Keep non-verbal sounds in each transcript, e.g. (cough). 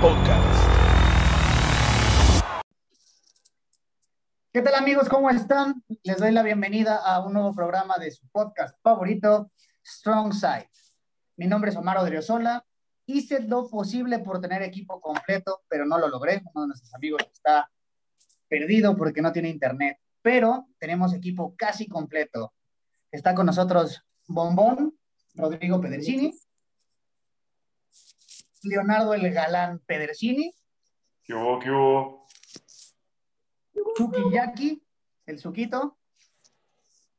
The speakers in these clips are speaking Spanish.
Podcast. ¿Qué tal amigos? ¿Cómo están? Les doy la bienvenida a un nuevo programa de su podcast favorito, Strong Side. Mi nombre es Omar Odriozola. Hice lo posible por tener equipo completo, pero no lo logré. Uno de nuestros amigos está perdido porque no tiene internet. Pero tenemos equipo casi completo. Está con nosotros Bombón, Rodrigo Pedercini, Leonardo el Galán Pedercini, ¿Qué hubo, qué hubo? Chucky Yaki, el Suquito,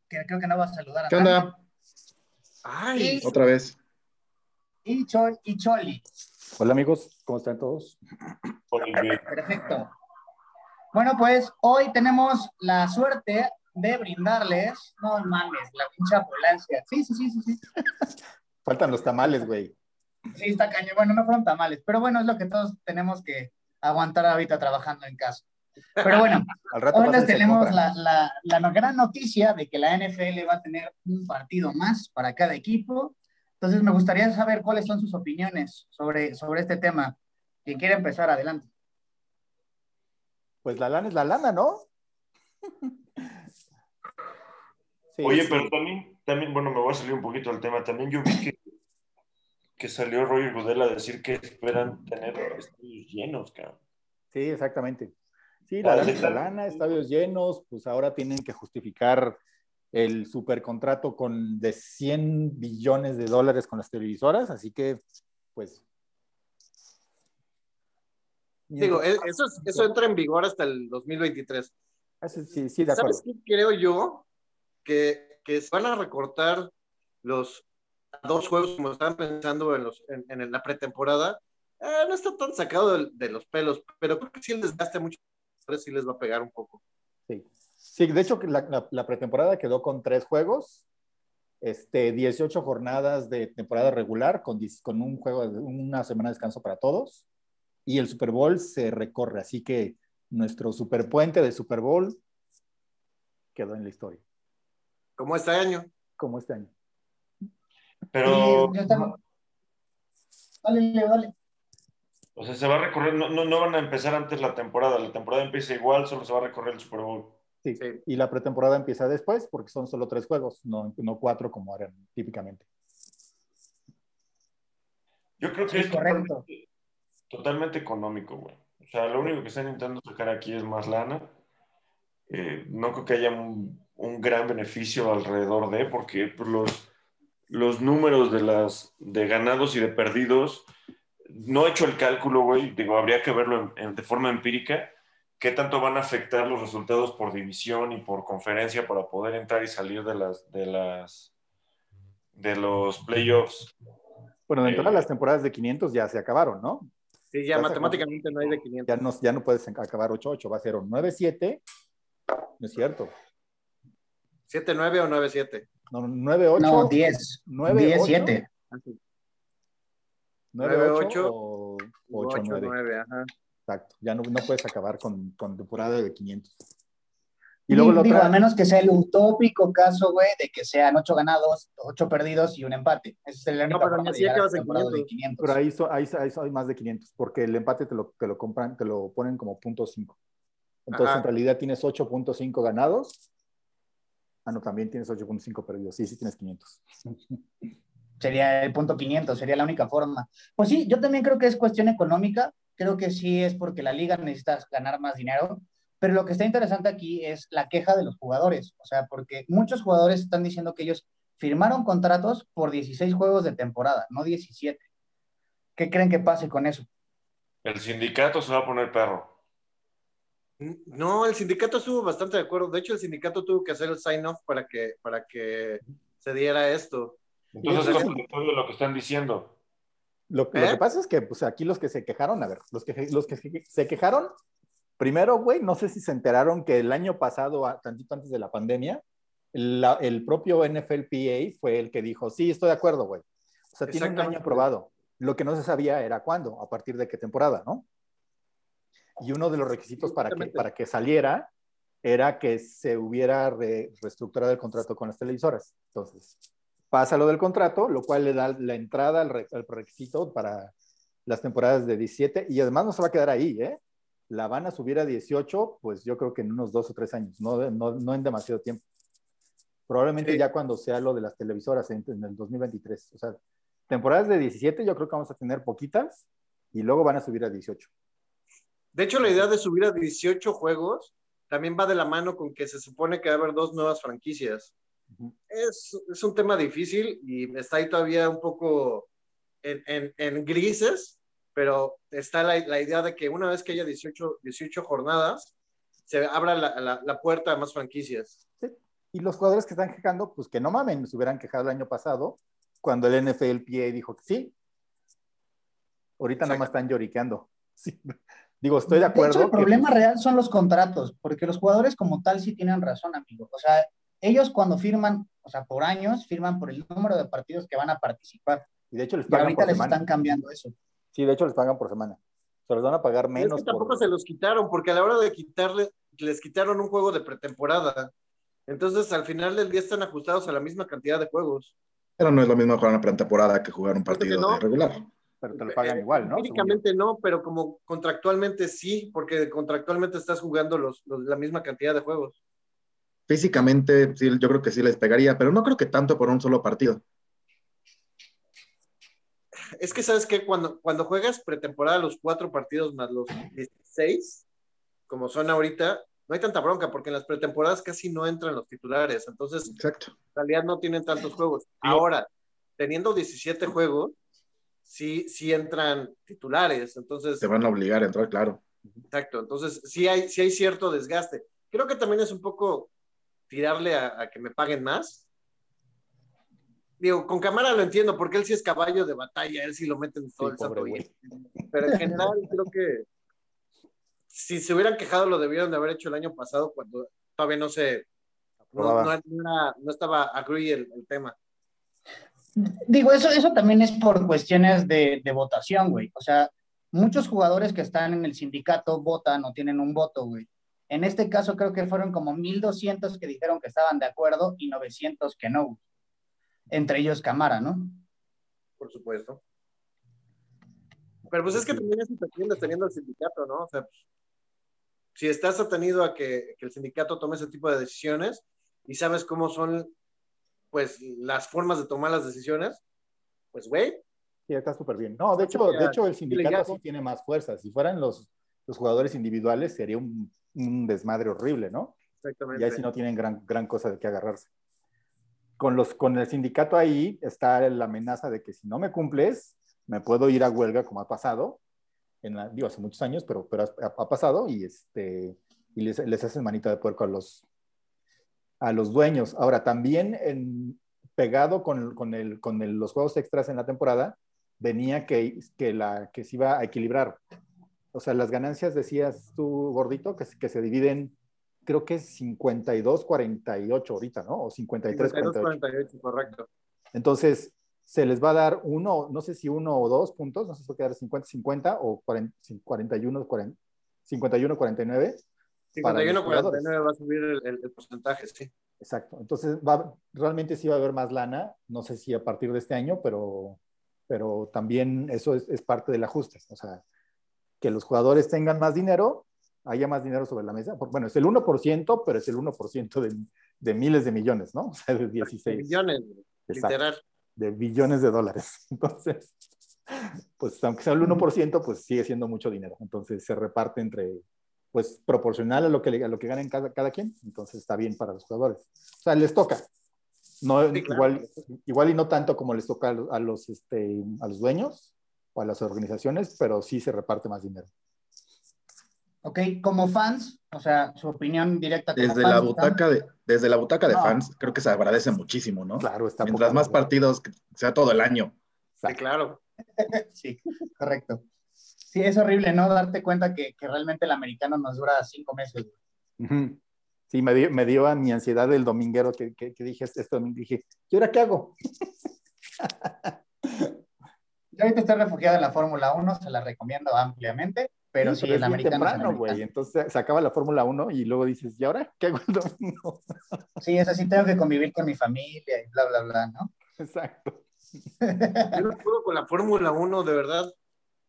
que creo que no va a saludar a ¿Qué onda? Ay, Otra vez. Y, Chol, y Choli. Hola amigos, ¿cómo están todos? Perfecto. Bueno, pues hoy tenemos la suerte de brindarles, no mames, la pinche ambulancia. Sí, sí, sí, sí, sí. (laughs) Faltan los tamales, güey. Sí, está cañón. Bueno, no fueron tamales, pero bueno, es lo que todos tenemos que aguantar ahorita trabajando en casa. Pero bueno, (laughs) Al rato hoy les tenemos la, la, la gran noticia de que la NFL va a tener un partido más para cada equipo. Entonces, me gustaría saber cuáles son sus opiniones sobre, sobre este tema. Quien quiera empezar, adelante. Pues la lana es la lana, ¿no? Sí, (laughs) Oye, sí. pero también, también, bueno, me voy a salir un poquito del tema. También yo vi que, que salió Roger Goodell a decir que esperan tener estadios llenos, cabrón. Sí, exactamente. Sí, la lana la lana, estadios llenos, pues ahora tienen que justificar el supercontrato con de 100 billones de dólares con las televisoras, así que, pues... Digo, e- eso, es- eso entra en vigor hasta el 2023. Ah, sí, sí, sí, de acuerdo. ¿Sabes qué creo yo? Que, que se van a recortar los dos juegos como estaban pensando en, los, en, en la pretemporada. Eh, no está tan sacado de, de los pelos, pero creo que sí el desgaste mucho, sí les va a pegar un poco. Sí. Sí, de hecho, la, la- la pretemporada quedó con tres juegos, este, 18 jornadas de temporada regular, con, con un juego, una semana de descanso para todos, y el Super Bowl se recorre, así que nuestro superpuente de Super Bowl quedó en la historia, Como este año. como este año. Pero, Sí, yo también. Dale, Leo, dale. o sea, se va a recorrer, no, no, no van a empezar antes la temporada. La temporada empieza igual, solo se va a recorrer el Super Bowl. Sí. Sí. Y la pretemporada empieza después, porque son solo tres juegos, no, no cuatro como eran típicamente. Yo creo que Sí, es correcto. totalmente, totalmente económico, güey. O sea, lo único que están intentando sacar aquí es más lana. Eh, no creo que haya un, un gran beneficio alrededor de, porque pues, los, los números de, las, de ganados y de perdidos, no he hecho el cálculo, güey, digo, habría que verlo en- en- de forma empírica, qué tanto van a afectar los resultados por división y por conferencia para poder entrar y salir de las, de las, de los playoffs. Bueno, dentro Eh. de las temporadas de 500 ya se acabaron, ¿no? Sí, ya Vas a- matemáticamente no hay de 500. ya no, ya no puedes acabar 8-8, va a ser un 9-7. No es cierto. 7-9 o 9-7. No, 9-8. No, 10. 9, 10, 8, 7. 9-8 o 8-9. 8-9, ajá. Exacto. Ya no, no puedes acabar con, con temporada de 500. Y luego la digo, otra- a menos que sea el utópico caso, güey, de que sean 8 ganados, 8 perdidos y un empate. Esa es la única pero forma ni de así llegar a acabas la en temporada de 500. 500. Pero ahí, so- ahí, ahí hay más de 500, porque el empate te lo, te lo compran, te lo ponen como punto 5. Entonces, Ajá. en realidad tienes 8.5 ganados. Ah, no, también tienes 8.5 perdidos. Sí, sí tienes 500. (laughs) Sería el punto 500, sería la única forma. Pues sí, yo también creo que es cuestión económica. Creo que sí es porque la liga necesita ganar más dinero. Pero lo que está interesante aquí es la queja de los jugadores. O sea, porque muchos jugadores están diciendo que ellos firmaron contratos por 16 juegos de temporada, no 17. ¿Qué creen que pase con eso? El sindicato se va a poner perro. No, el sindicato estuvo bastante de acuerdo. De hecho, el sindicato tuvo que hacer el sign-off para que, para que se diera esto. Entonces es contradictorio lo que están diciendo. Lo, lo ¿Eh? que pasa es que pues, aquí los que se quejaron, a ver, los que, los que se quejaron, primero, güey, no sé si se enteraron que el año pasado, a- tantito antes de la pandemia, la- el propio NFLPA fue el que dijo, sí, estoy de acuerdo, güey. O sea, tiene un año aprobado. Lo que no se sabía era cuándo, a partir de qué temporada, ¿no? Y uno de los requisitos para que, para que saliera era que se hubiera re- reestructurado el contrato con las televisoras. Entonces, pasa lo del contrato, lo cual le da la entrada al, re- al requisito para, las temporadas de 17 y además no se va a quedar ahí, ¿eh? La van a subir a 18, pues yo creo que en unos dos o tres años, no, no, no en demasiado tiempo. Probablemente Sí. ya cuando sea lo de las televisoras en, en el 2023. O sea, temporadas de 17 yo creo que vamos a tener poquitas y luego van a subir a 18. De hecho, la idea de subir a 18 juegos también va de la mano con que se supone que va a haber dos nuevas franquicias. Es, es un tema difícil y está ahí todavía un poco en, en- en grises, pero está la, la idea de que una vez que haya 18, 18 jornadas, se abra la, la- la puerta a más franquicias. Y los jugadores que están quejando, pues que no mamen, se hubieran quejado el año pasado cuando el NFLPA dijo que sí. Ahorita nomás están lloriqueando. (laughs) Sí. Digo, estoy de acuerdo. hecho, el que, problema real son los contratos, porque los jugadores como tal sí tienen razón, amigo. O sea, ellos cuando firman, o sea, por años, firman por el número de partidos que van a participar. y de hecho les Y pagan ahorita por les semana. están cambiando eso. Sí, de hecho les pagan por semana. Se los van a pagar Es menos. que tampoco por- se los quitaron, porque a la hora de quitarle, les quitaron un juego de pretemporada. Entonces, al final del día están ajustados a la misma cantidad de juegos. Pero no es lo mismo jugar una pretemporada que jugar un partido no. de regular. Pero te lo pagan igual, ¿no? Técnicamente no, pero como contractualmente sí, porque contractualmente estás jugando los, los- la misma cantidad de juegos. Físicamente, sí, yo creo que sí les pegaría, pero no creo que tanto por un solo partido. Es que sabes que cuando, cuando juegas pretemporada los cuatro partidos más los 16, como son ahorita, no hay tanta bronca, porque en las pretemporadas casi no entran los titulares, entonces Exacto. en realidad no tienen tantos juegos. Ahora, teniendo 17 juegos, sí, sí entran titulares, entonces Te van a obligar a entrar, claro. Exacto, entonces sí hay, sí hay cierto desgaste. Creo que también es un poco tirarle a, a que me paguen más. Digo, con cámara lo entiendo, porque él sí es caballo de batalla, él sí lo mete en todo Sí, el santo güey. Pero en general creo que si se hubieran quejado lo debieron de haber hecho el año pasado cuando todavía no se no, Aprobaba. no era- no estaba agree el, el tema. Digo, eso, eso también es por cuestiones de, de votación, güey. O sea, muchos jugadores que están en el sindicato votan o tienen un voto, güey. En este caso creo que fueron como 1.200 que dijeron que estaban de acuerdo y 900 que no. güey. Entre ellos Camara, ¿no? por supuesto. Pero pues es que también eso te atiendes teniendo el sindicato, ¿no? O sea, pues, si estás atenido a que, que el sindicato tome ese tipo de decisiones y sabes cómo son, pues, las formas de tomar las decisiones, pues, güey, Sí, está súper bien. No, de hecho, de hecho el sindicato sí tiene más fuerza. Si fueran los, los jugadores individuales, sería un, un desmadre horrible, ¿no? exactamente. Y ahí sí no tienen gran, gran cosa de qué agarrarse. Con, los, con el sindicato ahí está la amenaza de que si no me cumples, me puedo ir a huelga, como ha pasado, en la, digo, hace muchos años, pero, pero ha, ha pasado y, este, y les, les hacen manita de puerco a los, a los dueños. Ahora, también en, pegado con, con, el, con el, los juegos extras en la temporada, venía que, que, la, que se iba a equilibrar. O sea, las ganancias, decías tú, gordito, que, que se dividen creo que es 52-48 ahorita, ¿no? O 53-48. 48, correcto. Entonces, se les va a dar uno, no sé si uno o dos puntos, no sé si va a quedar 50-50 o 41-49. 51-49. 51-49 va a subir el, el, el, porcentaje, sí. Exacto. Entonces, va, realmente sí va a haber más lana, no sé si a partir de este año, pero, pero también eso es, es parte del ajuste. O sea, que los jugadores tengan más dinero haya más dinero sobre la mesa. Bueno, es el 1%, pero es el 1% de, de miles de millones, ¿no? (laughs) O sea, de 16. De millones, Exacto, literal. De billones de dólares. (laughs) Entonces, pues aunque sea el 1%, pues sigue siendo mucho dinero. Entonces se reparte entre, pues proporcional a lo que, a lo que ganen cada, cada quien. Entonces está bien para los jugadores. O sea, les toca. No, sí, claro. igual, igual y no tanto como les toca a los, este, a los dueños o a las organizaciones, pero sí se reparte más dinero. Ok, como fans, o sea, su opinión directa. Desde, fans, la butaca de, desde la butaca de no. fans, creo que se agradece muchísimo, ¿no? Claro, está Mientras más partidos, que sea todo el año. Sí, claro. (laughs) sí, correcto. Sí, es horrible, ¿no? Darte cuenta que, que realmente el americano nos dura cinco meses. Sí, me dio, me dio a mi ansiedad el dominguero que, que, que dije esto, dije, ¿y ahora qué hago? Yo ahorita estoy refugiado en la Fórmula 1, se la recomiendo ampliamente, pero sí, sí pero el americano temprano, güey. Entonces se acaba la Fórmula 1 y luego dices, ¿y ahora qué hago el domingo? Sí, es así, tengo que convivir con mi familia y bla, bla, bla, ¿no? Exacto. Yo no puedo con la Fórmula 1, de verdad.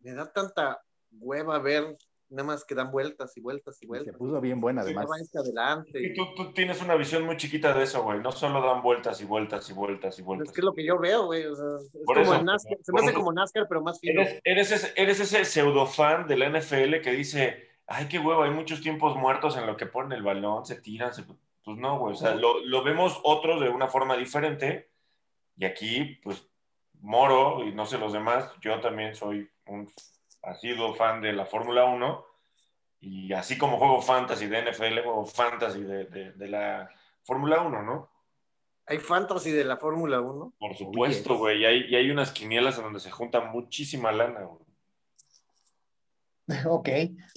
Me da tanta hueva ver nada más que dan vueltas y vueltas y Se vueltas. puso bien buena, además. adelante. Y tú, tú tienes una visión muy chiquita de eso, güey. No solo dan vueltas y vueltas y vueltas y vueltas. Es que es lo que yo veo, güey. O sea, es Por como eso, NASCAR. Se me hace eso. como NASCAR, pero más fino. Eres, eres ese, eres ese pseudo fan de la NFL que dice, ay, qué huevo, hay muchos tiempos muertos en lo que ponen el balón, se tiran, se... pues no, güey. O sea, lo, lo vemos otros de una forma diferente y aquí, pues, Moro y no sé los demás, yo también soy un asiduo fan de la Fórmula 1 y así como juego fantasy de NFL, juego fantasy de, de- de la Fórmula 1, ¿no? Hay fantasy de la Fórmula 1. Por supuesto, güey. Y hay, y hay unas quinielas en donde se junta muchísima lana, güey. (laughs) Ok.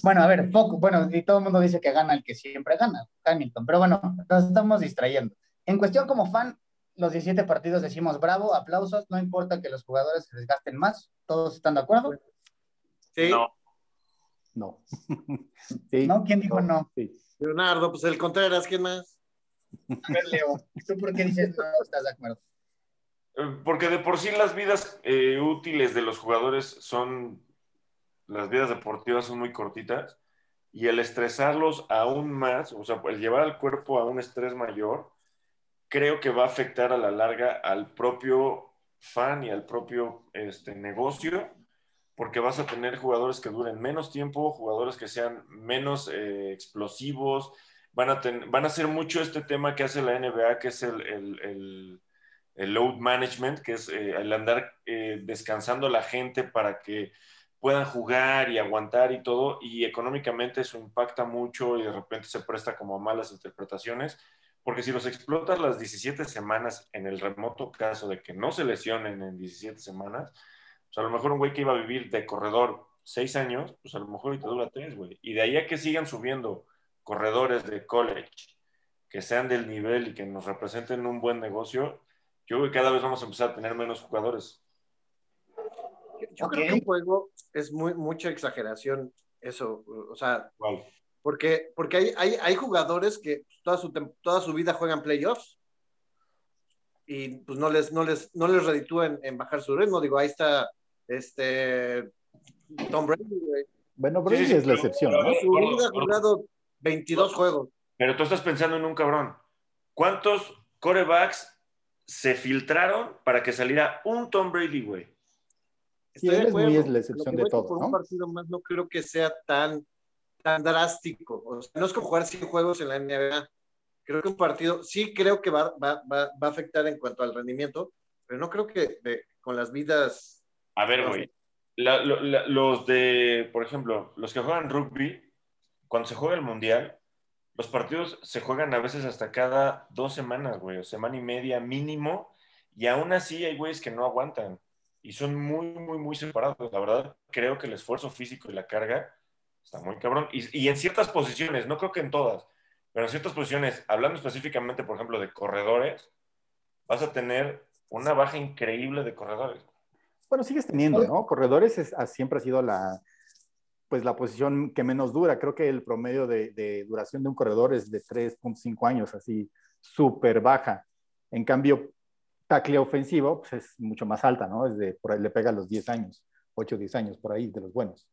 Bueno, a ver, poco, bueno, y todo el mundo dice que gana el que siempre gana, Hamilton, pero bueno, nos estamos distrayendo. En cuestión como fan, los 17 partidos decimos bravo, aplausos, no importa que los jugadores se desgasten más, ¿todos están de acuerdo? Sí. No, No. (laughs) Sí. ¿No? ¿Quién dijo no? Sí. Leonardo, pues el Contreras, ¿quién más? A ver, Leo, ¿tú por qué dices no estás de acuerdo? Eh, Porque de por sí las vidas eh, útiles de los jugadores son, las vidas deportivas son muy cortitas y el estresarlos aún más, o sea, el llevar al cuerpo a un estrés mayor, creo que va a afectar a la larga al propio fan y al propio este, negocio, porque vas a tener jugadores que duren menos tiempo, jugadores que sean menos eh, explosivos, van a, ten- van a hacer mucho este tema que hace la NBA, que es el- el- el el load management, que es eh, el andar eh, descansando a la gente para que puedan jugar y aguantar y todo, y económicamente eso impacta mucho y de repente se presta como a malas interpretaciones, porque si los explotas las 17 semanas en el remoto caso de que no se lesionen en 17 semanas, pues a lo mejor un güey que iba a vivir de corredor 6 años, pues a lo mejor y te dura 3, güey. Y de ahí a que sigan subiendo corredores de college, que sean del nivel y que nos representen un buen negocio, yo creo que cada vez vamos a empezar a tener menos jugadores. Yo creo que un juego es muy, mucha exageración eso. O sea, Igual. Porque, porque hay, hay, hay jugadores que toda su, toda su vida juegan playoffs y pues no les, no les, no les reditúa en, en bajar su ritmo. Digo, ahí está este Tom Brady, güey. Bueno, Brady sí, sí, es la excepción, pero- ¿no? Su vida ha jugado 22 juegos. Pero tú estás pensando en un cabrón. ¿Cuántos corebacks se filtraron para que saliera un Tom Brady, güey? Sí, él es muy es la excepción de todo, por ¿no? un partido más no creo que sea tan, tan drástico. O sea, no es como jugar 100 juegos en la NBA. Creo que un partido, sí creo que va, a afectar en cuanto al rendimiento, pero no creo que con las vidas. A ver, güey. Los de, por ejemplo, los que juegan rugby, cuando se juega el mundial, los partidos se juegan a veces hasta cada dos semanas, güey, o semana y media mínimo, y aún así hay güeyes que no aguantan y son muy, muy, muy separados. La verdad, creo que el esfuerzo físico y la carga está muy cabrón. Y, y en ciertas posiciones, no creo que en todas, pero en ciertas posiciones, hablando específicamente, por ejemplo, de corredores, vas a tener una baja increíble de corredores. Bueno, sigues teniendo, ¿no? Corredores es- ha- siempre ha sido la, pues la posición que menos dura. Creo que el promedio de, de duración de un corredor es de 3.5 años, así súper baja. En cambio, tackle ofensivo pues es mucho más alta, ¿no? Es de, por ahí le pega a los 10 años, 8 o 10 años, por ahí, de los buenos.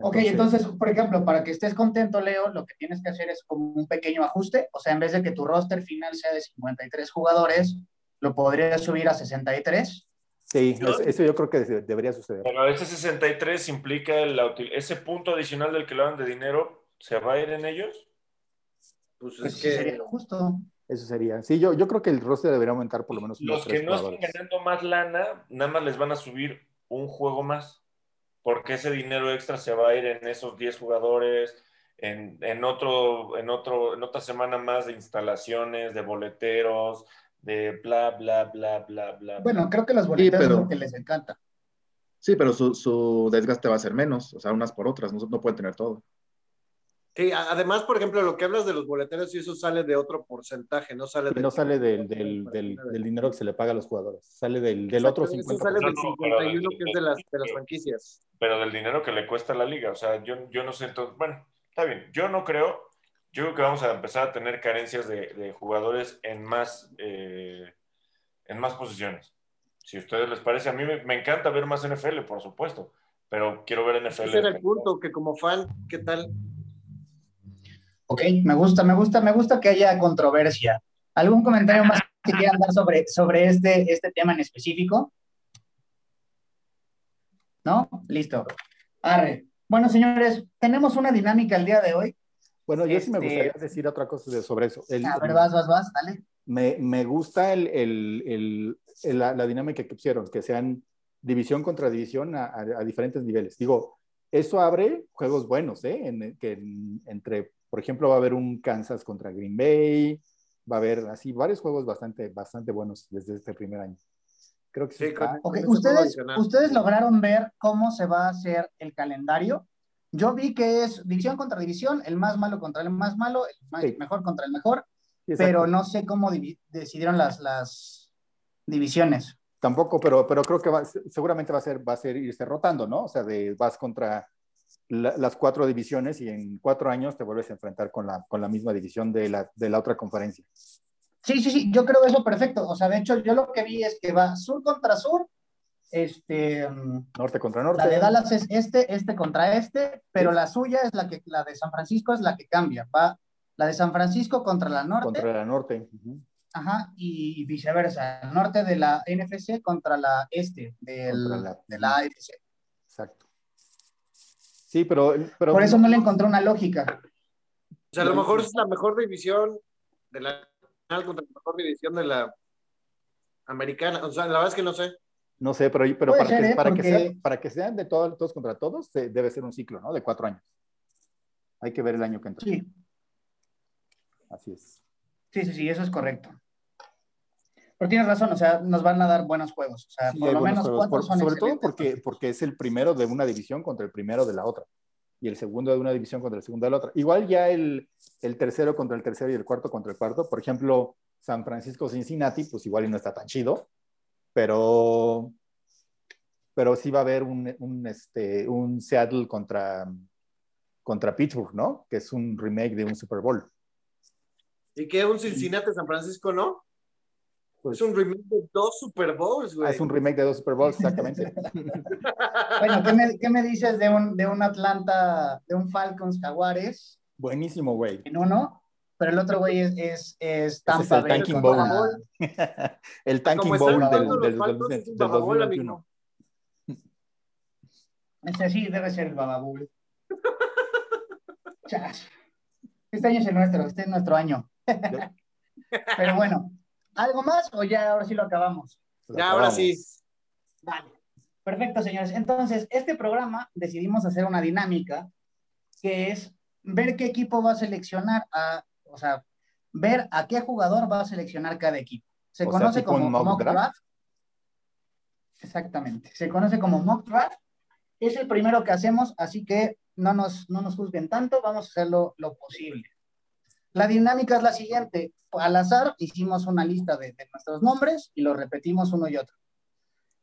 Ok, entonces, por ejemplo, para que estés contento, Leo, lo que tienes que hacer es como un pequeño ajuste. O sea, en vez de que tu roster final sea de 53 jugadores, lo podrías subir a 63. Sí, eso, eso yo creo que de- debería suceder. Pero ese 63 implica la util- ese punto adicional del que le dan de dinero, ¿se va a ir en ellos? Pues Pues es sí sería que lo justo. Eso sería. Sí, yo, yo creo que el roster debería aumentar por lo menos Los que no están jugadores. ganando más lana, nada más les van a subir un juego más, porque ese dinero extra se va a ir en esos 10 jugadores, en, en otro, en, otro, en otra semana más de instalaciones, de boleteros, de bla, bla, bla, bla, bla. Bueno, creo que los boleteros pero- es lo que les encanta. Sí, pero su, su desgaste va a ser menos, o sea, unas por otras, no, no pueden tener todo. Sí, a- además, por ejemplo, lo que hablas de los boleteros, y eso sale de otro porcentaje, no sale Y de. no sale del, del, del, del dinero que se le paga a los jugadores, sale del, del otro Eso 50%. sale del No, no, pero 51 del- que es de las, de las franquicias. pero del dinero que le cuesta a la liga. O sea, yo, yo no sé, entonces, bueno, está bien. Yo no creo, yo creo que vamos a empezar a tener carencias de, de jugadores en más, eh, en más posiciones. Si a ustedes les parece, a mí me, me encanta ver más NFL, por supuesto, pero quiero ver NFL. Ese era el punto, que como fan, ¿qué tal? Ok, me gusta, me gusta, me gusta que haya controversia. ¿Algún comentario más que quieran dar sobre, sobre este, este tema en específico? ¿No? Listo. Arre. Bueno, señores, tenemos una dinámica el día de hoy. Bueno, yo sí me Este- gustaría decir otra cosa de- sobre eso. El- A ver, vas, vas, vas, dale. me, me gusta el, el- el- el- la, la dinámica que pusieron, que sean división contra división a, a- a diferentes niveles. Digo, eso abre juegos buenos, ¿eh? En- que en- entre, por ejemplo, va a haber un Kansas contra Green Bay, va a haber así varios juegos bastante, bastante buenos desde este primer año. Creo que sí, con- Con ¿ustedes. ¿ustedes lograron ver cómo se va a hacer el calendario? Yo vi que es división contra división, el más malo contra el más malo, el más- Sí. mejor contra el mejor, exacto. pero no sé cómo decidieron las, las divisiones. Tampoco, pero, pero creo que va- seguramente va a ser, va a ser irse rotando, ¿no? O sea, de, vas contra la- las cuatro divisiones y en cuatro años te vuelves a enfrentar con la, con la misma división de la, de la otra conferencia. Sí, sí, sí, yo creo eso perfecto. O sea, de hecho, yo lo que vi es que va sur contra sur, este, Norte contra norte. la de Dallas es este, este contra este, pero la suya es la que, la de San Francisco es la que cambia. Va la de San Francisco contra la norte, Contra la norte. ajá, y viceversa. Norte de la NFC contra la este del, la- de la AFC. Exacto. Sí, pero, pero Por eso no le encontré una lógica. O sea, a lo mejor es la mejor división de la contra la mejor división de la americana. O sea, la verdad es que no sé. no sé, pero, pero para, ser, que, ¿eh? para, que sea- para que sean de todo- todos contra todos, se- debe ser un ciclo, ¿no? De cuatro años. Hay que ver el año que entra. Sí, Así es. sí, sí, sí, eso es correcto. Pero tienes razón, o sea, nos van a dar buenos juegos. O sea, Sí, por lo menos juegos, cuatro por- son sobre todo porque, porque es el primero de una división contra el primero de la otra. Y el segundo de una división contra el segundo de la otra. Igual ya el, el tercero contra el tercero y el cuarto contra el cuarto. Por ejemplo, San Francisco-Cincinnati, pues igual y no está tan chido, pero, pero sí va a haber un, un, este, un Seattle contra, contra Pittsburgh, ¿no? Que es un remake de un Super Bowl. Y que un Cincinnati San Francisco, ¿no? Pues, Es un remake de dos Super Bowls, ah, güey. es un remake de dos Super Bowls, (laughs) exactamente. Bueno, ¿qué me, qué me dices de un, de un Atlanta, de un Falcons Jaguares Buenísimo, güey. en uno? Pero el otro güey es, es, es Tampa Ese es el Tanking Bowl. (laughs) el Tanking Como Bowl del, del, del, Falcons, del- es un del Bababowl, 2021. amigo. (laughs) Ese sí, debe ser el Bababull. Chas. Este año es el nuestro, este es nuestro año. Pero bueno, ¿algo más o ya ahora sí lo acabamos? Ya, ahora sí. Vale. Perfecto, señores. Entonces, este programa decidimos hacer una dinámica que es ver qué equipo va a seleccionar a, o sea, ver a qué jugador va a seleccionar cada equipo. Se O conoce como un mock mock draft. draft. Exactamente. Se conoce como mock draft. Es el primero que hacemos, así que no nos, no nos juzguen tanto, vamos a hacerlo lo posible. La dinámica es la siguiente. Al azar hicimos una lista de, de nuestros nombres y los repetimos uno y otro.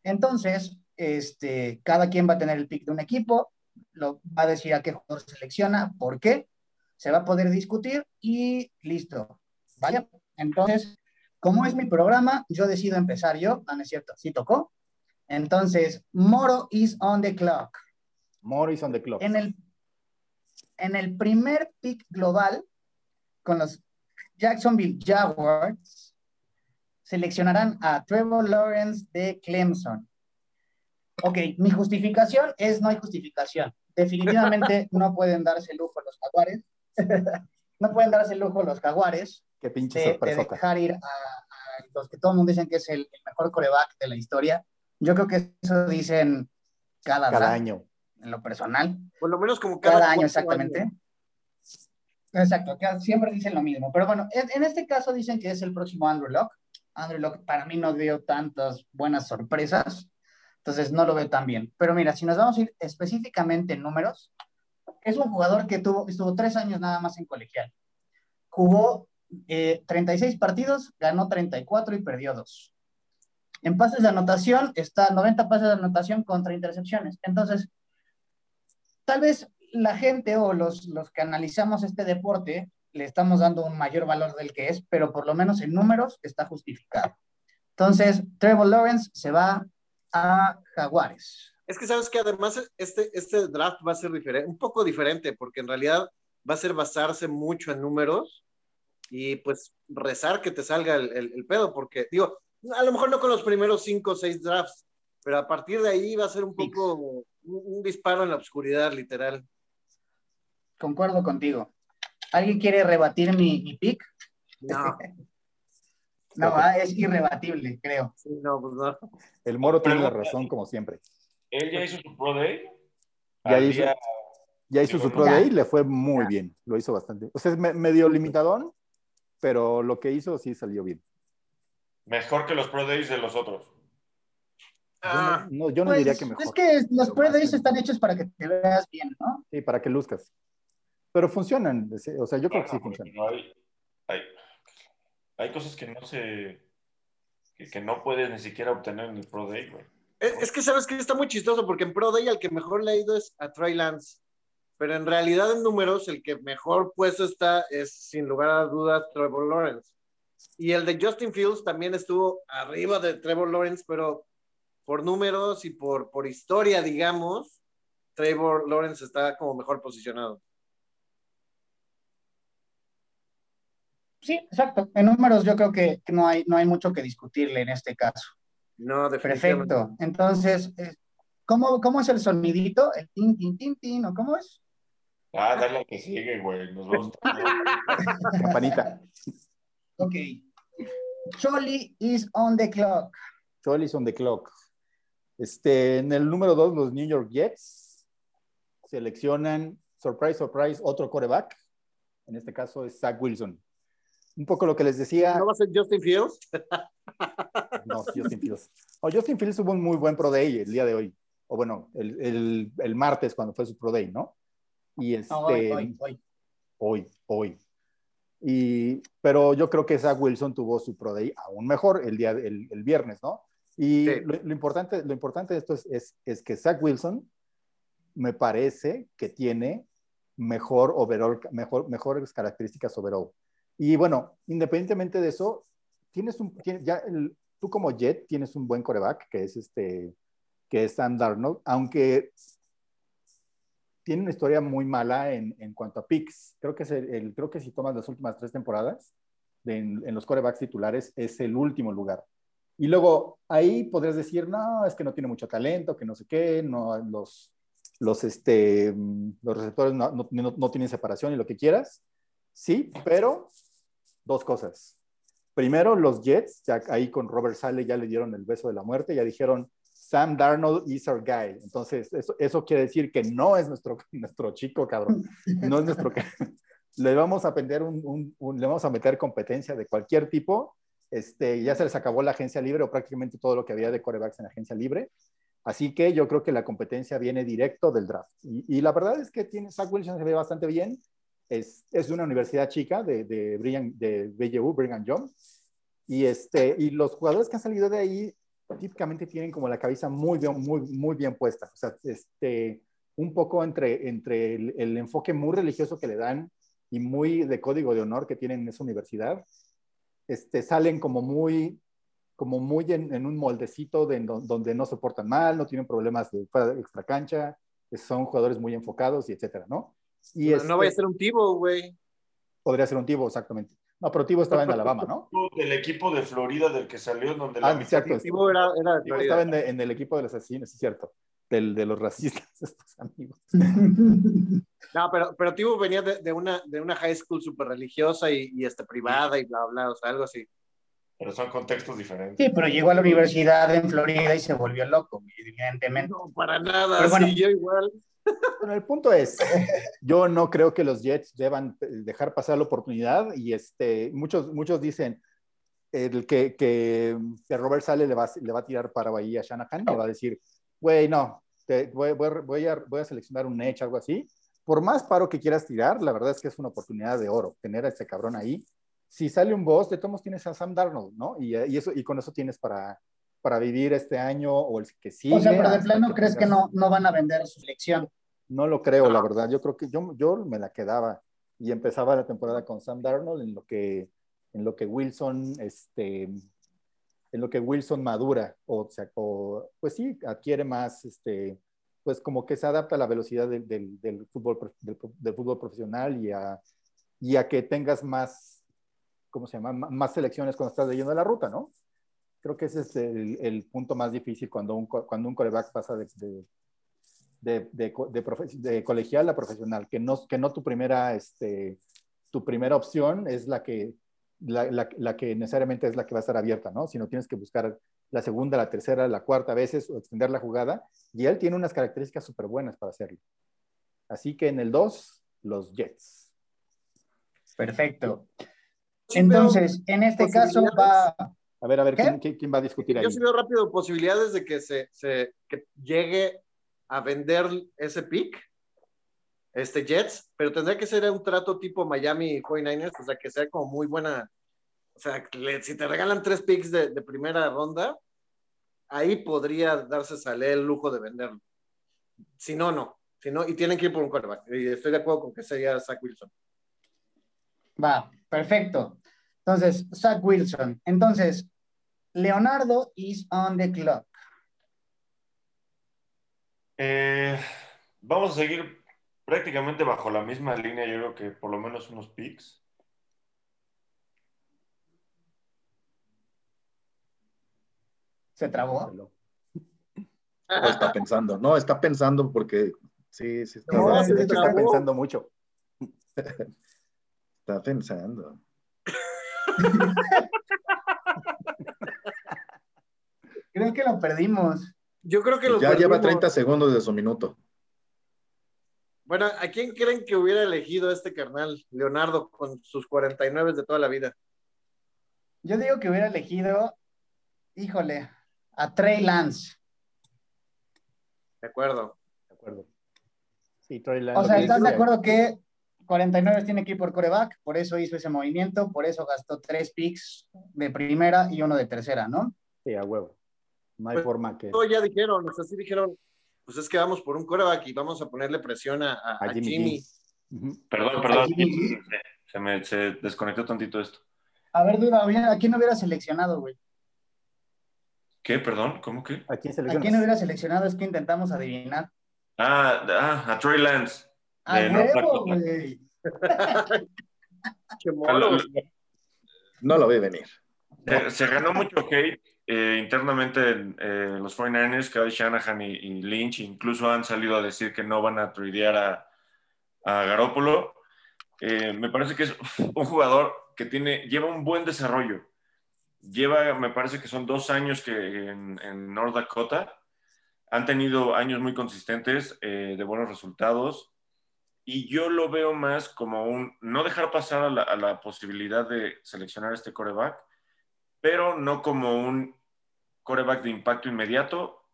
Entonces, este, cada quien va a tener el pick de un equipo, lo va a decir a qué jugador selecciona, por qué, se va a poder discutir y listo. ¿Vale? Entonces, como es mi programa, yo decido empezar yo, no, no es cierto, sí tocó. Entonces, Moro is on the clock. Morris on the clock. En el, en el primer pick global, con los Jacksonville Jaguars, seleccionarán a Trevor Lawrence de Clemson. Ok, mi justificación es no hay justificación. Definitivamente (laughs) no pueden darse el lujo los jaguares. (laughs) no pueden darse el lujo los jaguares Qué pinche de, de dejar ir a, a los que todo el mundo dicen que es el, el mejor coreback de la historia. Yo creo que eso dicen cada, Cada año. en lo personal. Por lo menos como cada, Cada año, exactamente. años. Exacto, siempre dicen lo mismo. Pero bueno, en, este caso dicen que es el próximo Andrew Locke. Andrew Locke para mí no dio tantas buenas sorpresas, entonces no lo veo tan bien. Pero mira, si nos vamos a ir específicamente en números, es un jugador que tuvo, estuvo tres años nada más en colegial. Jugó eh, 36 partidos, ganó 34 y perdió dos. En pases de anotación está 90 pases de anotación contra intercepciones. Entonces, tal vez la gente o los, los que analizamos este deporte le estamos dando un mayor valor del que es, pero por lo menos en números está justificado. Entonces, Trevor Lawrence se va a Jaguares. Es que sabes que además este, este draft va a ser diferente, un poco diferente, porque en realidad va a ser basarse mucho en números y pues rezar que te salga el, el, el pedo, porque digo, a lo mejor no con los primeros cinco o seis drafts, pero a partir de ahí va a ser un poco un, un disparo en la oscuridad, literal. Concuerdo contigo. ¿Alguien quiere rebatir mi, mi pick? No, (laughs) No, ah, es irrebatible, creo. sí, no, pues no. El Moro tiene la razón, como siempre. Él ya hizo su Pro Day. Ya hizo. día- Ya hizo su Pro ya. Day, le fue muy Ya. bien. Lo hizo bastante. O sea, es me- medio limitadón, pero lo que hizo sí salió bien. mejor que los Pro Days de los otros. Yo Ah, no, no- yo no Pues, diría que mejor. Es que los Pro Days están hechos para que te veas bien, ¿no? Sí, para que luzcas. Pero funcionan. O sea, yo creo que sí funcionan. hay, hay, hay cosas que no se. Que, que no puedes ni siquiera obtener en el Pro Day, güey. es, es que sabes que está muy chistoso, porque en Pro Day al que mejor le ha ido es a Trey Lance, pero en realidad en números el que mejor puesto está es sin lugar a dudas Trevor Lawrence. Y el de Justin Fields también estuvo arriba de Trevor Lawrence, pero por números y por, por historia, digamos, Trevor Lawrence está como mejor posicionado. Sí, exacto. En números yo creo que que no hay, no hay mucho que discutirle en este caso. No, definitivamente. Perfecto. Entonces, eh, ¿cómo, cómo es el sonidito? ¿El tin, tin, tin, tin? ¿O cómo es? Ah, dale al que sigue, güey. Nos vamos (laughs) Campanita. Ok. Choli is on the clock. Charlie's on the clock. Este, en el número dos, los New York Jets seleccionan, surprise, surprise, otro coreback. En este caso es Zach Wilson. Un poco lo que les decía. ¿No va a ser Justin Fields? (laughs) No, Justin Fields. Oh, Justin Fields tuvo un muy buen Pro Day el día de hoy. O bueno, el, el- el martes cuando fue su Pro Day, ¿no? Y este, No, hoy, hoy, hoy. hoy, hoy. Y, pero yo creo que Zach Wilson tuvo su Pro Day aún mejor el día el, el viernes, ¿no? Y Sí. lo, lo importante, lo importante de esto es, es, es que Zach Wilson me parece que tiene mejor overall, mejor, mejores características overall. Y bueno, independientemente de eso, tienes un, ya tú como Jet tienes un buen coreback que es este, que es Sam Darnold, aunque tiene una historia muy mala en, en cuanto a picks. Creo que, es el, creo que si tomas las últimas tres temporadas de- en, en los corebacks titulares, es el último lugar. Y luego ahí podrías decir, no, es que no tiene mucho talento, que no sé qué, no, los, los, este, los receptores no, no- no- no tienen separación y lo que quieras. Sí, pero dos cosas. Primero, los Jets, ya ahí con Robert Sale ya le dieron el beso de la muerte, ya dijeron, Sam Darnold is our guy. Entonces, eso, eso quiere decir que no es nuestro, (laughs) nuestro chico, cabrón. No es nuestro... (laughs) le vamos a meter un, un- le vamos a meter competencia de cualquier tipo. Este, ya se les acabó la agencia libre o prácticamente todo lo que había de corebacks en agencia libre. Así que yo creo que la competencia viene directo del draft. Y, y la verdad es que tiene, Zach Wilson se ve bastante bien. Es, es una universidad chica de, de, Brigham, de BYU, Brigham Young. Y, este, y los jugadores que han salido de ahí típicamente tienen como la cabeza muy bien, muy, muy bien puesta. O sea, este, un poco entre, entre el, enfoque muy religioso que le dan y muy de código de honor que tienen en esa universidad, este, salen como muy, como muy en, un moldecito de, do- donde no se portan mal, no tienen problemas de de extra cancha, son jugadores muy enfocados y etcétera, ¿no? Y No, este, no vaya a ser un tivo, güey. podría ser un Tibo, exactamente. No, pero Tibo estaba en Alabama, ¿no? Del equipo de Florida del que salió, donde Ah, la cierto. Tivo era, era de Tibo Florida. estaba en, en el equipo de los asesinos, es cierto. Del, de los racistas, (laughs) estos amigos. No, pero, pero Tivo venía de, de una, de una high school súper religiosa y, y este, privada y bla, bla, o sea, algo así. pero son contextos diferentes. Sí, pero llegó a la universidad en Florida y se volvió loco, evidentemente. No, para nada, Pero bueno. sí, yo igual. Bueno, el punto es, yo no creo que los Jets deban eh, dejar pasar la oportunidad y este, muchos, muchos dicen el que, que, que Robert Sale le va, a- le va a tirar para ahí a Shanahan, le va a decir, güey, no, te- voy, voy a- voy a, voy a seleccionar un Edge, algo así. Por más paro que quieras tirar, la verdad es que es una oportunidad de oro tener a este cabrón ahí. Si sale un boss, de todos tienes a Sam Darnold, ¿no? Y, y, eso, y con eso tienes para, para vivir este año o el que sigue. O sea, pero de plano crees que no, no van a vender su selección. no lo creo, la verdad. Yo creo que yo, yo me la quedaba y empezaba la temporada con Sam Darnold en lo que, en lo que Wilson este, en lo que Wilson madura o, sea, o pues sí, adquiere más, este, pues como que se adapta a la velocidad del, del, del fútbol, del, del, fútbol profesional y a, y a que tengas más, ¿cómo se llama? Más selecciones cuando estás leyendo la ruta, ¿no? Creo que ese es el, el punto más difícil cuando un, cuando un coreback pasa de, de, de, de, colegial a profesional, que no, que no tu primera, este, tu primera opción es la que, la, la, la, que necesariamente es la que va a estar abierta, ¿no? Sino tienes que buscar la segunda, la tercera, la cuarta veces o extender la jugada. Y él tiene unas características súper buenas para hacerlo. Así que en el 2, los Jets. Perfecto. Entonces, en este caso va... A ver, a ver, ¿quién, ¿quién, va a discutir ahí? Yo sí veo rápido posibilidades de que se, se que llegue a vender ese pick, este Jets, pero tendría que ser un trato tipo Miami 49ers, o sea, que sea como muy buena. O sea, si te regalan tres picks de, de primera ronda, ahí podría darse sale el lujo de venderlo. Si no, no. Si no, y tienen que ir por un quarterback. Y estoy de acuerdo con que sería Zach Wilson. Va, perfecto. Entonces, Zach Wilson. Entonces, Leonardo is on the clock. Eh, vamos a seguir prácticamente bajo la misma línea, yo creo que por lo menos unos picks. ¿Se trabó? No, está pensando, no, está pensando porque sí, sí está, no, sí, de hecho está pensando mucho. (laughs) Está pensando. (laughs) Creo que lo perdimos. Yo creo que lo Ya perdimos. lleva 30 segundos de su minuto. Bueno, ¿a quién creen que hubiera elegido este carnal, Leonardo, con sus 49 de toda la vida? Yo digo que hubiera elegido, híjole, a Trey Lance. De acuerdo. De acuerdo. Sí, Trey Lance. O sea, ¿estás de acuerdo que 49 tiene que ir por coreback? Por eso hizo ese movimiento, por eso gastó tres picks de primera y uno de tercera, ¿no? Sí, a huevo. No hay Pues, forma que. Todos ya dijeron, o sea, sí dijeron, pues es que vamos por un coreback y vamos a ponerle presión a, a- A a Jimmy. Perdón, perdón. Se me se desconectó tantito esto. A ver, Duda, ¿a quién hubiera seleccionado, güey? ¿Qué? Perdón, ¿cómo que? ¿A quién ¿A quién hubiera seleccionado? Es que intentamos adivinar. Ah, ah, a Trey Lance. ¡A North huevo, güey! (laughs) Ah, No lo ve venir. Se, se ganó mucho hate eh, internamente en eh, los 49ers, Kyle Shanahan y, Lynch incluso han salido a decir que no van a tradear a, a Garoppolo. Eh, me parece que es un jugador que tiene, lleva un buen desarrollo. Lleva, me parece que son dos años que en, North Dakota han tenido años muy consistentes eh, de buenos resultados y yo lo veo más como un no dejar pasar a la, a la posibilidad de seleccionar este coreback, pero no como un coreback de impacto inmediato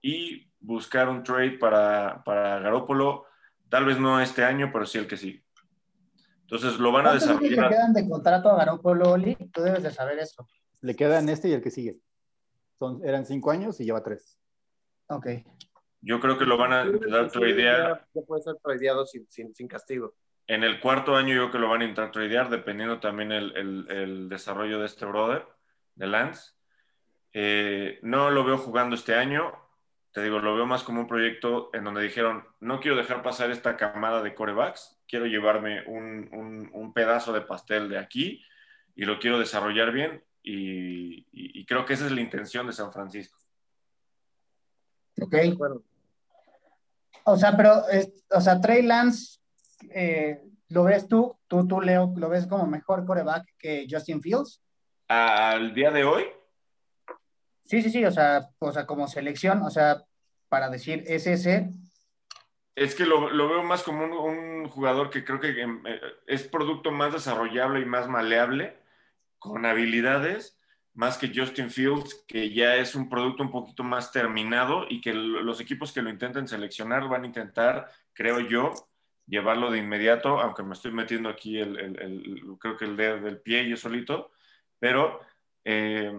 y buscar un trade para, para Garópolo, tal vez no este año, pero sí el que sigue. Entonces lo van a ¿Cuántos años le desarrollar. quedan de contrato a Garoppolo, Oli? Tú debes de saber eso. Le quedan este y el que sigue. Son, eran cinco años y lleva tres. Ok. Yo creo que lo van a tradear Ya, ya puede ser tradeado sin, sin, sin castigo. En el cuarto año yo creo que lo van a intentar tradear, dependiendo también el, el, el desarrollo de este brother, de Lance. Eh, no lo veo jugando este año. Te digo, lo veo más como un proyecto en donde dijeron, no quiero dejar pasar esta camada de corebacks, quiero llevarme un, un, un pedazo de pastel de aquí y lo quiero desarrollar bien y, y, y creo que esa es la intención de San Francisco. Ok. Bueno, O sea, pero, es- o sea, Trey Lance, eh, ¿lo ves tú? tú? Tú, Leo, ¿lo ves como mejor coreback que Justin Fields? Al día de hoy, Sí, sí, sí, o sea, o sea, como selección, o sea, para decir es ese, Es que lo, lo veo más como un, jugador que creo que eh, es producto más desarrollable y más maleable, con habilidades, más que Justin Fields, que ya es un producto un poquito más terminado y que los equipos que lo intenten seleccionar van a intentar, creo yo, llevarlo de inmediato, aunque me estoy metiendo aquí el, el- creo que el dedo del pie yo solito, pero eh,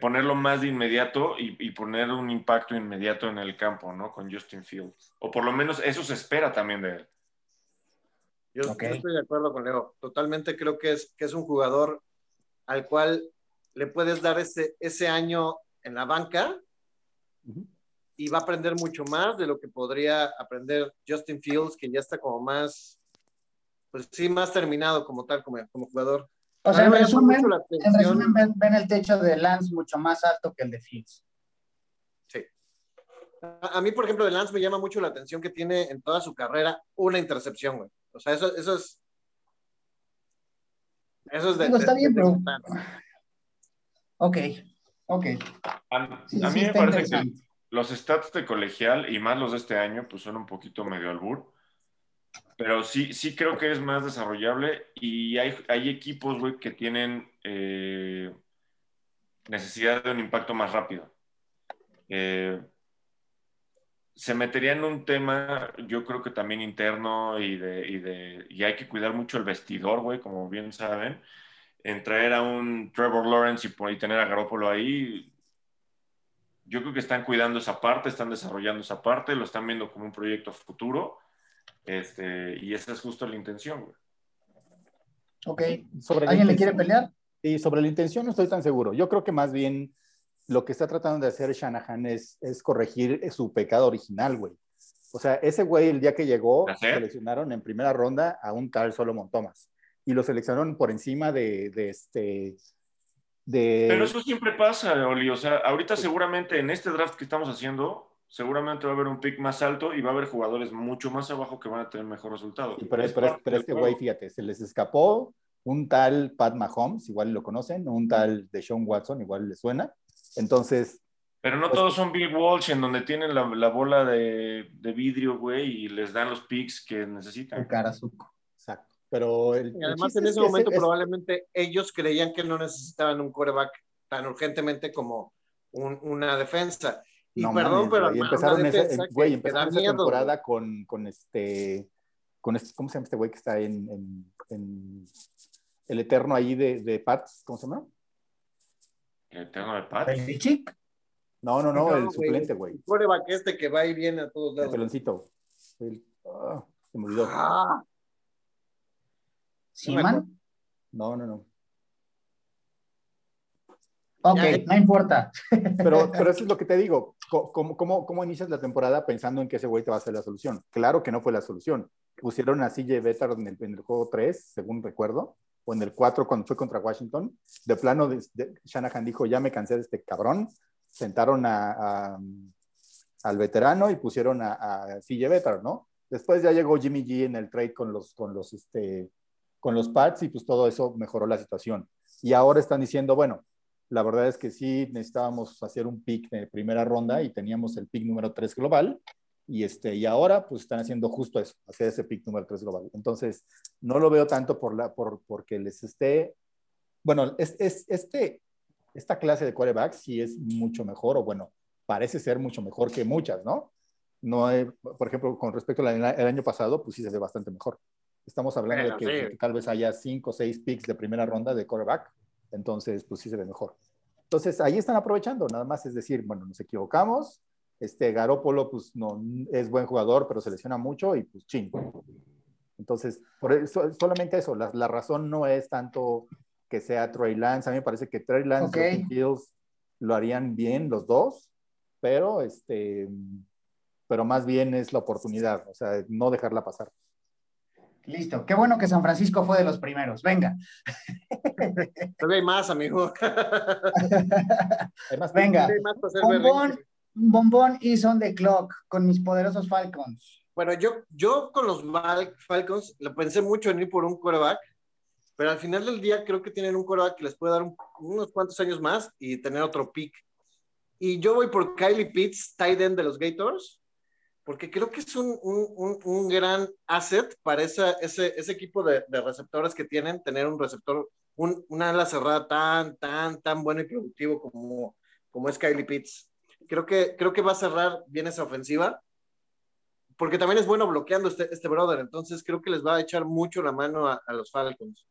ponerlo más de inmediato y, y poner un impacto inmediato en el campo, ¿no? Con Justin Fields. O por lo menos eso se espera también de él. yo, estoy de acuerdo con Leo. Totalmente creo que es, que es un jugador al cual le puedes dar ese, ese año en la banca y va a aprender mucho más de lo que podría aprender Justin Fields, que ya está como más, pues sí, más terminado como tal, como, como jugador. O A sea, mí en resumen, en ven, ven el techo de Lance mucho más alto que el de Fields. Sí. A, a mí, por ejemplo, de Lance me llama mucho la atención que tiene en toda su carrera una intercepción, güey. O sea, eso, eso es. Eso es de. Digo, está de- bien, de- pero... Ok, ok. A, Sí, a sí, mí me parece que los stats de colegial y más los de este año, pues son un poquito medio albur. Pero sí, sí creo que es más desarrollable y hay, hay equipos, güey, que tienen eh, necesidad de un impacto más rápido. Eh, se metería en un tema, yo creo que también interno y, de, y, hay que cuidar mucho el vestidor, güey, como bien saben. En traer a un Trevor Lawrence y, y tener a Garoppolo ahí, yo creo que están cuidando esa parte, están desarrollando esa parte, lo están viendo como un proyecto futuro. Este, y esa es justo la intención, güey. Ok. Sobre ¿Alguien le quiere pelear? Y sobre la intención no estoy tan seguro. Yo creo que más bien lo que está tratando de hacer Shanahan es, es corregir su pecado original, güey. O sea, ese güey el día que llegó, seleccionaron en primera ronda a un tal Solomon Thomas. Y lo seleccionaron por encima de, de este... De, Pero eso siempre pasa, Oli. O sea, ahorita seguramente en este draft que estamos haciendo, seguramente va a haber un pick más alto y va a haber jugadores mucho más abajo que van a tener mejor resultado. Sí, pero, Es pero, pero este güey, fíjate, se les escapó un tal Pat Mahomes, igual lo conocen, un tal de Sean Watson, igual le suena. Entonces, Pero no todos son Bill Walsh, en donde tienen la, la bola de, de vidrio, güey, y les dan los picks que necesitan. El carazuco. exacto. Pero el, Y el además, chiste en es ese que momento, es- probablemente ellos creían que no necesitaban un quarterback tan urgentemente como un- una defensa. Y No perdón, mames, pero güey, empezaron esa, güey, empezaron esa miedo, temporada con, con este, con este, ¿cómo se llama este güey que está en, en- en el eterno ahí de, de Pats? ¿Cómo se llama? El eterno de Pat. Belichick. No, no, no, No, el güey. suplente, güey. El este que va y viene a todos El lados. peloncito. El- ah, se me olvidó. Ah, Seaman. No, no, no. Ok, Ya, no importa. (laughs) Pero, pero eso es lo que te digo. ¿Cómo, cómo, cómo inicias la temporada pensando en que ese güey te va a ser la solución? Claro que no fue la solución. Pusieron a CJ Better en el, en el juego 3, según recuerdo, o en el 4 cuando fue contra Washington. De plano, de- de- Shanahan dijo, ya me cansé de este cabrón. Sentaron a, a- al veterano y pusieron a, a CJ Better, ¿no? Después ya llegó Jimmy G en el trade con los, con los, este, con los Pats y pues todo eso mejoró la situación. Y ahora están diciendo, bueno, la verdad es que sí necesitábamos hacer un pick de primera ronda y teníamos el pick número 3 global. Y, este, y ahora pues están haciendo justo eso, hacer ese pick número 3 global. Entonces, no lo veo tanto por la, por, porque les esté... Bueno, es, es, este, esta clase de quarterbacks sí es mucho mejor, o bueno, parece ser mucho mejor que muchas, ¿no? No, he- por ejemplo, con respecto al año pasado, pues sí se ve bastante mejor. Estamos hablando Bueno, de, que, sí. tal vez haya cinco o seis picks de primera ronda de quarterback, entonces pues sí se ve mejor. Entonces ahí están aprovechando, nada más es decir, bueno, nos equivocamos, este Garópolo pues no es buen jugador, pero se lesiona mucho y pues ching. Entonces, por eso, solamente eso, la, la razón no es tanto que sea Trey Lance, a mí me parece que Trey Lance Ok. y Fields lo harían bien los dos, pero este pero más bien es la oportunidad, o sea, no dejarla pasar. Listo. Qué bueno que San Francisco fue de los primeros. Venga. todavía hay más, amigo. Además, Venga. Más para hacer Bombón, bombón is on the clock con mis poderosos Falcons. Bueno, yo, yo con los Falcons lo pensé mucho en ir por un quarterback, pero al final del día creo que tienen un quarterback que les puede dar un- unos cuantos años más y tener otro pick. Y yo voy por Kylie Pitts, tight end de los Gators, porque creo que es un, un- un- un gran asset para esa- ese, ese equipo de, de receptores que tienen, tener un receptor, un, una ala cerrada tan, tan, tan bueno y productivo como, como es Kylie Pitts. Creo que, creo que va a cerrar bien esa ofensiva porque también es bueno bloqueando este, este brother, entonces creo que les va a echar mucho la mano a, a los Falcons.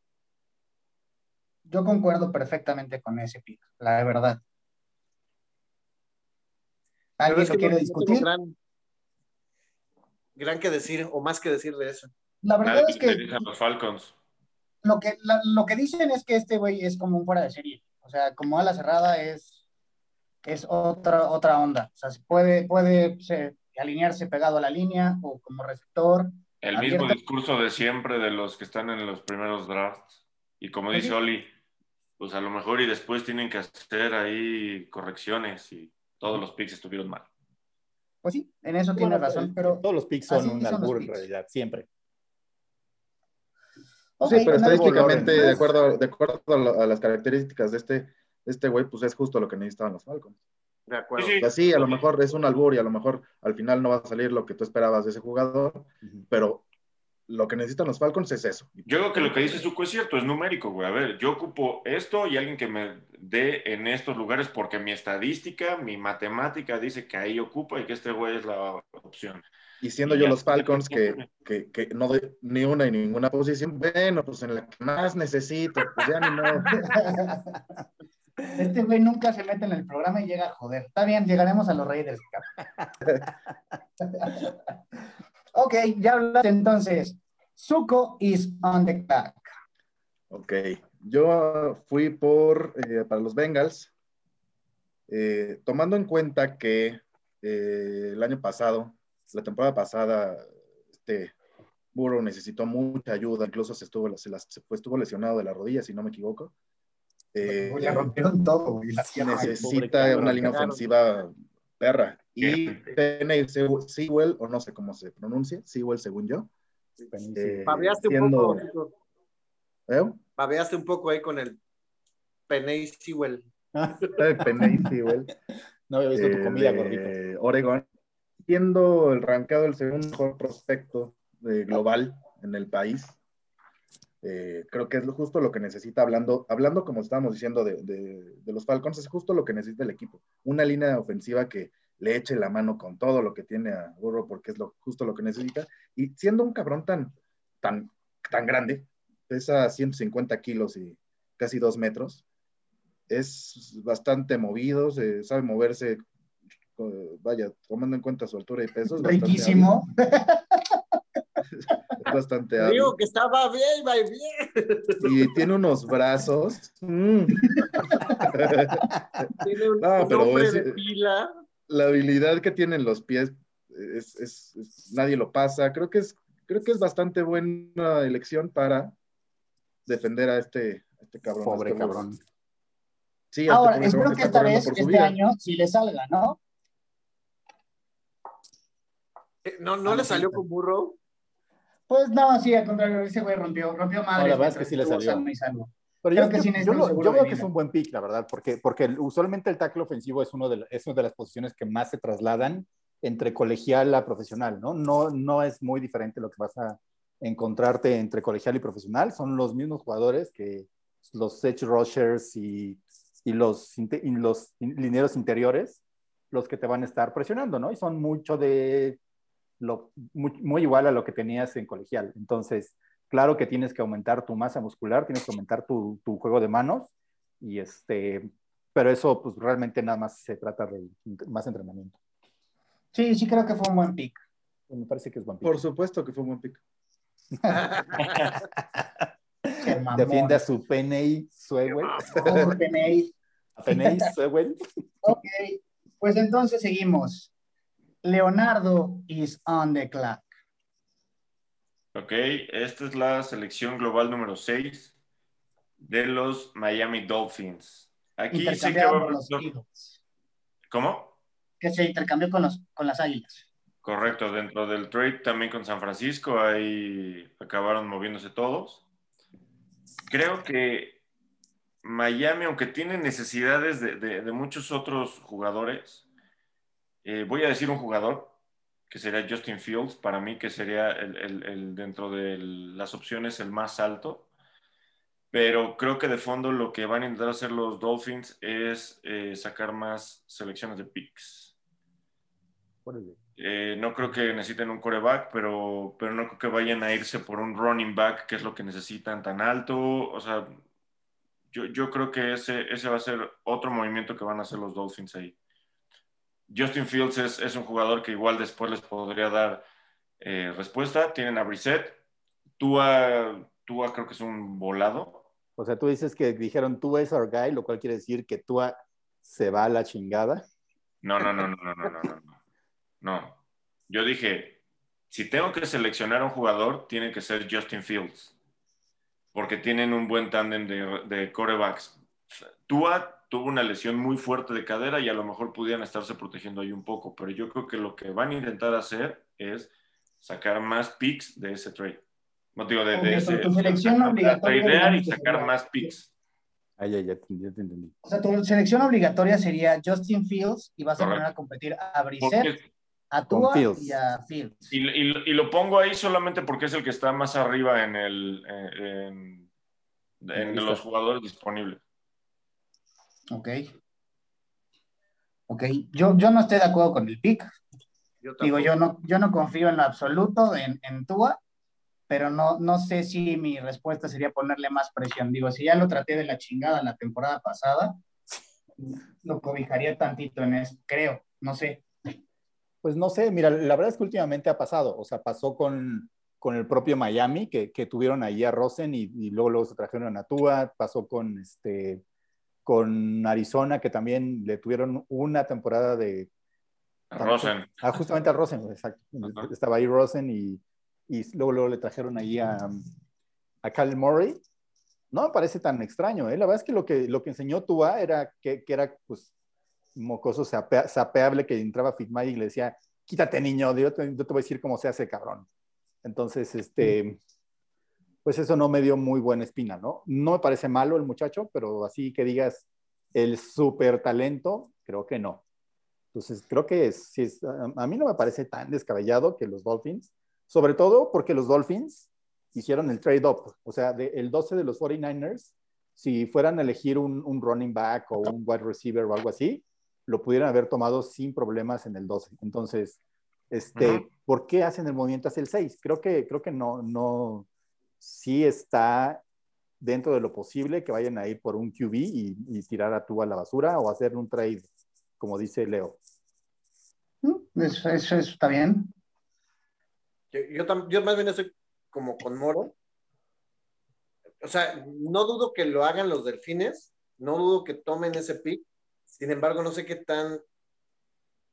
Yo concuerdo perfectamente con ese pick, la verdad. ¿Alguien lo quiere discutir? gran, gran que decir, o más que decir de eso. La verdad Nadie es que a los Falcons. lo que, la- lo que dicen es que este güey es como un fuera de serie. O sea, como ala cerrada es, es otra, otra onda. O sea, se puede, puede se- alinearse pegado a la línea o como receptor. El mismo discurso de siempre de los que están en los primeros drafts. Y como dice sí. Oli, pues a lo mejor y después tienen que hacer ahí correcciones y todos los picks estuvieron mal. Pues sí, en eso tiene Bueno, razón, eh, pero... Todos los picks son un albur en realidad, siempre. Ok, sí, pero estadísticamente, de acuerdo, de acuerdo a, la- a las características de este, este güey, pues es justo lo que necesitaban los Falcons. De acuerdo. Sí, a lo mejor es un albur y a lo mejor al final no va a salir lo que tú esperabas de ese jugador, pero lo que necesitan los Falcons es eso. Yo creo que lo que dice Zuko es cierto, es numérico, güey. A ver, yo ocupo esto y alguien que me dé en estos lugares porque mi estadística, mi matemática dice que ahí ocupa y que este güey es la opción. Y siendo Y yo los Falcons que, que, que no doy ni una y ninguna posición, bueno, pues en la que más necesito, pues ya ni modo. (laughs) Este güey nunca se mete en el programa y llega a joder. Está bien, llegaremos a los Raiders. (laughs) ok, ya hablaste entonces. Zuko is on the clock. Ok, yo fui por, eh, para los Bengals, eh, tomando en cuenta que eh, el año pasado, la temporada pasada, este Burrow necesitó mucha ayuda, incluso se estuvo, se las- se fue- estuvo lesionado de la rodilla, si no me equivoco. Eh, rompieron todo, pobre necesita cabrón, una línea ofensiva perra. Y. Penny Sewell, o no sé cómo se pronuncia, Sewell según yo. eh, Babeaste un poco. ¿eh? Babeaste un poco ahí con el Peney Sewell. (laughs) Eh, Penny Sewell. (laughs) No había visto tu eh, comida, de gordito. Oregon, siendo el rankeado el segundo mejor prospecto eh, global en el país. Eh, creo que es justo lo que necesita, hablando, hablando como estábamos diciendo de, de- de los Falcons, es justo lo que necesita el equipo. Una línea ofensiva que le eche la mano con todo lo que tiene a Burrow, porque es lo, justo lo que necesita. Y siendo un cabrón tan, tan, tan grande, pesa 150 kilos y casi dos metros, es bastante movido, se sabe moverse, vaya, tomando en cuenta su altura y peso. es Riquísimo. (laughs) es bastante hábil. Digo que estaba bien, va bien. Y tiene unos brazos. mm, Tiene un, No, un pero hombre es- de pila. La habilidad que tienen los pies, es, es- es- nadie lo pasa. Creo que, es, creo que es bastante buena elección para defender a este, a este cabrón. Pobre este cabrón. Sí, este Ahora, pobre espero que esta vez, este vida. año, sí le salga, ¿no? Eh, ¿No, no le salió con burro? Pues no, sí, al contrario, ese güey rompió, rompió madre. No, la verdad es que sí le salió. Pero Creo yo, que yo- sí yo lo- yo veo que es un buen pick, la verdad, porque, porque usualmente el tackle ofensivo es, uno de, es una de las posiciones que más se trasladan entre colegial a profesional, ¿no? No, no es muy diferente lo que vas a encontrarte entre colegial y profesional. Son los mismos jugadores que los edge rushers y, y los, y los in- linieros interiores los que te van a estar presionando, ¿no? Y son mucho de lo, muy, muy igual a lo que tenías en colegial. Entonces, claro que tienes que aumentar tu masa muscular, tienes que aumentar tu, tu juego de manos, y este, pero eso pues realmente nada más se trata de más entrenamiento. Sí, sí creo que fue un buen pick. Me parece que es buen pick. Por supuesto que fue un buen pick. (laughs) Defiende a su. Por (laughs) Peney. A Peney (laughs) Sewell. Ok, pues entonces seguimos. Leonardo is on the clock. Ok, esta es la selección global número 6 de los Miami Dolphins. Aquí sé que va los Eagles. ¿Cómo? Que se intercambió con, los, con las águilas. Correcto, dentro del trade también con San Francisco, ahí acabaron moviéndose todos. Creo que Miami, aunque tiene necesidades de, de- de muchos otros jugadores, eh, voy a decir un jugador, que sería Justin Fields, para mí que sería el, el- el- dentro de las opciones el más alto. Pero creo que de fondo lo que van a intentar hacer los Dolphins es eh, sacar más selecciones de picks. Eh, no creo que necesiten un coreback, pero, pero no creo que vayan a irse por un running back, que es lo que necesitan tan alto. O sea, yo, yo creo que ese, ese va a ser otro movimiento que van a hacer los Dolphins ahí. Justin Fields es, es un jugador que igual después les podría dar eh, respuesta. Tienen a Brissett. Tua, Tua creo que es un volado. O sea, tú dices que dijeron tú es our guy, lo cual quiere decir que tú se va a la chingada. No, no, no, no, no, no, no, no. No. Yo dije, si tengo que seleccionar a un jugador, tiene que ser Justin Fields. Porque tienen un buen tándem de, de corebacks. Tua tuvo una lesión muy fuerte de cadera y a lo mejor pudieran estarse protegiendo ahí un poco, pero yo creo que lo que van a intentar hacer es sacar más picks de ese trade. No digo de, de ese. tu selección obligatoria, tradear y sacar más picks. Ah, ya, ya, ya te entendí. O sea, tu selección obligatoria sería Justin Fields y vas a poner a competir a Brissett, Porque- a Tua Fields. y a Fields. y, y- y lo pongo ahí solamente porque es el que está más arriba en, el, en, en- en los jugadores disponibles. Ok. Ok, yo, yo no estoy de acuerdo con el pick. Yo Digo, yo no, yo no confío en lo absoluto en, en Tua, pero no, no sé si mi respuesta sería ponerle más presión. Digo, si ya lo traté de la chingada la temporada pasada, lo cobijaría tantito en eso, creo, no sé. Pues no sé, mira, la verdad es que últimamente ha pasado, o sea, pasó con, con el propio Miami, que, que tuvieron ahí a Rosen y, y luego, luego se trajeron a Tua, pasó con, este, con Arizona, que también le tuvieron una temporada de... Rosen. Ah, justamente a Rosen, exacto. Ajá. Estaba ahí Rosen y, y luego, luego le trajeron ahí a, a Kyle Murray. No me parece tan extraño, ¿eh? La verdad es que lo que, lo que enseñó Tua era que, que era, pues, mocoso sapea- sapeable que entraba Fitzmagic y le decía, quítate niño, yo te, yo te voy a decir cómo se hace cabrón. Entonces, este, pues eso no me dio muy buena espina, ¿no? No me parece malo el muchacho, pero así que digas el súper talento, creo que no. Entonces, creo que es, es- a, mí no me parece tan descabellado que los Dolphins, sobre todo porque los Dolphins hicieron el trade-up, o sea, de- el 12 de los 49ers, si fueran a elegir un, un running back o un wide receiver o algo así, lo pudieran haber tomado sin problemas en el 12. Entonces, este. ¿por qué hacen el movimiento hacia el 6? Creo que, creo que no, no, sí está dentro de lo posible que vayan a ir por un QB y, y tirar a tú a la basura o hacer un trade, como dice Leo. Mm, Eso, eso está bien. Yo, yo, más bien estoy como con Moro. O sea, no dudo que lo hagan los delfines, no dudo que tomen ese pick. Sin embargo, no sé qué tan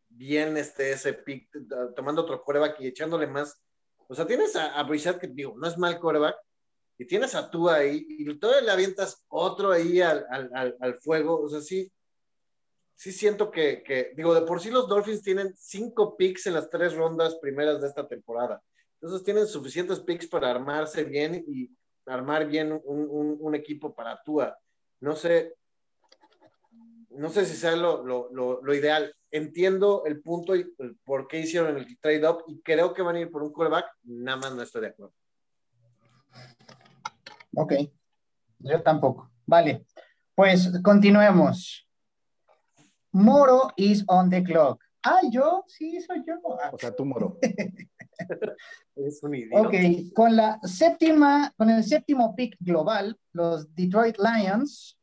bien esté ese pick, tomando otro coreback y echándole más. O sea, tienes a, a que digo, no es mal coreback, y tienes a tú ahí, y todavía le avientas otro ahí al, al, al, al fuego. O sea, sí, sí siento que, que, digo, de por sí los Dolphins tienen cinco picks en las tres rondas primeras de esta temporada. Entonces tienen suficientes picks para armarse bien y armar bien un, un, un equipo para Tua. No sé, no sé si sea lo, lo, lo, lo, ideal. Entiendo el punto y el por qué hicieron el trade-up y creo que van a ir por un quarterback. Nada más no estoy de acuerdo. Ok, yo tampoco. Vale, pues continuemos. Moro is on the clock. Ah, yo, sí, soy yo. Ah, O sea, tú, Moro. (laughs) Es un idiota. Ok, con la séptima, con el séptimo pick global, los Detroit Lions,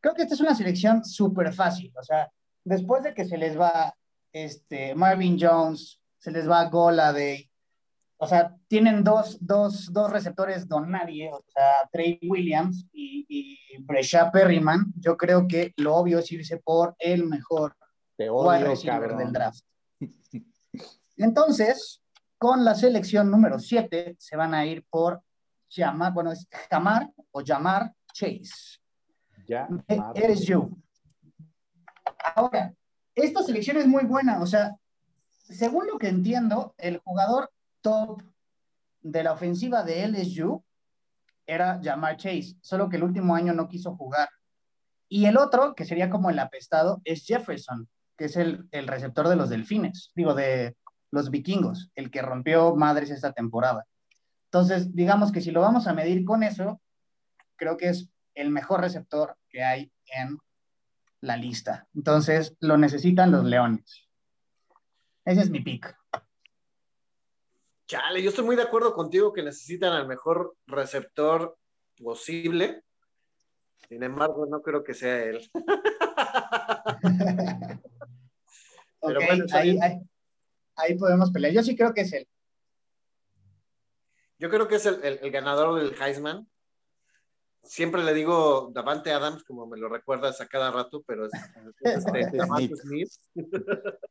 creo que esta es una selección súper fácil. O sea, después de que se les va este, Marvin Jones, se les va Goladay, o sea, tienen dos, dos, dos receptores don nadie, o sea, Trey Williams y, y Brescia Perryman. Yo creo que lo obvio es irse por el mejor Te odio, receiver del draft. Entonces, con la selección número 7 se van a ir por Jamar, bueno, es Jamar o Jamar Chase. Ya. Eres you. Ahora, esta selección es muy buena, o sea, según lo que entiendo, el jugador top de la ofensiva de LSU era Jamar Chase, solo que el último año no quiso jugar. Y el otro, que sería como el apestado, es Jefferson, que es el, el receptor de los delfines, digo, de los vikingos, el que rompió madres esta temporada. Entonces, digamos que si lo vamos a medir con eso, creo que es el mejor receptor que hay en la lista. Entonces, lo necesitan los Leones. Ese es mi pick. Chale, yo estoy muy de acuerdo contigo que necesitan al mejor receptor posible. Sin embargo, no creo que sea él. (laughs) Pero bueno, ahí, ahí, ahí podemos pelear. Yo sí creo que es él. Yo creo que es el, el- el ganador del Heisman. Siempre le digo Davante Adams, como me lo recuerdas a cada rato, pero es, es (laughs) este, Davante Davante Smith. Smith. (laughs)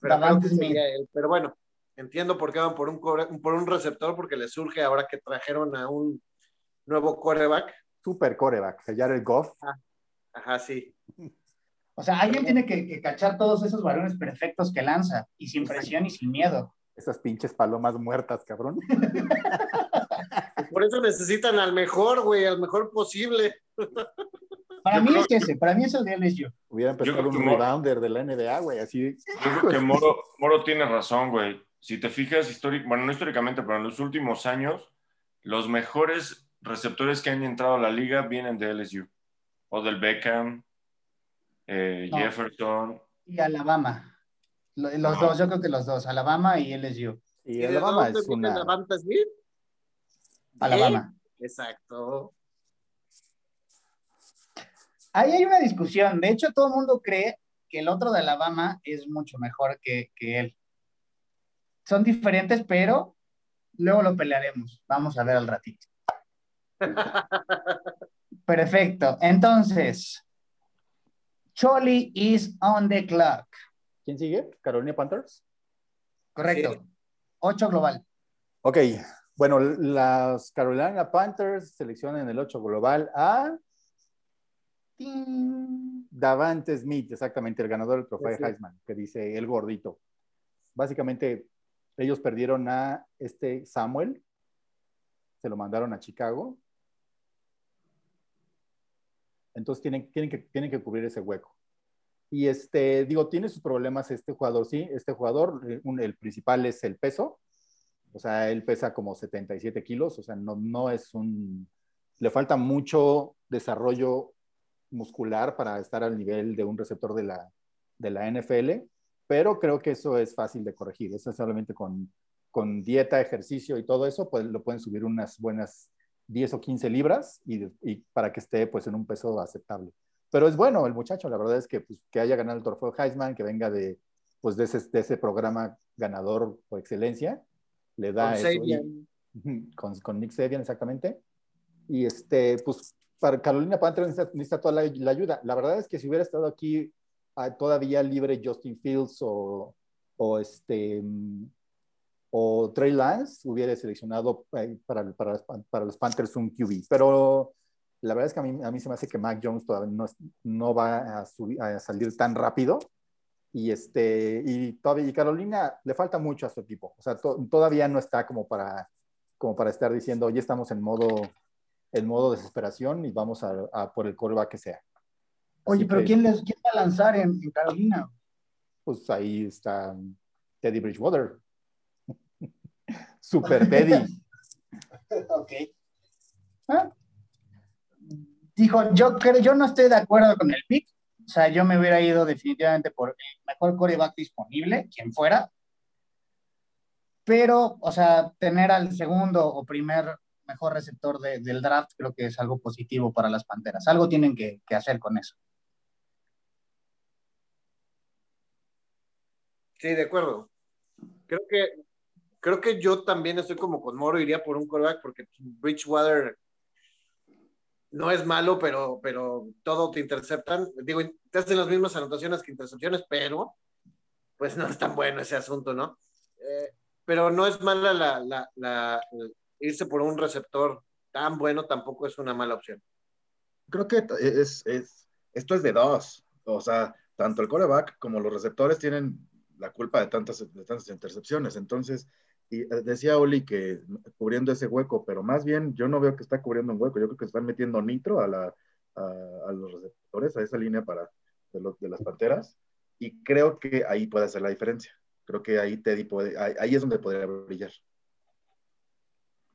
pero, Davante Smith. él. Pero bueno, entiendo por qué van por un, core- por un receptor, porque les surge ahora que trajeron a un nuevo quarterback. Super coreback, Jared Goff. Ajá, sí. O sea, alguien tiene que, que cachar todos esos balones perfectos que lanza y sin presión y sin miedo. Esas pinches palomas muertas, cabrón. (laughs) Por eso necesitan al mejor, güey, al mejor posible. Para Yo mí creo es ese, para mí es el de LSU. Hubiera empezado creo un rebounder de la NBA, güey, así. Yo creo que Moro, Moro tiene razón, güey. Si te fijas, históric, bueno, no históricamente, pero en los últimos años, los mejores receptores que han entrado a la liga vienen de LSU. O del Beckham, eh, No. Jefferson. Y Alabama. Lo- Los No. dos, yo creo que los dos, Alabama y LSU. Y de Alabama dónde es una. Smith? Alabama. Exacto. Ahí hay una discusión. De hecho, todo el mundo cree que el otro de Alabama es mucho mejor que, que él. Son diferentes, pero luego lo pelearemos. Vamos a ver al ratito. (laughs) Perfecto. Entonces, Choli is on the clock. ¿Quién sigue? Carolina Panthers. Correcto. Sí. 8 global. Ok, bueno, las Carolina Panthers seleccionan en el 8 global a Ting. Davante Smith, exactamente, el ganador del trofeo Sí. Heisman, que dice el gordito. Básicamente, ellos perdieron a este Samuel, se lo mandaron a Chicago. Entonces tienen, tienen, que, tienen que cubrir ese hueco. Y este, digo, tiene sus problemas este jugador, sí, este jugador, eh, un- el principal es el peso, o sea, él pesa como 77 kilos, o sea, no, no es un, le falta mucho desarrollo muscular para estar al nivel de un receptor de la, de la NFL, pero creo que eso es fácil de corregir. Eso es solamente con, con dieta, ejercicio y todo eso, pues lo pueden subir unas buenas 10 o 15 libras y, y para que esté pues en un peso aceptable. Pero es bueno el muchacho, la verdad es que, pues, que haya ganado el trofeo Heisman, que venga de, pues, de, ese, de ese programa ganador por excelencia, le da Con eso. y- Sabian. (laughs) Con, con Nick Sabian, exactamente. Y este, pues para Carolina Panthers necesita, necesita toda la, la ayuda. La verdad es que si hubiera estado aquí ah, todavía libre Justin Fields o, o este o Trey Lance, hubiera seleccionado eh, para, para, para los Panthers un QB. Pero la verdad es que a mí, a mí se me hace que Mac Jones todavía no, no va a, subir- a salir tan rápido. Y, este, y, todavía, y Carolina le falta mucho a su equipo. O sea, to- todavía no está como para, como para estar diciendo, oye, estamos en modo, en modo desesperación y vamos a, a por el coreback que sea. Oye, Así pero que, ¿quién, les, quién va a lanzar en, en Carolina? Pues ahí está Teddy Bridgewater. (laughs) Super Teddy. (laughs) ok. Ah. Dijo, yo, creo, yo no estoy de acuerdo con el pick. O sea, yo me hubiera ido definitivamente por el mejor coreback disponible, quien fuera. Pero, o sea, tener al segundo o primer mejor receptor de- del draft creo que es algo positivo para las Panteras. Algo tienen que, hacer con eso. Sí, de acuerdo. Creo que, creo que yo también estoy como con Moro, iría por un quarterback porque Bridgewater no es malo, pero, pero todo te interceptan. Digo, te hacen las mismas anotaciones que intercepciones, pero pues no es tan bueno ese asunto, ¿no? Eh, pero no es mala la, la, irse por un receptor tan bueno, tampoco es una mala opción. Creo que es, es, esto es de dos. O sea, tanto el coreback como los receptores tienen la culpa de tantas, de tantas intercepciones. Entonces, y eh, decía Oli que cubriendo ese hueco, pero más bien yo no veo que está cubriendo un hueco, yo creo que están metiendo nitro a, la, a, a los receptores, a esa línea para de, los, de las panteras, y creo que ahí puede hacer la diferencia. Creo que ahí Teddy puede, ahí, ahí es donde podría brillar.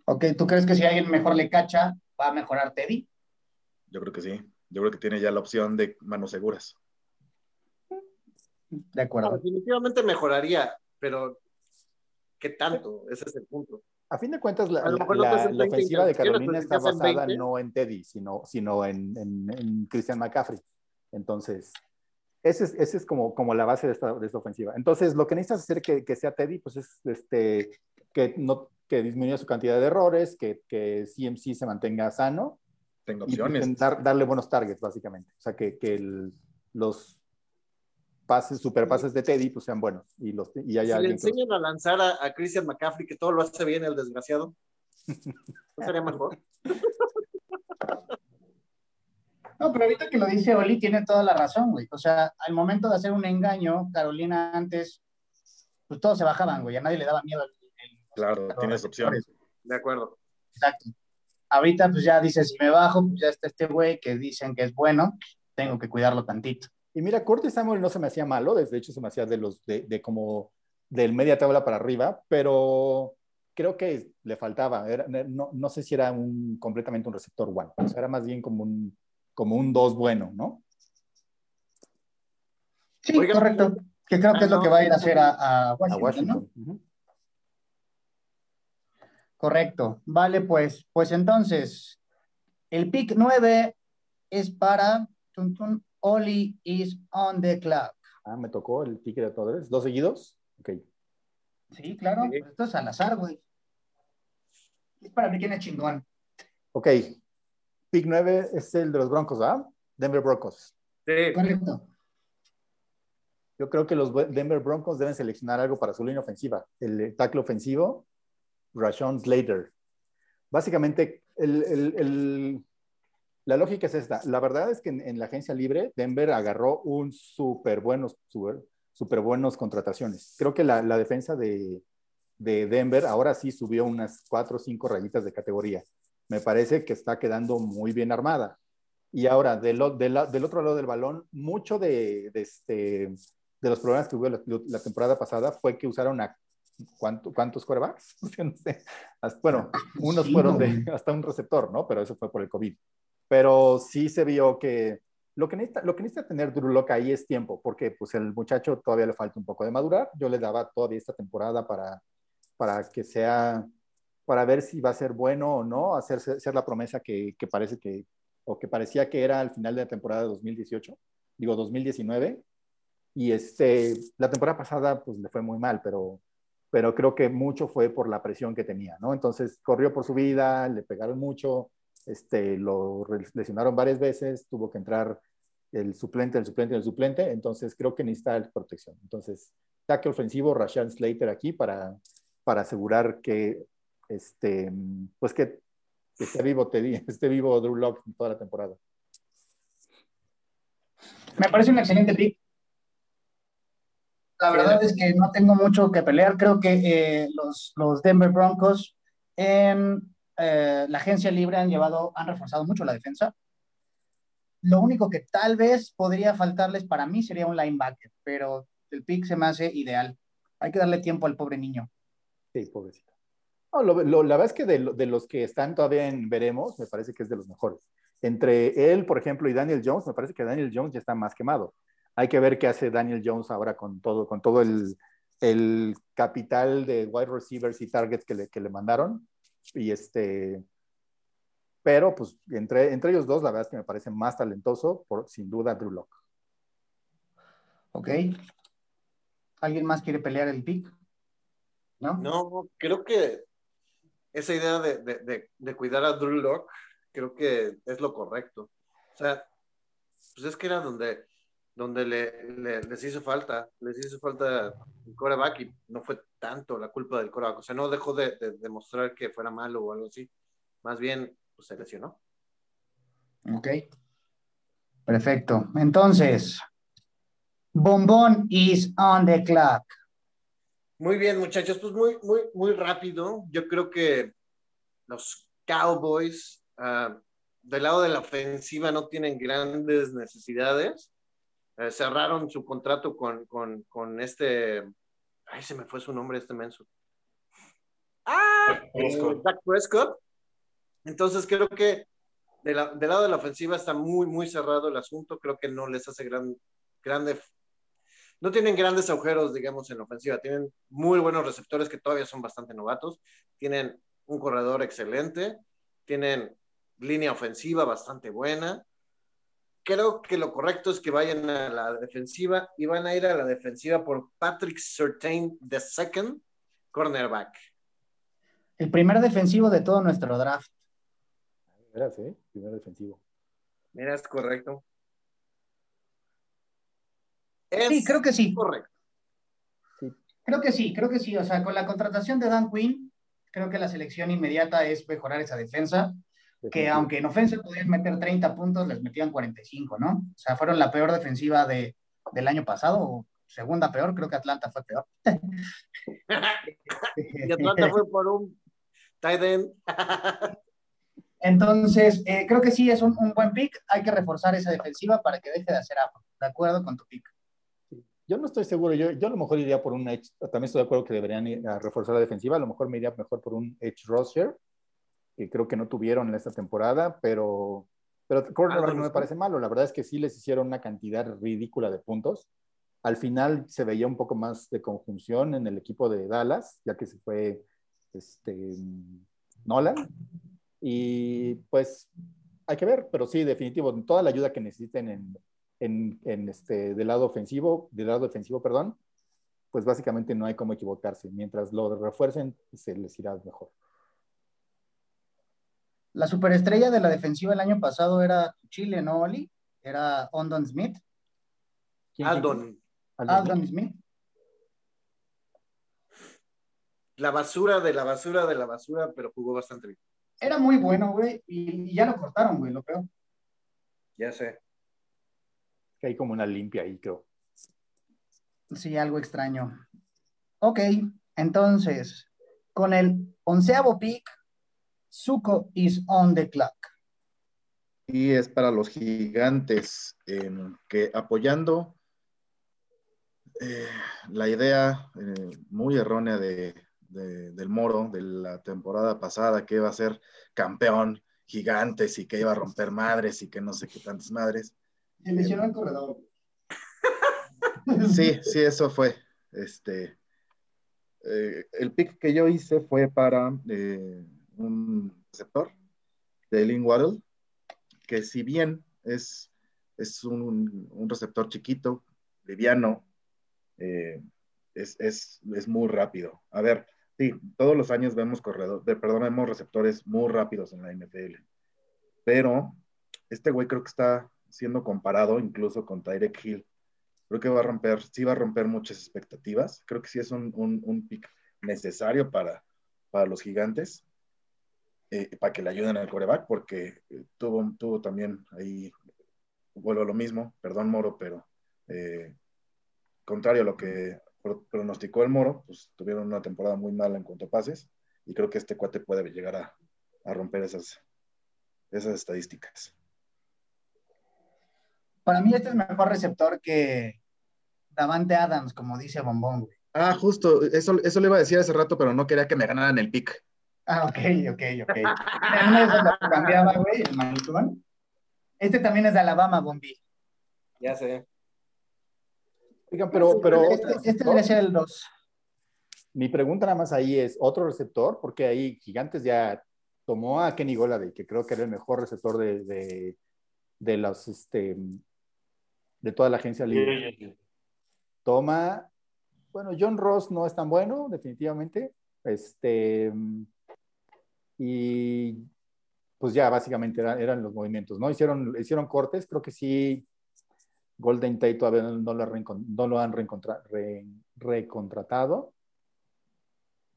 Ok, ¿tú crees que si alguien mejor le cacha, va a mejorar Teddy? Yo creo que sí. Yo creo que tiene ya la opción de manos seguras. De No, acuerdo. definitivamente mejoraría, pero ¿qué tanto? Ese es el punto. A fin de cuentas, la, la- mejor no te la- hacen la 20 ofensiva de Carolina está basada 20. no en Teddy, sino, sino en, en- en Christian McCaffrey. Entonces, ese es, ese es como, como la base de esta, de esta ofensiva. Entonces, lo que necesitas hacer que, que sea Teddy, pues es este, que, no, que disminuya su cantidad de errores, que, que CMC se mantenga sano. Tengo y, opciones. dar- darle buenos targets, básicamente. O sea, que, que el- los pases, super pases de Teddy, pues sean buenos. Y, los, y Si haya le que los- enseñan a lanzar a, a Christian McCaffrey, que todo lo hace bien el desgraciado, (laughs) ¿no sería mejor? No, pero ahorita que lo dice Oli, tiene toda la razón, güey. O sea, al momento de hacer un engaño, Carolina antes, pues todos se bajaban, güey. A nadie le daba miedo. el- el- Claro, tienes opciones. De acuerdo. Exacto. Ahorita, pues ya dices, si me bajo, pues ya está este güey que dicen que es bueno, tengo que cuidarlo tantito. Y mira, Curtis Samuel no se me hacía malo, de hecho se me hacía de los de, de como del media tabla para arriba, pero creo que le faltaba. Era- no, no sé si era un completamente un receptor one, o sea, era más bien como un como un dos bueno, ¿no? Sí, Oiga, correcto. Que creo que es lo que va a ir a hacer a, a A Washington, ¿no? Correcto. Vale, pues, pues entonces, el pick 9 es para tun, tun, Oli is on the clock. Ah, me tocó el ticket de todos, dos seguidos. Ok. Sí, claro. Esto es al azar, güey. Es para ver quién es chingón. Ok. Pick 9 es el de los Broncos, ¿ah? Denver Broncos. Sí. Correcto. Yo creo que los Denver Broncos deben seleccionar algo para su línea ofensiva. El tackle ofensivo, Rashawn Slater. Básicamente, el- el- el- la lógica es esta. La verdad es que en, en la agencia libre, Denver agarró un súper buenos, súper buenos contrataciones. Creo que la, la defensa de, de Denver ahora sí subió unas cuatro o cinco rayitas de categoría. Me parece que está quedando muy bien armada. Y ahora, del, otro lado del balón, mucho de, de este, de los problemas que hubo la, la temporada pasada fue que usaron a ¿cuánto- ¿cuántos. (laughs) Hasta- Bueno, unos Sí, fueron de hasta un receptor, ¿no? Pero eso fue por el COVID. Pero sí se vio que lo que necesita, lo que necesita tener Drew Lock ahí es tiempo, porque pues el muchacho todavía le falta un poco de madurar. Yo le daba todavía esta temporada para, para que sea, para ver si va a ser bueno o no, hacer ser la promesa que, que parece que, o que parecía que era al final de la temporada de 2018, digo 2019. Y este, la temporada pasada pues le fue muy mal, pero, pero creo que mucho fue por la presión que tenía, ¿no? Entonces corrió por su vida, le pegaron mucho, este, lo lesionaron varias veces, tuvo que entrar el suplente, el suplente, el suplente, entonces creo que necesita protección. Entonces, tackle ofensivo, Rashan Slater aquí para, para asegurar que, este, pues que, que esté vivo, te (laughs) esté vivo Drew Lock toda la temporada. Me parece un excelente pick. La verdad es que no tengo mucho que pelear. Creo que eh, los, los Denver Broncos en eh, la agencia libre han llevado, han reforzado mucho la defensa. Lo único que tal vez podría faltarles para mí sería un linebacker, pero el pick se me hace ideal. Hay que darle tiempo al pobre niño. Sí, pobrecito. Lo- la verdad es que de los que están todavía en veremos, me parece que es de los mejores. Entre él, por ejemplo, y Daniel Jones, me parece que Daniel Jones ya está más quemado. Hay que ver qué hace Daniel Jones ahora con todo, con todo el, el capital de wide receivers y targets que le, que le mandaron. Y este, pero pues entre, entre ellos dos, la verdad es que me parece más talentoso, por, sin duda, Drew Lock. ¿Ok? ¿Alguien más quiere pelear el pick? ¿No? No, creo que esa idea de, de, de, de cuidar a Drew Lock, creo que es lo correcto. O sea, pues es que era donde, donde le, le- les hizo falta, les hizo falta el coreback y no fue tanto la culpa del coreback. O sea, no dejó de, de demostrar que fuera malo o algo así. Más bien, pues se lesionó. Ok. Perfecto. Entonces, Bombón is on the clock. Muy bien, muchachos, pues muy, muy, muy rápido. Yo creo que los Cowboys, ah, del lado de la ofensiva, no tienen grandes necesidades. Eh, cerraron su contrato con, con, con este. Ay, se me fue su nombre, este menso. ¡Ah! Prescott. Dak Prescott. Entonces creo que de la- del lado de la ofensiva está muy, muy cerrado el asunto. Creo que no les hace gran, grande no tienen grandes agujeros, digamos, en la ofensiva. Tienen muy buenos receptores que todavía son bastante novatos. Tienen un corredor excelente. Tienen línea ofensiva bastante buena. Creo que lo correcto es que vayan a la defensiva y van a ir a la defensiva por Patrick Surtain II, cornerback. El primer defensivo de todo nuestro draft. Era, sí, primer defensivo. Mira, es correcto. Sí, creo que sí. Correcto. Creo que sí, creo que sí. O sea, con la contratación de Dan Quinn, creo que la selección inmediata es mejorar esa defensa. Que aunque en ofensa podían meter 30 puntos, les metían 45, ¿no? O sea, fueron la peor defensiva de, del año pasado, o segunda peor, creo que Atlanta fue peor. (laughs) Y Atlanta fue por un tight end. (laughs) Entonces, eh, creo que sí es un, un buen pick. Hay que reforzar esa defensiva para que deje de hacer afro. De acuerdo con tu pick. Yo no estoy seguro, yo, yo a lo mejor iría por un edge, también estoy de acuerdo que deberían ir a reforzar la defensiva, a lo mejor me iría mejor por un edge rusher, que creo que no tuvieron en esta temporada, pero, pero cornerback no me parece malo, la verdad es que sí les hicieron una cantidad ridícula de puntos. Al final se veía un poco más de conjunción en el equipo de Dallas, ya que se fue este, Nolan, y pues hay que ver, pero sí, definitivo, toda la ayuda que necesiten en, en, en este, del lado ofensivo, del lado defensivo, perdón, pues básicamente no hay cómo equivocarse. Mientras lo refuercen, se les irá mejor. La superestrella de la defensiva el año pasado era Chile, ¿no, Oli? Era Ondon Smith. ¿Quién- Aldon. Aldon. Aldon Smith. La basura de la basura de la basura, pero jugó bastante bien. Era muy bueno, güey, y, y ya lo cortaron, güey, lo peor. Ya sé. Que hay como una limpia ahí, creo. Sí, algo extraño. Ok, entonces, con el onceavo pick, Zuko is on the clock. Y es para los gigantes em, que apoyando eh, la idea eh, muy errónea de, de- del Moro de la temporada pasada, que iba a ser campeón gigantes y que iba a romper madres y que no sé qué tantas madres. Se lesionó el corredor. Sí, sí, eso fue. Este, eh, el pick que yo hice fue para un receptor de Lynn Waddle, que si bien es, es un, un receptor chiquito, liviano, eh, es, es, es muy rápido. A ver, sí, todos los años vemos corredor, de, perdón, vemos receptores muy rápidos en la NFL, pero este güey creo que está siendo comparado incluso con Tyrek Hill creo que va a romper, sí va a romper muchas expectativas. Creo que sí es un, un, un pick necesario para, para los gigantes, eh, para que le ayuden al coreback, porque eh, tuvo, tuvo también ahí, vuelvo a lo mismo, perdón Moro, pero eh, contrario a lo que pro- pronosticó el Moro, pues tuvieron una temporada muy mala en cuanto a pases, y creo que este cuate puede llegar a, a romper esas, esas estadísticas. Para mí este es mejor receptor que Davante Adams, como dice Bombón, güey. Ah, justo, eso, eso le iba a decir hace rato, pero no quería que me ganaran el pick. Ah, ok, ok, ok. En una de esas lo cambiaba, güey, el. Este también es de Alabama, Bombi. Ya sé. Oigan, pero, pero Este, este debería ser el 2. mi pregunta nada más ahí es, ¿otro receptor? Porque ahí Gigantes ya tomó a Kenny Goladay, que creo que era el mejor receptor de, de, de los, este, de toda la agencia libre. Toma, bueno, John Ross no es tan bueno, definitivamente. Este, y pues ya básicamente eran, eran los movimientos, ¿no? Hicieron, hicieron cortes, creo que sí. Golden Tate todavía no, lo, han recontratado.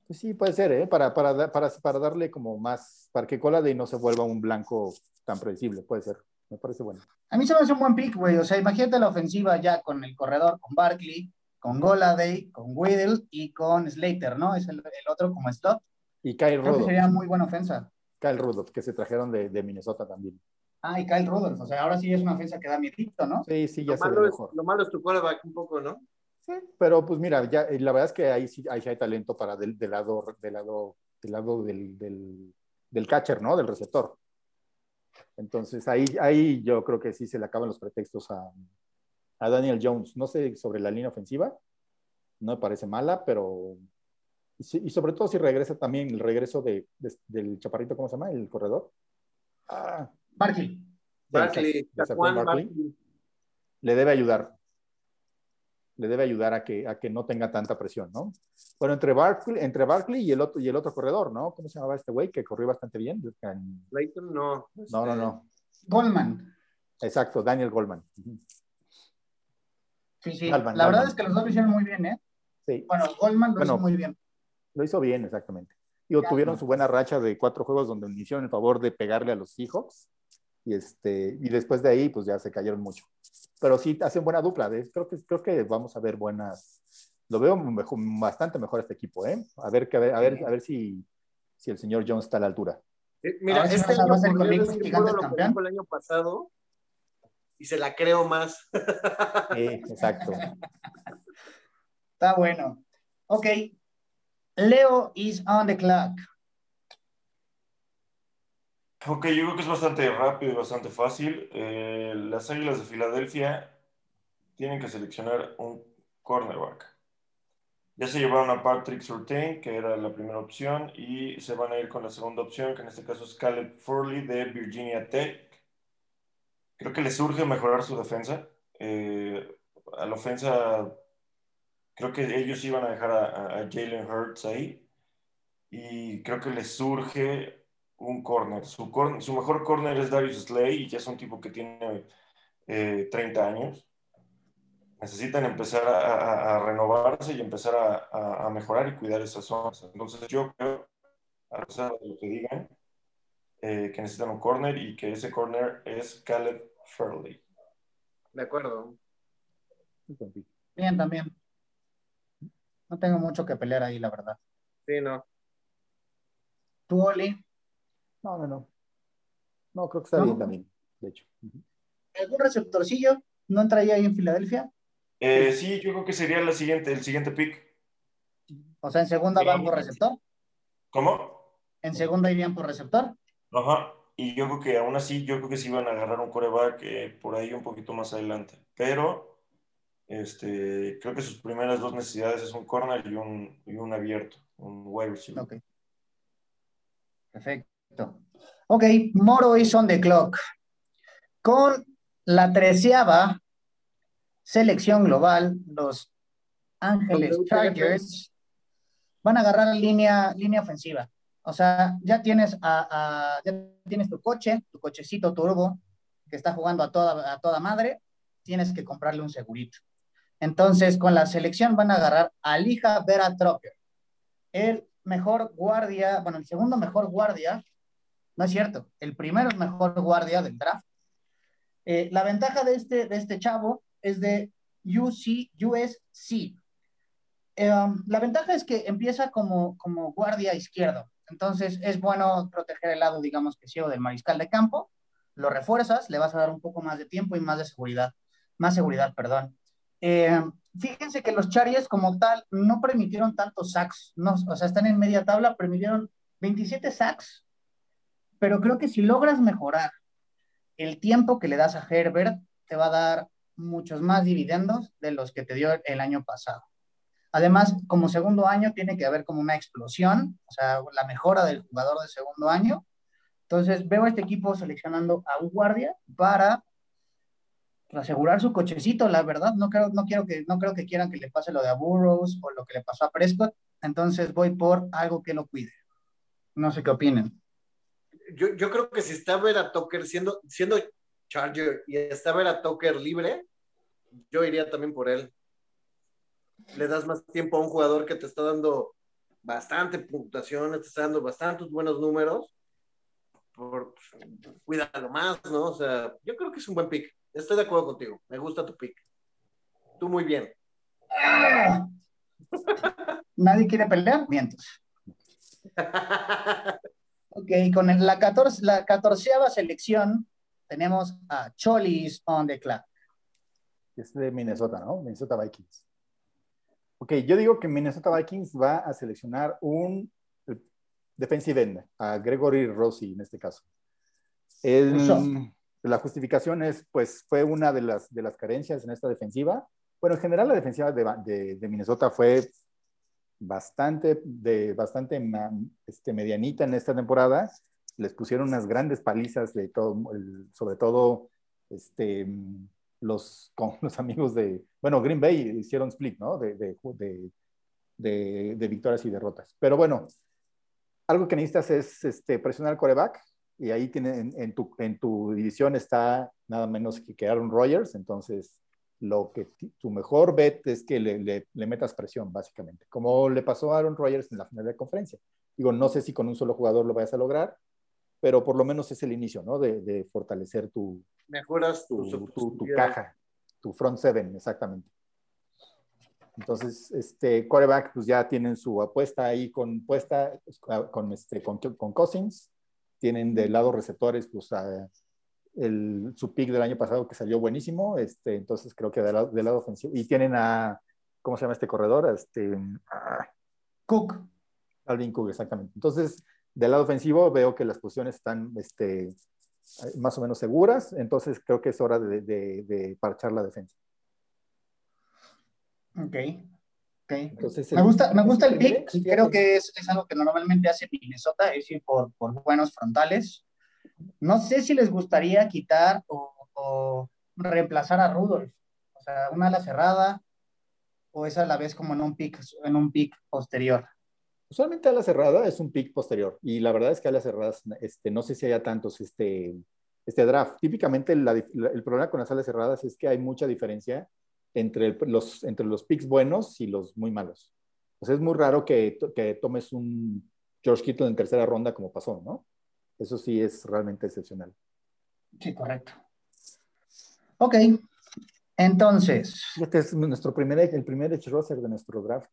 Pues sí, puede ser, ¿eh? Para, para, para, darle como más, para que Coladay no se vuelva un blanco tan predecible, puede ser. Me parece bueno. A mí se me hace un buen pick, güey. O sea, imagínate la ofensiva ya con el corredor, con Barkley, con Goladay, con Whittle y con Slater, ¿no? Es el, otro como slot. Y Kyle Creo que Rudolph, sería muy buena ofensa. Kyle Rudolph, que se trajeron de, de Minnesota también. Ah, y Kyle Rudolph. O sea, ahora sí es una ofensa que da miedito, ¿no? Sí, sí, ya Lo se ve malo, es, mejor. lo malo es tu quarterback un poco, ¿no? Sí, pero pues mira, ya, eh, la verdad es que ahí sí, ahí hay talento para del, del lado, del lado, del lado del, del, del catcher, ¿no? Del receptor. Entonces ahí, ahí yo creo que sí se le acaban los pretextos a, a Daniel Jones. No sé sobre la línea ofensiva, no me parece mala, pero y, sí- y sobre todo si regresa también el regreso de, de- del chaparrito, ¿cómo se llama? El corredor. Ah, Barkley. Barkley, le debe ayudar. le debe ayudar a que, a que no tenga tanta presión, ¿no? Bueno, entre Barkley, entre Barkley y, el otro, y el otro corredor, ¿no? ¿Cómo se llamaba este güey que corrió bastante bien? Leighton, no. No, no, no. Goldman. Exacto, Daniel Goldman. Sí, sí. la verdad es que los dos lo hicieron muy bien, ¿eh? Sí. Bueno, Goldman lo hizo muy bien. Lo hizo bien, exactamente. Y tuvieron su buena racha de cuatro juegos donde hicieron el favor de pegarle a los Seahawks. Y, este, y después de ahí, pues ya se cayeron mucho. Pero sí, hacen buena dupla. Creo que, creo que vamos a ver buenas. Lo veo bastante mejor este equipo, ¿eh? A ver, a ver, a ver, a ver si, si el señor Jones está a la altura. Eh, mira, este año, campeón. el año pasado y se la creo más. Sí, exacto. Está bueno. Ok. Leo is on the clock. Ok, yo creo que es bastante rápido y bastante fácil. Eh, las Águilas de Filadelfia tienen que seleccionar un cornerback. Ya se llevaron a Patrick Surtain, que era la primera opción, y se van a ir con la segunda opción, que en este caso es Caleb Furley de Virginia Tech. Creo que les urge mejorar su defensa. Eh, a la ofensa, creo que ellos iban a dejar a, a Jalen Hurts ahí. Y creo que les surge un corner. Su, su mejor corner es Darius Slay y ya es un tipo que tiene 30 eh, años. Necesitan empezar a, renovarse y empezar a, mejorar y cuidar esas zonas. Entonces yo creo, a pesar de lo que digan, eh, que necesitan un corner y que ese corner es Caleb Furley. De acuerdo. Bien, también. No tengo mucho que pelear ahí, la verdad. Sí, no. ¿Tú, Oli? No, no, no. No, creo que está bien también, de hecho. ¿Algún receptorcillo no entraría ahí en Filadelfia? Eh, sí, yo creo que sería la siguiente, el siguiente pick. O sea, en segunda van por receptor. ¿Cómo? En segunda irían por receptor. Ajá. Y yo creo que aún así, yo creo que sí van a agarrar un coreback eh, por ahí un poquito más adelante. Pero este, creo que sus primeras dos necesidades es un corner y un, y un abierto, un wide receiver. Perfecto. Ok, Moro is on the clock. Con la treceava selección global, los Ángeles Chargers van a agarrar línea, línea ofensiva. O sea, ya tienes, a, ya tienes tu coche, tu cochecito turbo, que está jugando a toda, a toda madre, tienes que comprarle un segurito. Entonces, con la selección van a agarrar a Lija Vera Trocker, el mejor guardia, bueno, el segundo mejor guardia no es cierto. El primero mejor guardia del draft. Eh, la ventaja de este, de este chavo es de UC, USC. Eh, um, la ventaja es que empieza como, como guardia izquierdo. Entonces es bueno proteger el lado, digamos que ciego del mariscal de campo. Lo refuerzas, le vas a dar un poco más de tiempo y más de seguridad. Más seguridad, perdón. Eh, fíjense que los Chargers como tal no permitieron tantos sacks. No, o sea, están en media tabla, permitieron 27 sacks pero creo que si logras mejorar el tiempo que le das a Herbert, te va a dar muchos más dividendos de los que te dio el año pasado. Además, como segundo año tiene que haber como una explosión, o sea, la mejora del jugador de segundo año. Entonces, veo a este equipo seleccionando a un guardia para asegurar su cochecito, la verdad. No creo, no, quiero que, no creo que quieran que le pase lo de a Burroughs o lo que le pasó a Prescott. Entonces, voy por algo que lo cuide. No sé qué opinen yo, yo creo que si está Vera Tucker siendo, siendo Charger y está Vera Tucker libre, yo iría también por él. Le das más tiempo a un jugador que te está dando bastante puntuación, te está dando bastantes buenos números. Por, cuídalo más, ¿no? O sea, yo creo que es un buen pick. Estoy de acuerdo contigo. Me gusta tu pick. Tú muy bien. (laughs) ¿Nadie quiere pelear? Mientos. (laughs) Ok, con la, 14, la catorceava selección tenemos a Cholis on the clock. Es de Minnesota, ¿no? Minnesota Vikings. Ok, yo digo que Minnesota Vikings va a seleccionar un defensive end, a Gregory Rossi en este caso. La justificación es, pues, fue una de las, de las carencias en esta defensiva. Bueno, en general la defensiva de, Minnesota fue bastante, de, bastante este, medianita en esta temporada. Les pusieron unas grandes palizas de todo, sobre todo este, los, con los amigos de, bueno, Green Bay hicieron split, ¿no? De, de, de, de victorias y derrotas. Pero bueno, algo que necesitas es este, presionar al coreback y ahí tiene, en, tu, en tu división está nada menos que, Aaron Rodgers, entonces lo que tu mejor bet es que le, le, metas presión, básicamente, como le pasó a Aaron Rodgers en la final de conferencia. Digo, no sé si con un solo jugador lo vayas a lograr, pero por lo menos es el inicio, ¿no? De, de fortalecer tu... Mejoras tu, tu, tu, caja, tu front seven, exactamente. Entonces, este quarterback, pues ya tienen su apuesta ahí con puesta con, este, con, con Cousins. Tienen del lado receptores, pues el, su pick del año pasado que salió buenísimo. Este, entonces, creo que del lado, del lado ofensivo. Y tienen a, ¿cómo se llama este corredor? Este, Cook. Alvin Cook, exactamente. Entonces, del lado ofensivo veo que las posiciones están este, más o menos seguras. Entonces, creo que es hora de, de, de parchar la defensa. Ok. Okay. me, gusta, me gusta el pick. Creo que es, es, algo que normalmente hace Minnesota, es ir por, por, buenos frontales. No sé si les gustaría quitar o, o, reemplazar a Rudolph. O sea, una ala cerrada o es a la vez como en un pick, en un pick posterior. Usualmente ala cerrada es un pick posterior. Y la verdad es que a las cerradas, este, no sé si haya tantos este, este draft. Típicamente el, el problema con las alas cerradas es que hay mucha diferencia entre, los, entre los picks buenos y los muy malos. O sea, es muy raro que, que tomes un George Kittle en tercera ronda como pasó, ¿no? Eso sí es realmente excepcional. Sí, correcto. Ok, entonces. Este es nuestro primer, el primer edge roster de nuestro draft.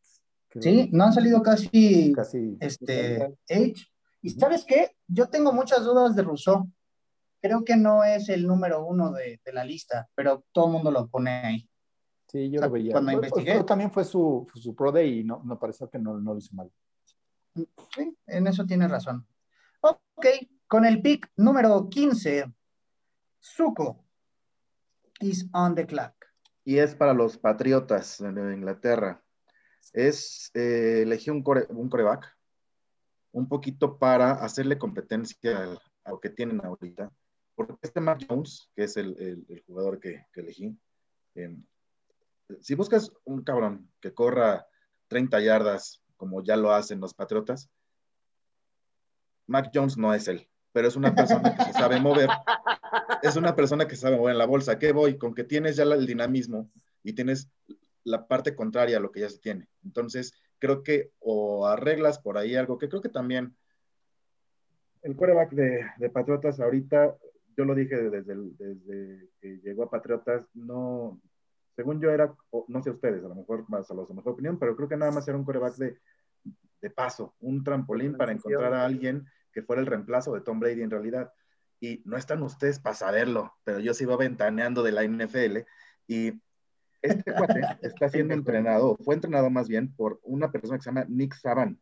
Sí, no han salido casi, casi este, Edge. ¿Y sabes qué? Yo tengo muchas dudas de Rousseau. Creo que no es el número uno de, de la lista, pero todo el mundo lo pone ahí. Sí, yo lo veía. Cuando investigué. también fue su, su Pro Day y no, me pareció que no, no lo hizo mal. Sí, en eso tiene razón. Ok, con el pick número 15, Zuko is on the clock. Y es para los Patriotas de Inglaterra. Es, eh, elegí un, un coreback, un poquito para hacerle competencia a, lo que tienen ahorita. Porque este Mac Jones, que es el, el, jugador que, que elegí, eh, si buscas un cabrón que corra 30 yardas, como ya lo hacen los Patriotas, Mac Jones no es él, pero es una persona que se sabe mover. Es una persona que sabe mover en la bolsa. ¿Qué voy? Con que tienes ya el dinamismo y tienes la parte contraria a lo que ya se tiene. Entonces, creo que o arreglas por ahí algo que creo que también el quarterback de, Patriotas ahorita, yo lo dije desde, desde que llegó a Patriotas, no, según yo era, no sé ustedes, a lo mejor más a los de mejor opinión, pero creo que nada más era un coreback de, de paso, un trampolín para encontrar a alguien que fuera el reemplazo de Tom Brady en realidad. Y no están ustedes para saberlo, pero yo se iba ventaneando de la NFL y este cuate (laughs) está siendo entrenado, fue entrenado más bien por una persona que se llama Nick Saban,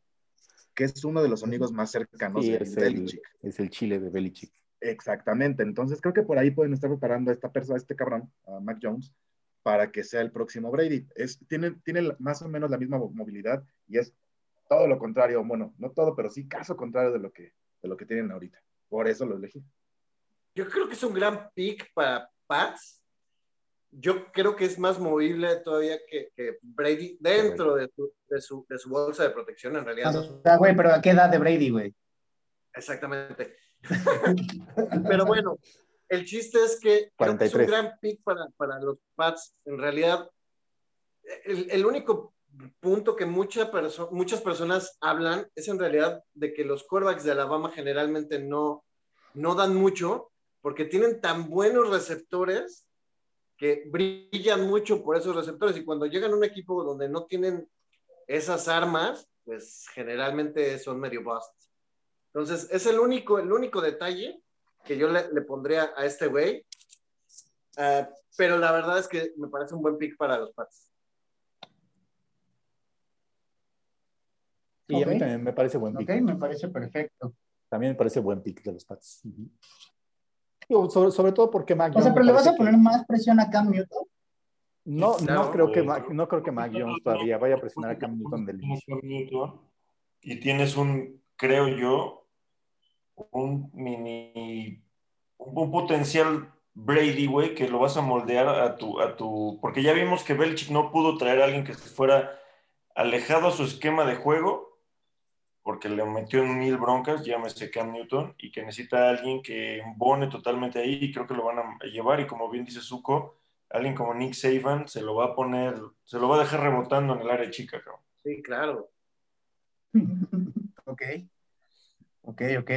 que es uno de los amigos más cercanos de es Belichick. es el chile de Belichick. Exactamente, entonces creo que por ahí pueden estar preparando a esta persona, a este cabrón, a Mac Jones, para que sea el próximo Brady. Es, tiene, tiene más o menos la misma movilidad y es todo lo contrario, bueno, no todo, pero sí caso contrario de lo que, de lo que tienen ahorita. Por eso lo elegí. Yo creo que es un gran pick para Pats. Yo creo que es más movible todavía que, Brady dentro de su, de, su, de su, bolsa de protección, en realidad. Ah, güey, pero ¿a qué edad de Brady, güey? Exactamente. (laughs) pero bueno, el chiste es que, es un gran pick para, para, los Pats. En realidad, el, el único punto que mucha perso muchas personas hablan es en realidad de que los quarterbacks de Alabama generalmente no, no dan mucho porque tienen tan buenos receptores que brillan mucho por esos receptores y cuando llegan a un equipo donde no tienen esas armas, pues generalmente son medio busts. Entonces, es el único, el único detalle que yo le, le pondría a este güey. Uh, pero la verdad es que me parece un buen pick para los Pats. Y okay. a mí también me parece buen pick. Ok, me parece perfecto. También me parece buen pick de los Pats. sobre, sobre, todo porque Mac O sea, pero le vas a poner que... más presión a Cam Newton. No, no, no creo que Mac, no creo que Mac Jones todavía vaya a presionar a Cam Newton del inicio. Y tienes un, creo yo, un mini, un potencial Brady, güey, que lo vas a moldear a tu, a tu. Porque ya vimos que Belichick no pudo traer a alguien que fuera alejado a su esquema de juego, porque le metió en mil broncas, llámese Cam Newton, y que necesita a alguien que embone totalmente ahí, y creo que lo van a llevar. Y como bien dice Zuko, alguien como Nick Saban se lo va a poner, se lo va a dejar rebotando en el área chica, cabrón. Sí, claro. (laughs) ok. Ok, ok.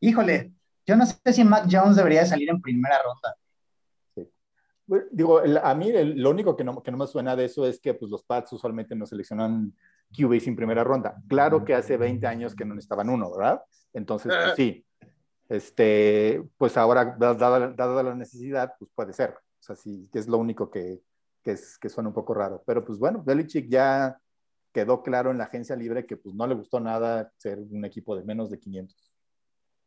Híjole, yo no sé si Mac Jones debería salir en primera ronda. Digo, a mí lo único que no, que no me suena de eso es que pues, los Pats usualmente no seleccionan QB sin primera ronda. Claro que hace 20 años que no estaban uno, ¿verdad? Entonces, pues, sí. Este, pues ahora, dada, dada, la necesidad, pues puede ser. O sea, sí, que es lo único que, que, es, que suena un poco raro. Pero pues bueno, Belichick ya quedó claro en la agencia libre que pues no le gustó nada ser un equipo de menos de 500.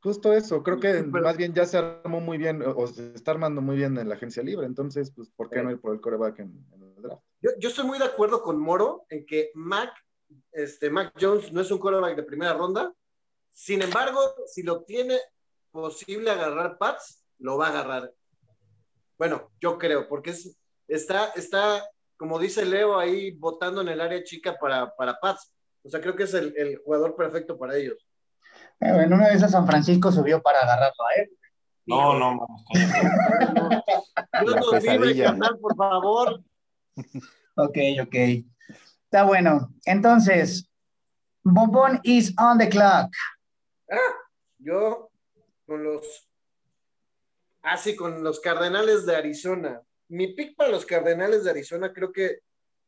Justo eso, creo que más bien ya se armó muy bien, o se está armando muy bien en la agencia libre, entonces, pues, ¿por qué no ir por el coreback en, el draft? Yo, yo, estoy muy de acuerdo con Moro en que Mac, este, Mac Jones no es un coreback de primera ronda, sin embargo, si lo tiene posible agarrar Pats, lo va a agarrar. Bueno, yo creo, porque es, está, está, como dice Leo, ahí votando en el área chica para, para Pats. O sea, creo que es el, el jugador perfecto para ellos. En una de esas San Francisco subió para agarrarlo a él. No, no, no. (laughs) Dios nos libre, por favor. Ok, ok. Está bueno. Entonces, Bombón is on the clock. Ah, yo con los. Así, ah, con los Cardenales de Arizona. Mi pick para los Cardenales de Arizona creo que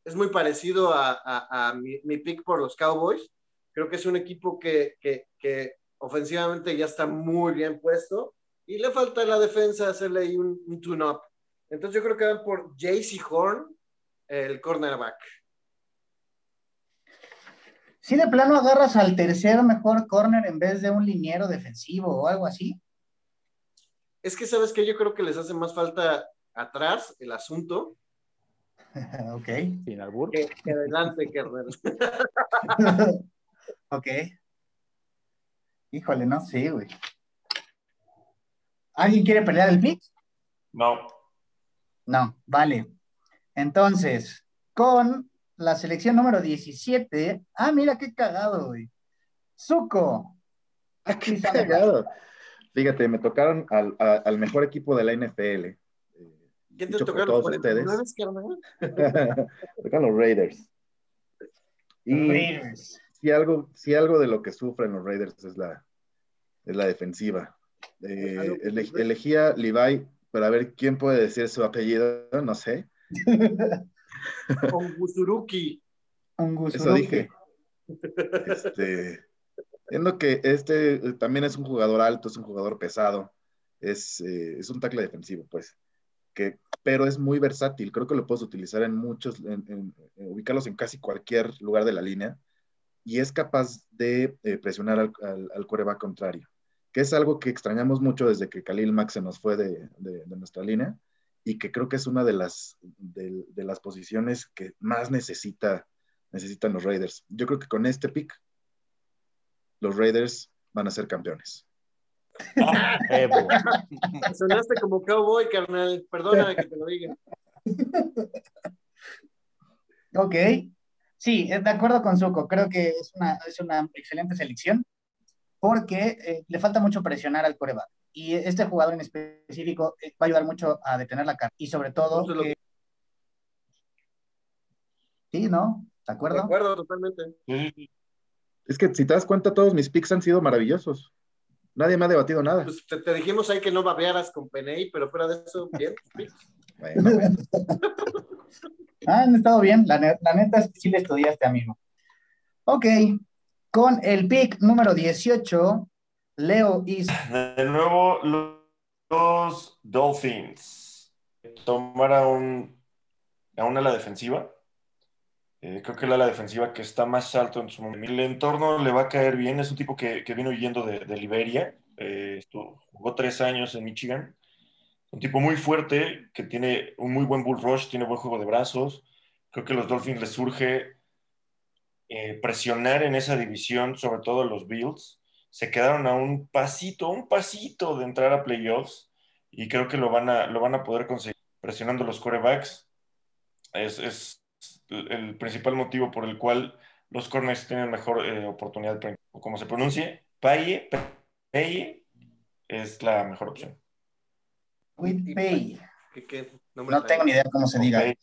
es muy parecido a, mi, mi, pick por los Cowboys. Creo que es un equipo que, que, que ofensivamente ya está muy bien puesto y le falta la defensa hacerle ahí un, un tune-up. Entonces yo creo que van por JC Horn, el cornerback. Si de plano agarras al tercer mejor corner en vez de un liniero defensivo o algo así. Es que sabes que yo creo que les hace más falta atrás el asunto. (laughs) ok. Sin albur. Que, que adelante, carnal. (laughs) ok. Híjole, no sé, güey. ¿Alguien quiere pelear el pick? No. No, vale. Entonces, con la selección número 17. Ah, mira qué cagado, güey. Zuko. Ah, qué cagado. Fíjate, me tocaron al, al, mejor equipo de la NFL. ¿Quién te tocaron? Todos ustedes. (laughs) tocan los Raiders. Y Raiders si algo, si algo de lo que sufren los Raiders es la, es la defensiva. Eh, elegía Levi para ver quién puede decir su apellido, no sé. (laughs) Ongusuruki. Eso dije. Este, viendo que este eh, también es un jugador alto, es un jugador pesado, es, eh, es un tackle defensivo, pues. Que, pero es muy versátil, creo que lo puedes utilizar en muchos, en, ubicarlos en casi cualquier lugar de la línea y es capaz de eh, presionar al, al, coreback contrario, que es algo que extrañamos mucho desde que Khalil Max se nos fue de, nuestra línea y que creo que es una de las, de, las posiciones que más necesita, necesitan los Raiders. Yo creo que con este pick, los Raiders van a ser campeones. (laughs) Sonaste como cowboy, carnal. Perdóname que te lo diga. (laughs) Ok. Sí, de acuerdo con Zuko, creo que es una, es una excelente selección porque eh, le falta mucho presionar al coreback. Y este jugador en específico eh, va a ayudar mucho a detener la carga. Y sobre todo... Sí, ¿no? ¿De acuerdo? De acuerdo, totalmente. Es que si te das cuenta, todos mis picks han sido maravillosos. Nadie me ha debatido nada. Pues te, dijimos ahí que no babearas con Peney, pero fuera de eso, bien. (laughs) bueno. Ah, (laughs) han estado bien. La, neta es que sí le estudiaste, amigo. Ok. Con el pick número 18, Leo is. De nuevo, los Dolphins. Tomar a un. a una ala defensiva. Eh, creo que la ala defensiva que está más alto en su momento. El entorno le va a caer bien. Es un tipo que, vino huyendo de, Liberia. Eh, jugó tres años en Michigan un tipo muy fuerte, que tiene un muy buen bull rush, tiene buen juego de brazos. Creo que a los Dolphins les surge eh, presionar en esa división, sobre todo los Bills. Se quedaron a un pasito, un pasito de entrar a playoffs. y creo que lo van a, lo van a poder conseguir presionando los corebacks. Es, es el principal motivo por el cual los corners tienen mejor eh, oportunidad, como se pronuncie, Paye, Paye es la mejor opción. With Pay. ¿Qué- qué No nombre tengo ni idea cómo se diga. Ok,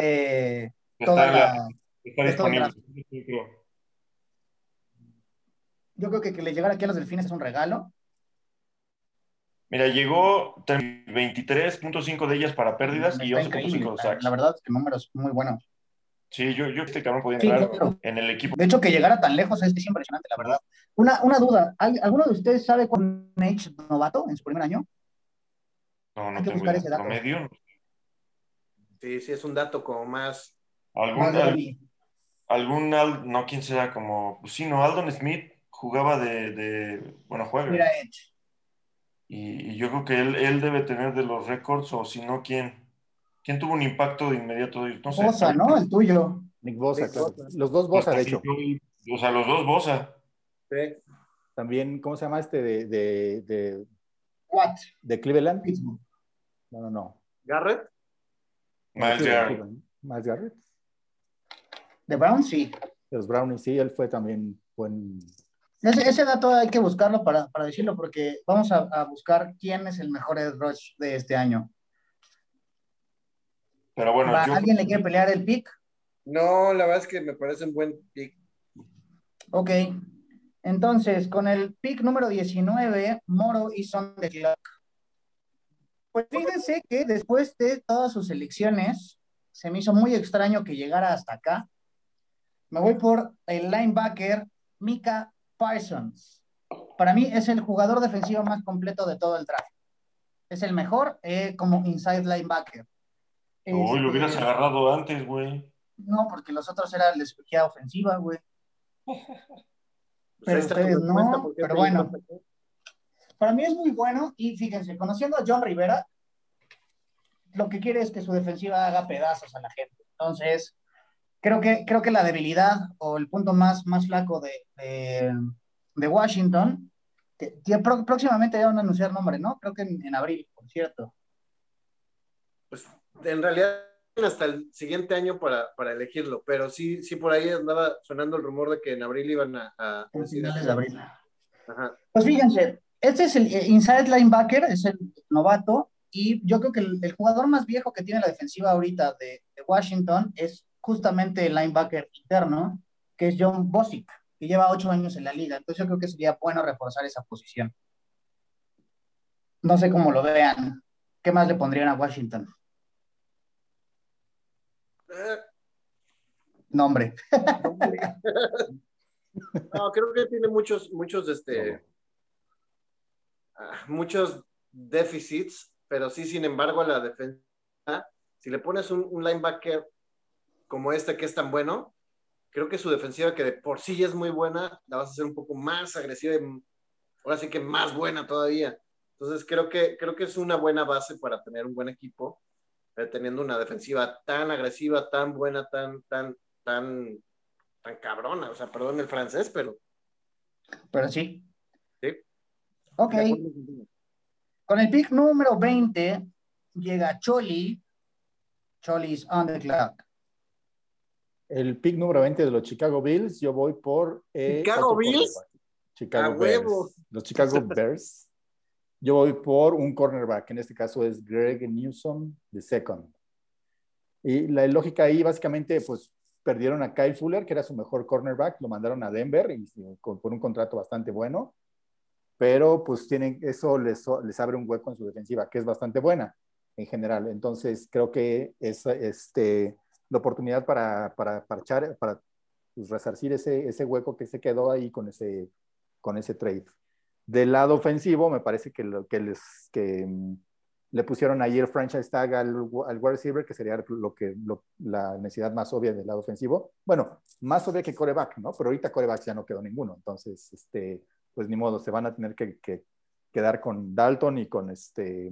Eh, Está, toda en la- la- está es todo el disponible. yo creo que que le llegara aquí a los delfines es un regalo. Mira, llegó 23.5 de ellas para pérdidas y Está 11.5 increíble. de La, sacks. la verdad es que números muy buenos. Sí, yo, yo este cabrón podía Sí, entrar claro. en el equipo. De hecho, que llegara tan lejos es, es impresionante, la verdad. Una, una duda, ¿hay- ¿alguno de ustedes sabe con H novato en su primer año? No, no hay que tengo buscar ese dato. Promedio. Sí, sí, es un dato como más. ¿Algún, Más al- algún Al- no, quién será? Como, pues sí, no, Aldon Smith jugaba de, de bueno, juega. Mira, Edge. Y, y yo creo que él, él debe tener de los récords, o si no, ¿quién? ¿Quién tuvo un impacto de inmediato? No sé. Bosa, ¿no? El tuyo. Nick Bosa, Nick claro. Bosa. Los dos Bosa, de hecho. O sea, los dos Bosa. Sí. También, ¿cómo se llama este de, de, de, What? de Cleveland? Pittsburgh. No, no, no. Garrett. Miles De Garrett. Cleveland. Miles Garrett. De Brown, sí. De los Brownies, sí, él fue también buen. Ese, ese dato hay que buscarlo para, para decirlo, porque vamos a, a buscar quién es el mejor edge rush de este año. Pero bueno, ¿Va- yo, ¿Alguien le quiere pelear el pick? No, la verdad es que me parece un buen pick. Ok. Entonces, con el pick número 19, Moro y Son de Clock. Pues fíjense que después de todas sus elecciones, se me hizo muy extraño que llegara hasta acá. Me voy por el linebacker Mika Parsons. Para mí es el jugador defensivo más completo de todo el draft. Es el mejor eh, como inside linebacker. uy, lo hubieras Este, agarrado antes, güey. No, porque los otros eran la escogida ofensiva, güey. (laughs) Pues Pero tu ustedes no, respuesta, ¿por qué pero bueno. Para mí es muy bueno y fíjense, conociendo a John Rivera, lo que quiere es que su defensiva haga pedazos a la gente. Entonces, creo que, creo que la debilidad o el punto más, más flaco de, de, de Washington, que, que pró- próximamente ya van a anunciar nombre, ¿no? Creo que en, en abril, por cierto. Pues en realidad hasta el siguiente año para, para elegirlo, pero sí, sí por ahí andaba sonando el rumor de que en abril iban a, a decir finales de abril. Ajá. Pues fíjense, este es el eh, inside linebacker, es el novato, y yo creo que el, el jugador más viejo que tiene la defensiva ahorita de, de Washington es justamente el linebacker interno, que es John Bosick, que lleva ocho años en la liga. Entonces yo creo que sería bueno reforzar esa posición. No sé cómo lo vean. ¿Qué más le pondrían a Washington? Eh, Nombre. (laughs) No, creo que tiene muchos, muchos, este, muchos déficits, pero sí, sin embargo, a la defensa, si le pones un, un linebacker como este que es tan bueno, creo que su defensiva, que de por sí ya es muy buena, la vas a hacer un poco más agresiva y ahora sí que más buena todavía. Entonces creo que, creo que es una buena base para tener un buen equipo, eh, teniendo una defensiva tan agresiva, tan buena, tan, tan, tan, tan cabrona. O sea, perdón el francés, pero Pero sí. Sí. Ok. Con el pick número 20 llega Choli. Choli's on the clock. El pick número 20 de los Chicago Bills, yo voy por. eh, ¿Chicago Bills? Chicago ¡A Bears. huevo! Los Chicago (laughs) Bears. Yo voy por un cornerback, en este caso es Greg Newsom, de second. Y la lógica ahí, básicamente, pues perdieron a Kyle Fuller, que era su mejor cornerback, lo mandaron a Denver y, y con, por un contrato bastante bueno, pero pues tienen, eso les, les abre un hueco en su defensiva, que es bastante buena en general. Entonces, creo que es este, la oportunidad para, para, echar- para pues, resarcir ese, ese hueco que se quedó ahí con ese, con ese trade. Del lado ofensivo, me parece que lo que les que mm, le pusieron ayer franchise tag al, al wide receiver, que sería lo que lo- la necesidad más obvia del lado ofensivo. Bueno, más obvia que coreback, ¿no? Pero ahorita coreback ya no quedó ninguno. Entonces, este, pues ni modo, se van a tener que, que quedar con Dalton y con este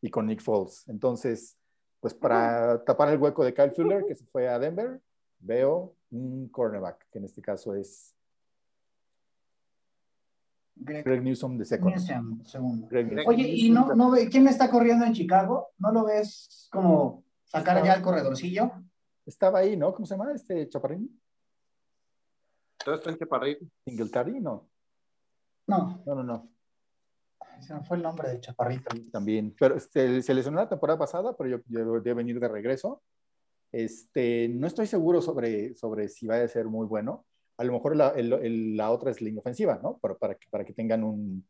y con Nick Foles. Entonces, pues para tapar el hueco de Kyle Fuller, que se fue a Denver, veo un cornerback, que en este caso es Greg, Greg Newsom de second. Newsom, segundo. Greg Newsom. Oye, ¿y no, no ve, quién está corriendo en Chicago? ¿No lo ves como sacar ya el corredorcillo? Estaba ahí, ¿no? ¿Cómo se llama este chaparrín? Todo está en Chaparrito. Singletary, no. No, No, no, no. se me fue el nombre de Chaparrito. También. Pero este, se lesionó la temporada pasada, pero yo, yo debe venir de regreso. Este, no estoy seguro sobre, sobre si va a ser muy bueno. A lo mejor la, el- el- la otra es línea ofensiva, ¿no? Para, para, que, para que tengan un.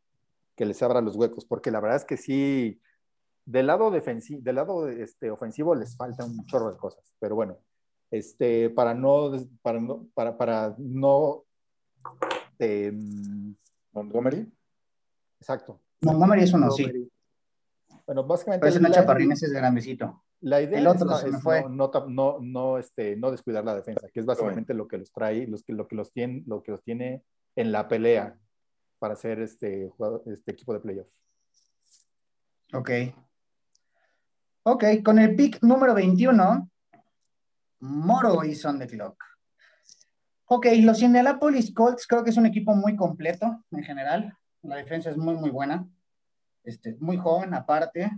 que les abra los huecos, porque la verdad es que sí. Del lado, defensi- del lado este, ofensivo les falta un chorro de cosas, pero bueno, este, para no, para no, para, para no, em, Montgomery. exacto. Montgomery es uno, sí. Bueno, básicamente Pero es la- Chaparrín, ese es grandecito. La idea El otro es, fue. no, no, no, no, este, no descuidar la defensa, que es básicamente lo que los trae, los que, lo, que los tiene, lo que los tiene en la pelea para ser este, jugador- este equipo de playoff. Ok. Ok, con el pick número 21, Moro is on the clock. Ok, los Indianapolis Colts creo que es un equipo muy completo en general. La defensa es muy, muy buena. Este, muy joven aparte.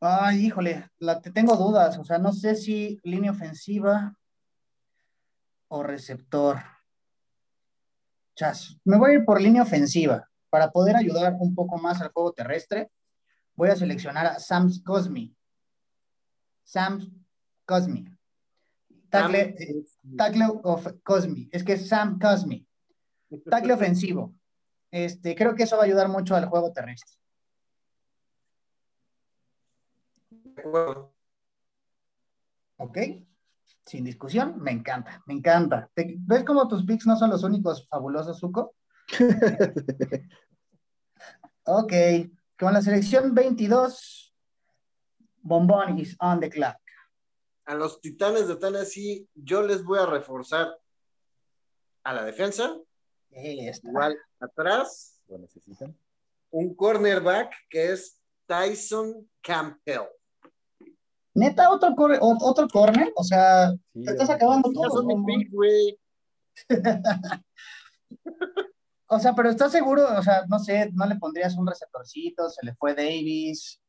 Ay, híjole, la, te tengo dudas. O sea, no sé si línea ofensiva o receptor. Chas, me voy a ir por línea ofensiva para poder ayudar un poco más al juego terrestre. Voy a seleccionar a Sam Cosmi. Sam Cosmi. Tackle, eh, tackle of Cosmi. Es que es Sam Cosmi. Tackle ofensivo. Este, creo que eso va a ayudar mucho al juego terrestre. ¿Ok? Sin discusión, me encanta, me encanta. ¿Te- ¿Ves cómo tus picks no son los únicos fabulosos, Zuko? (laughs) Ok, con la selección 22, Bombón is on the clock. A los Titanes de Tennessee, yo les voy a reforzar a la defensa, igual atrás, Lo necesitan. un cornerback que es Tyson Campbell. Neta, otro, corre- otro corner, o sea, Sí, te estás acabando todo. güey. (laughs) O sea, pero ¿estás seguro? O sea, no sé, ¿no le pondrías un receptorcito? Se le fue Davis.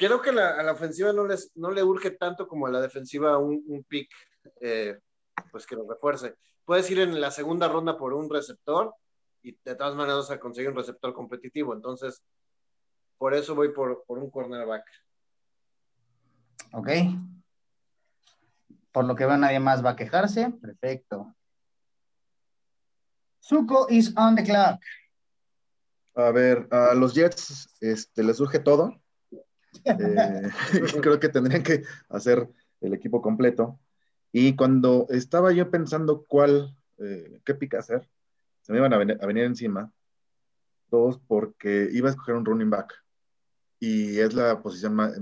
Creo que la- a la ofensiva no, les, no le urge tanto como a la defensiva un, un pick eh, pues que lo refuerce. Puedes ir en la segunda ronda por un receptor y de todas maneras vas a conseguir un receptor competitivo. Entonces, por eso voy por, por un cornerback. Ok. Por lo que veo, nadie más va a quejarse. Perfecto. Zuko is on the clock. A ver, a los Jets este, les surge todo. Eh, (laughs) creo que tendrían que hacer el equipo completo. Y cuando estaba yo pensando cuál, eh, qué pick hacer, se me iban a venir, a venir encima. Dos, porque iba a escoger un running back. Y es la posición más-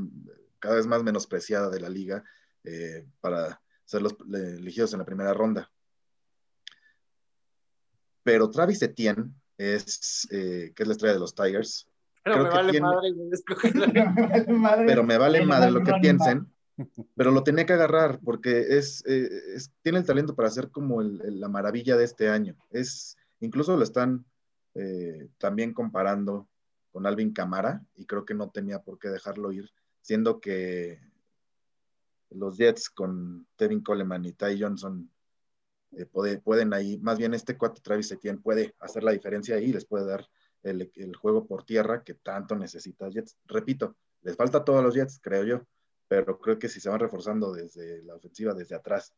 cada vez más menospreciada de la liga eh, para ser los elegidos en la primera ronda. Pero Travis Etienne es, eh, que es la estrella de los Tigers, Pero Creo me que vale tiene- madre, güey, escoger- (laughs) Madre. pero me vale madre lo que piensen, pero lo tenía que agarrar porque es, eh, es- tiene el talento para ser como el- el- la maravilla de este año. Es, incluso lo están eh, también comparando con Alvin Camara y creo que no tenía por qué dejarlo ir, siendo que los Jets con Tevin Coleman y Ty Johnson eh, puede- pueden ahí, más bien este cuate Travis Etienne puede hacer la diferencia ahí y les puede dar el, el juego por tierra que tanto necesita Jets. Repito, les falta a todos los Jets, creo yo, pero creo que si se van reforzando desde la ofensiva, desde atrás,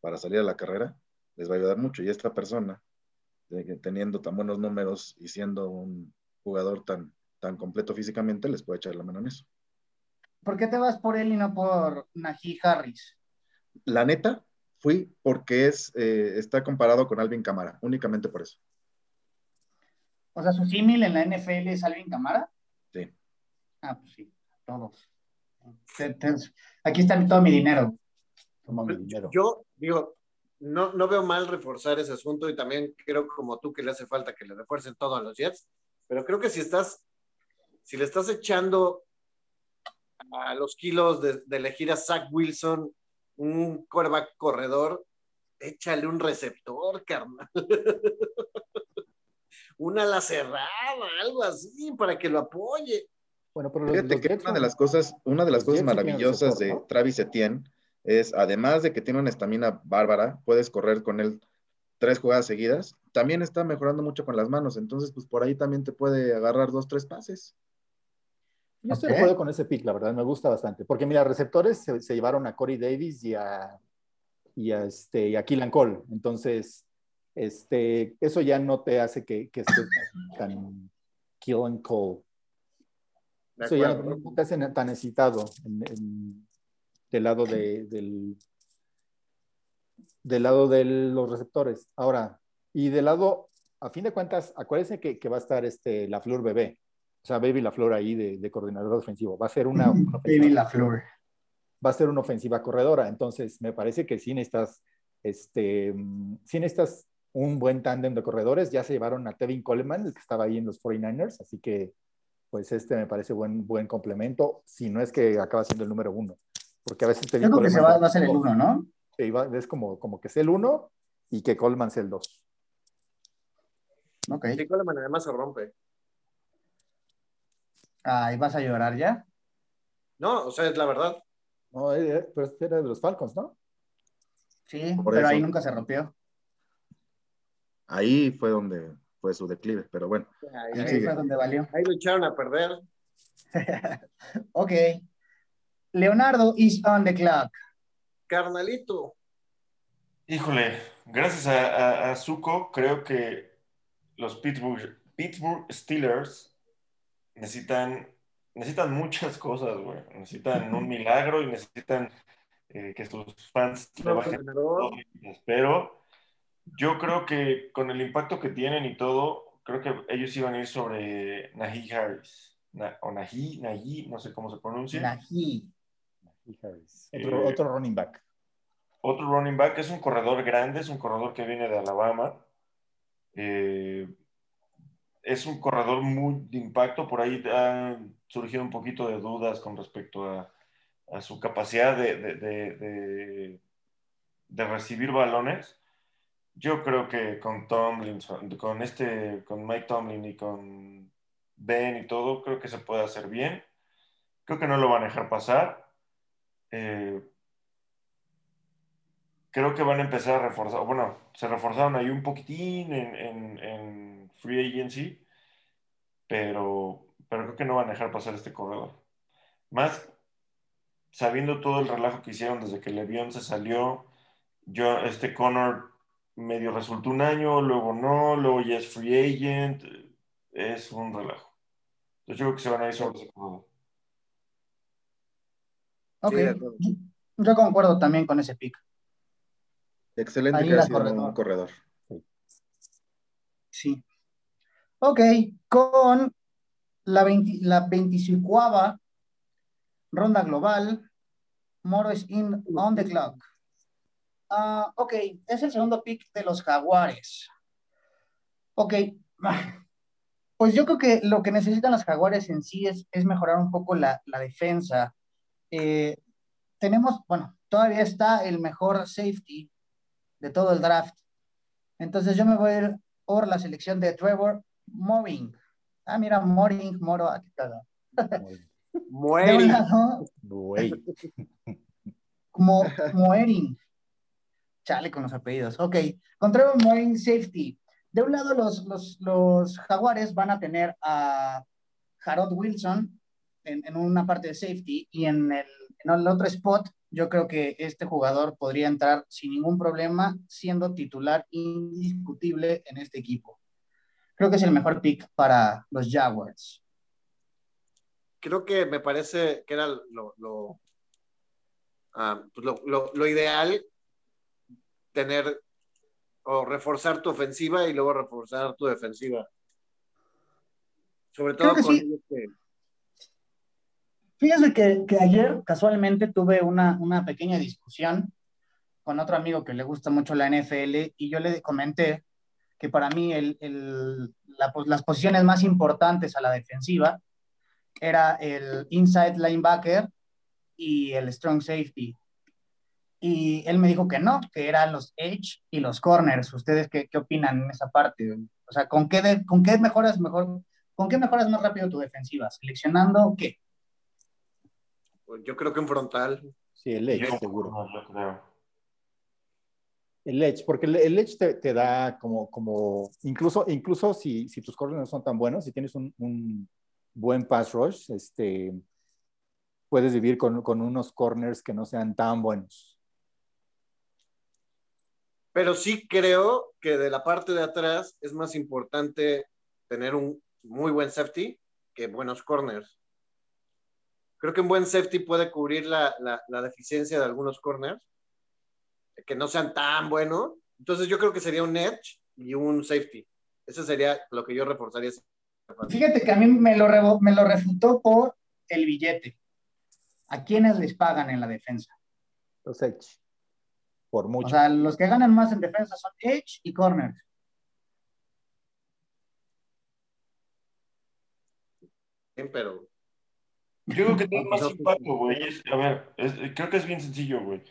para salir a la carrera, les va a ayudar mucho. Y esta persona, teniendo tan buenos números y siendo un jugador tan, tan completo físicamente, les puede echar la mano en eso. ¿Por qué te vas por él y no por Najee Harris? La neta, fui porque es, eh, está comparado con Alvin Camara, únicamente por eso. O sea, su símil en la NFL es Alvin Camara. Sí. Ah, pues sí, todos. Aquí está todo mi dinero. Toma mi dinero. Yo digo, no, no veo mal reforzar ese asunto y también creo como tú que le hace falta que le refuercen todo a los Jets, pero creo que si estás, si le estás echando a los kilos de, de elegir a Zach Wilson, un quarterback corredor, échale un receptor, carnal. (laughs) una ala cerrada, algo así, para que lo apoye. Bueno, pero Fíjate que una de las cosas, una de las cosas maravillosas de Travis Etienne es, además de que tiene una estamina bárbara, puedes correr con él tres jugadas seguidas, también está mejorando mucho con las manos, entonces pues por ahí también te puede agarrar dos, tres pases. Yo estoy de acuerdo con ese pick, la verdad, me gusta bastante. Porque mira, receptores se, llevaron a Corey Davis y a, y a, este, y a Keelan Cole. Entonces, este, eso ya no te hace que, que estés tan Keelan Cole. Eso ya no te hace tan necesitado del lado de, del, del lado de los receptores. Ahora, y del lado, a fin de cuentas, acuérdense que, que va a estar este, la Flor Bebé. O sea, Baby LaFleur ahí de, coordinador ofensivo. Va a ser una, (laughs) Baby LaFleur. Va a ser una ofensiva corredora. Entonces, me parece que sí necesitas, este, sí necesitas un buen tándem de corredores. Ya se llevaron a Tevin Coleman, el que estaba ahí en los 49ers. Así que, pues este me parece buen, buen complemento. Si no es que acaba siendo el número uno. Porque a veces Tevin Yo creo que se va, a ser el uno, ¿no? Es como, como que es el uno y que Coleman sea el dos. Ok. Sí, Coleman además se rompe. Ay, ¿vas a llorar ya? No, o sea, es la verdad. No, eh, eh, pero este era de los Falcons, ¿no? Sí, pero ahí nunca se rompió. Ahí fue donde fue su declive, pero bueno. Ahí, fue donde valió. Ahí lo echaron a perder. (laughs) ok. Leonardo is on the clock. Carnalito. Híjole, gracias a, a, Zuko, creo que los Pittsburgh, Pittsburgh Steelers necesitan, necesitan muchas cosas, güey. Necesitan un (laughs) milagro y necesitan eh, que sus fans trabajen. Pero yo creo que con el impacto que tienen y todo, creo que ellos iban a ir sobre Najee Harris. o Najee, Najee, no sé cómo se pronuncia. Najee. Harris. Otro, otro running back. Otro running back es un corredor grande, es un corredor que viene de Alabama. Eh, es un corredor muy de impacto. Por ahí han surgido un poquito de dudas con respecto a, su capacidad de, de, recibir balones. Yo creo que con Tomlin, con este, con Mike Tomlin y con Ben y todo, creo que se puede hacer bien. Creo que no lo van a dejar pasar. Eh, creo que van a empezar a reforzar, bueno, se reforzaron ahí un poquitín en free agency, pero, pero creo que no van a dejar pasar este corredor. Más sabiendo todo el relajo que hicieron desde que Levión se salió, yo, este Connor medio resultó un año, luego no, luego ya es free agent, es un relajo. Entonces yo creo que se van a ir sobre ese corredor. Ok, yo concuerdo también con ese pick. Excelente creación, un corredor. Sí. Ok, con la, 20, la 25 ronda global, Moro is in on the clock. Uh, ok, es el segundo pick de los Jaguares. Ok, pues yo creo que lo que necesitan los Jaguares en sí es, es mejorar un poco la, la defensa. Eh, tenemos, bueno, todavía está el mejor safety de todo el draft. Entonces yo me voy a ir por la selección de Trevor Moring. Ah, mira, Moring, Moro, aquí está. Moering. (laughs) Como Moering. Chale con los apellidos. Ok, con Trevor Safety. De un lado, los, los, los jaguares van a tener a Harold Wilson en, en, una parte de safety y en el, en el otro spot yo creo que este jugador podría entrar sin ningún problema, siendo titular indiscutible en este equipo creo que es el mejor pick para los Jaguars. Creo que me parece que era lo, lo, ah, pues lo, ideal tener o reforzar tu ofensiva y luego reforzar tu defensiva. Sobre todo con. Fíjese que, que, ayer casualmente tuve una, una pequeña discusión con otro amigo que le gusta mucho la NFL y yo le comenté que para mí el, el, las posiciones más importantes a la defensiva era el inside linebacker y el strong safety. Y él me dijo que no, que eran los edge y los corners. ¿Ustedes qué, qué opinan en esa parte? O sea, ¿con qué, de- con qué mejoras mejor, con qué mejoras más rápido tu defensiva? ¿Seleccionando qué? Pues yo creo que en frontal. Sí, el Edge, Yo- seguro. no, yo creo. El Edge, porque el, el Edge te, te da como, como incluso, incluso si, si tus corners no son tan buenos, si tienes un, un buen pass rush, este, puedes vivir con, con unos corners que no sean tan buenos. Pero sí creo que de la parte de atrás es más importante tener un muy buen safety que buenos corners. Creo que un buen safety puede cubrir la, la- la deficiencia de algunos corners que no sean tan buenos. Entonces yo creo que sería un edge y un safety. Eso sería lo que yo reforzaría. Fíjate que a mí me lo, me lo refutó por el billete. ¿A quiénes les pagan en la defensa? Los Edge, por mucho. O sea, los que ganan más en defensa son edge y corners. Bien, pero Yo creo que (laughs) tiene más impacto, güey. A ver, es- creo que es bien sencillo, güey.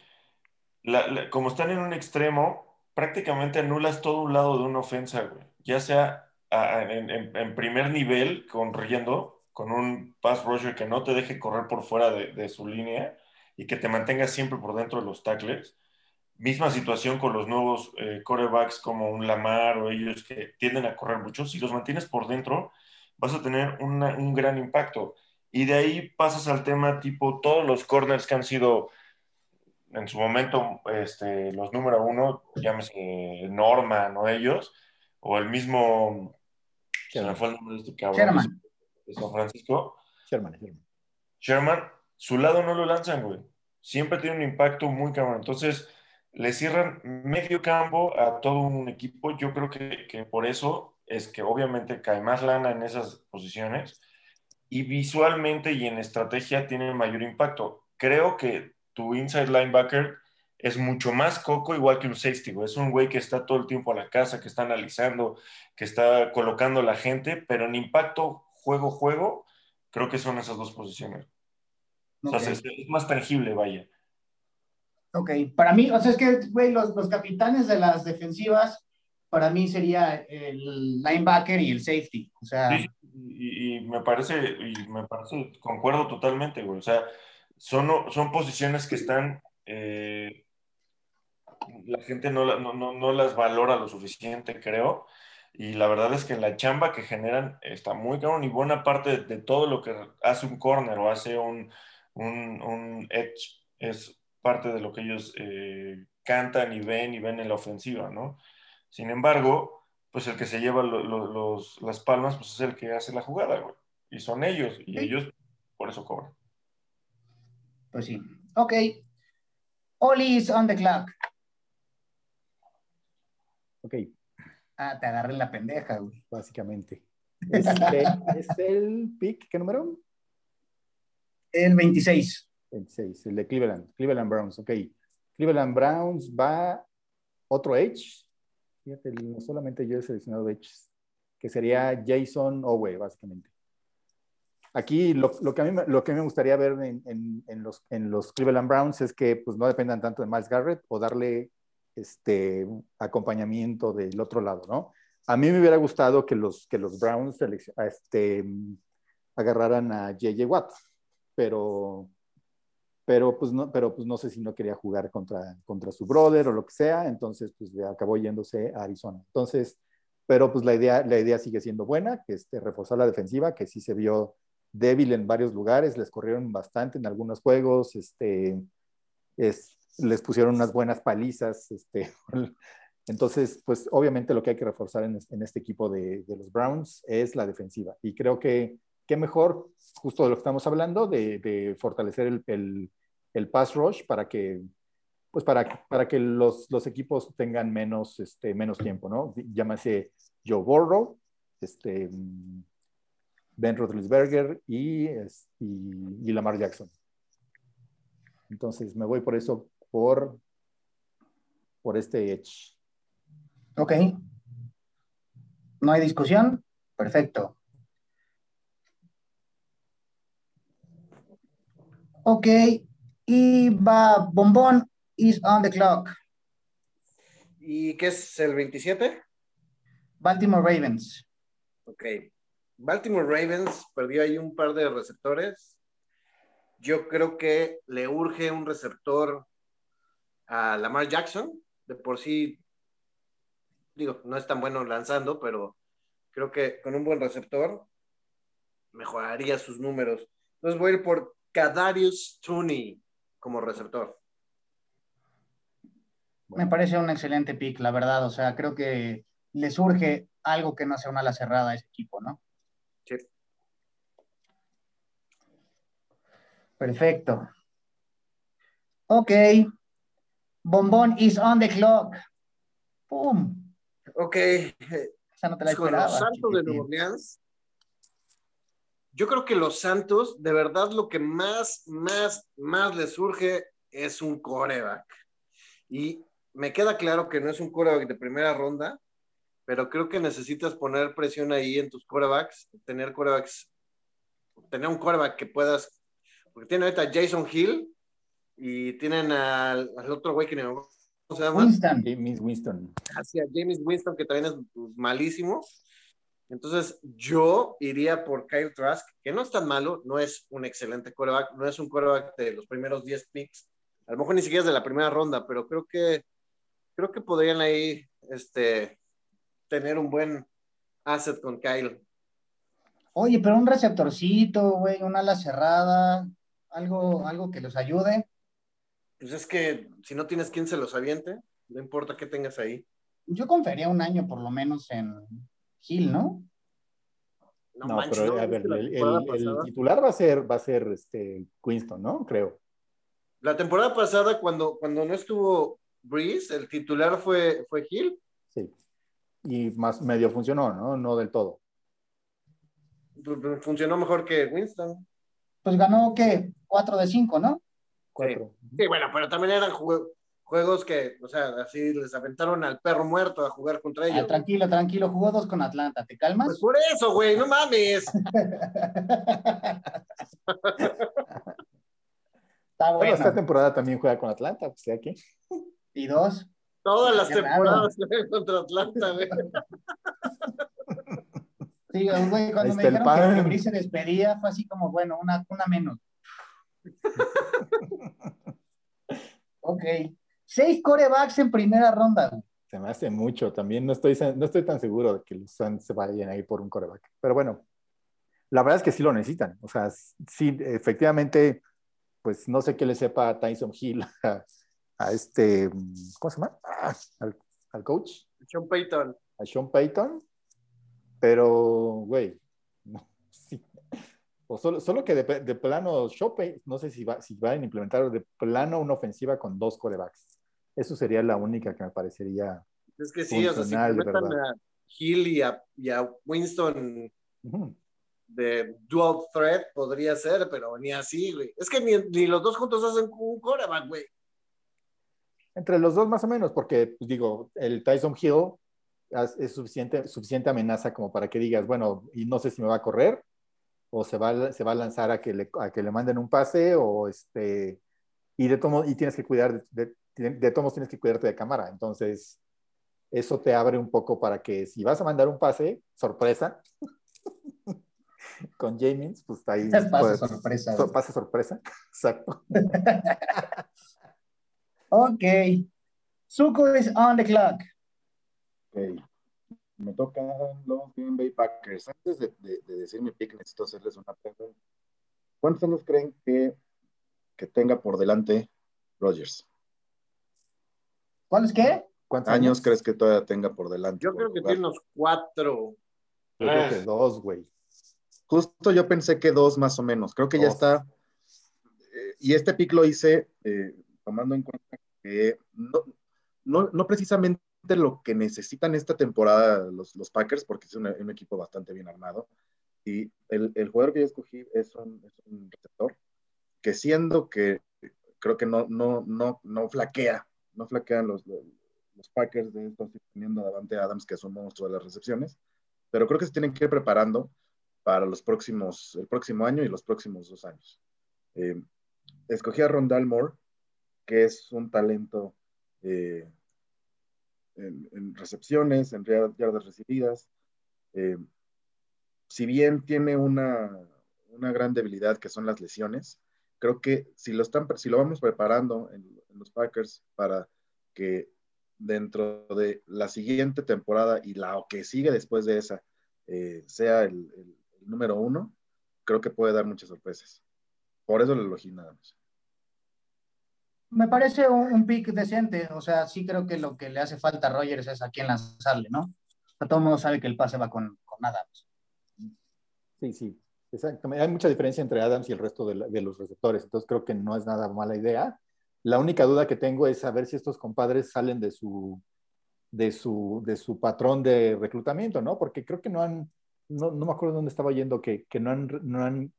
La- la- como están en un extremo, prácticamente anulas todo un lado de una ofensa, güey. Ya sea a- a- en, en- en primer nivel, corriendo, con un pass rusher que no te deje correr por fuera de, de su línea y que te mantenga siempre por dentro de los tackles. Misma situación con los nuevos eh, quarterbacks como un Lamar o ellos que tienden a correr mucho. Si los mantienes por dentro, vas a tener una- un gran impacto. Y de ahí pasas al tema tipo todos los corners que han sido en su momento este, los número uno, llámese Norman o ellos, o el mismo, se me fue el nombre de este cabrón, Sherman. de San Francisco, Sherman, Sherman. Sherman, su lado no lo lanzan, güey. Siempre tiene un impacto muy cabrón. Entonces, le cierran medio campo a todo un equipo. Yo creo que, que por eso es que obviamente cae más lana en esas posiciones y visualmente y en estrategia tiene mayor impacto. Creo que tu inside linebacker es mucho más coco, igual que un safety. Es un güey que está todo el tiempo a la casa, que está analizando, que está colocando a la gente, pero en impacto, juego, juego, creo que son esas dos posiciones. O sea, es más tangible, vaya. Ok, para mí, o sea, es que, güey, los, los capitanes de las defensivas, para mí sería el linebacker y el safety. O sea, y, me parece, y me parece, concuerdo totalmente, güey. O sea, son, son posiciones que están, eh, la gente no, no, no, no las valora lo suficiente, creo. Y la verdad es que la chamba que generan está muy cabrón y buena parte de, de todo lo que hace un corner o hace un, un, un edge es parte de lo que ellos eh, cantan y ven y ven en la ofensiva, ¿no? Sin embargo, pues el que se lleva lo- lo- los, las palmas, pues es el que hace la jugada, güey. Y son ellos, y Sí. ellos por eso cobran. pues sí. Ok. Oli is on the clock. Ok, Ah, te agarré la pendeja, güey. básicamente. Este, ¿Es el pick? ¿Qué número? El 26. 26, el de Cleveland. Cleveland Browns, ok. Cleveland Browns va otro Edge. Fíjate, no solamente yo he seleccionado Edges, que sería Jason Owe, básicamente. Aquí lo, lo que a mí, lo que me gustaría ver en, en- en los, en los Cleveland Browns es que pues, no dependan tanto de Miles Garrett o darle este acompañamiento del otro lado, ¿no? A mí me hubiera gustado que los, que los Browns este, agarraran a JJ Watt, pero pero pues no, pero pues no sé si no quería jugar contra, contra su brother o lo que sea, entonces pues acabó yéndose a Arizona. Entonces, pero pues la idea, la idea sigue siendo buena, que este, reforzar la defensiva, que sí se vio débil en varios lugares, les corrieron bastante en algunos juegos, este, es, les pusieron unas buenas palizas, este, (laughs) entonces pues obviamente lo que hay que reforzar en, este equipo de, los Browns es la defensiva y creo que qué mejor, justo de lo que estamos hablando, de, fortalecer el, el, pass rush para que, pues para, para que los, los equipos tengan menos, este, menos tiempo, ¿no? Llámase Joe Burrow, este, Ben Roethlisberger y, y, Lamar Jackson. Entonces me voy por eso, por, por este edge. Ok. No hay discusión. Perfecto. Ok, y va Bombón is on the clock. ¿Y qué es el 27? Baltimore Ravens. Ok. Baltimore Ravens perdió ahí un par de receptores. Yo creo que le urge un receptor a Lamar Jackson. De por sí, digo, no es tan bueno lanzando, pero creo que con un buen receptor mejoraría sus números. Entonces voy a ir por Kadarius Tooney como receptor. Me parece un excelente pick, la verdad. O sea, creo que le surge algo que no sea una ala cerrada a ese equipo, ¿no? Sí. Perfecto. Ok. Bombón is on the clock. ¡Pum! Ok. Esa no te la Con los Santos de Nueva Orleans. Yo creo que los Santos, de verdad, lo que más, más, más les surge es un coreback. Y me queda claro que no es un coreback de primera ronda, pero creo que necesitas poner presión ahí en tus corebacks, tener corebacks, tener un coreback que puedas, porque tiene ahorita a Jason Hill y tienen al, al otro güey que no, ¿cómo se llama? Winston. James Winston. hacia James Winston, que también es malísimo. Entonces, yo iría por Kyle Trask, que no es tan malo, no es un excelente coreback, no es un coreback de los primeros 10 picks, a lo mejor ni siquiera es de la primera ronda, pero creo que creo que podrían ahí este, tener un buen asset con Kyle. Oye, pero un receptorcito, güey, una ala cerrada, algo, algo que los ayude. Pues es que si no tienes quien se los aviente, no importa qué tengas ahí. Yo confiaría un año por lo menos en Hill, ¿no? No, No, manches, pero ¿no? a ver, el, titular va a ser, va a ser este Winston, ¿no? Creo. La temporada pasada, cuando, cuando no estuvo Breeze, el titular fue, fue Hill. Sí. Y más medio funcionó, ¿no? No del todo. Funcionó mejor que Winston. Pues ganó, ¿qué? 4 de 5, ¿no? Cuatro. Sí, bueno, pero también eran juegos que, o sea, así les aventaron al perro muerto a jugar contra Ah, ellos. tranquilo, tranquilo, jugó dos con Atlanta, ¿te calmas? Pues por eso, güey, no mames. (laughs) Está Bueno, esta temporada también juega con Atlanta, pues sea que. Y dos. Todas las temporadas contra Atlanta, güey. (laughs) Sí, güey, cuando Ahí me dijeron pan. que, que Brice se despedía, fue así como, bueno, una, una menos. (laughs) ok. Seis corebacks en primera ronda. güey. Se me hace mucho. También no estoy, no estoy tan seguro de que los Suns se vayan a ir por un coreback. Pero bueno, la verdad es que sí lo necesitan. O sea, sí, efectivamente, pues no sé qué le sepa a Tyson Hill (laughs) a, a este, ¿cómo se llama? Ah, al, al coach, Sean Payton. a Sean Payton. Pero, güey, no, (laughs) sí. O solo, solo que de, de plano, Sean Payton, no sé si, va, si van a implementar de plano una ofensiva con dos corebacks. Eso sería la única que me parecería. Es que sí, o sea, si metan verdad. a Hill y a, y a Winston de dual threat, podría ser, pero ni así, güey. Es que ni, ni los dos juntos hacen un coreback, güey. Entre los dos más o menos, porque pues, digo, el Tyson Hill es, suficiente, suficiente amenaza como para que digas, bueno, y no sé si me va a correr, o se va, a- se va a lanzar a que le, a que le manden un pase, o este, y de tomo, y tienes que cuidar, de, de, de todos tienes que cuidarte de cámara. Entonces, eso te abre un poco para que si vas a mandar un pase, sorpresa, (laughs) con James, pues ahí. (laughs) Pase puedes- sorpresa, so- pase sorpresa, (laughs) exacto. Ok. Zuko is on the clock. Ok. Me tocan los Green Bay Packers. Antes de, de- de decir mi pick, necesito hacerles una pregunta. ¿Cuántos años creen que, que tenga por delante Rodgers? ¿Cuál es qué? ¿Cuántos ¿Años crees que todavía tenga por delante? Yo por creo que jugar? tiene unos cuatro. Yo creo que dos, güey. Justo yo pensé que dos más o menos. Creo que ya está. eh, y este pick lo hice eh, tomando en cuenta que no, no, no precisamente lo que necesitan esta temporada los, los Packers, porque es un, un equipo bastante bien armado. Y el, el jugador que yo escogí es un, es un receptor que siendo que creo que no, no, no, no flaquea, no flaquean los, los, Packers de esto, teniendo Davante Adams, que es un monstruo de las recepciones, pero creo que se tienen que ir preparando para los próximos, el próximo año y los próximos dos años. Eh, escogí a Rondal Moore, que es un talento eh, en, recepciones, en yardas recibidas. Eh, si bien tiene una, una, gran debilidad que son las lesiones, creo que si lo, están, si lo vamos preparando en, los Packers para que dentro de la siguiente temporada y la que sigue después de esa eh, sea el, el, número uno, creo que puede dar muchas sorpresas. Por eso lo elegí nada más. Me parece un, pick decente, o sea, sí creo que lo que le hace falta a Rogers es a quién lanzarle, ¿no? A todo el mundo sabe que el pase va con, con Adams. Sí, sí, exactamente. Hay mucha diferencia entre Adams y el resto de, de, los receptores, entonces creo que no es nada mala idea. La única duda que tengo es saber si estos compadres salen de su, de su, de su patrón de reclutamiento, ¿no? Porque creo que no han, no, no me acuerdo dónde estaba yendo, que, que no, han, no, han,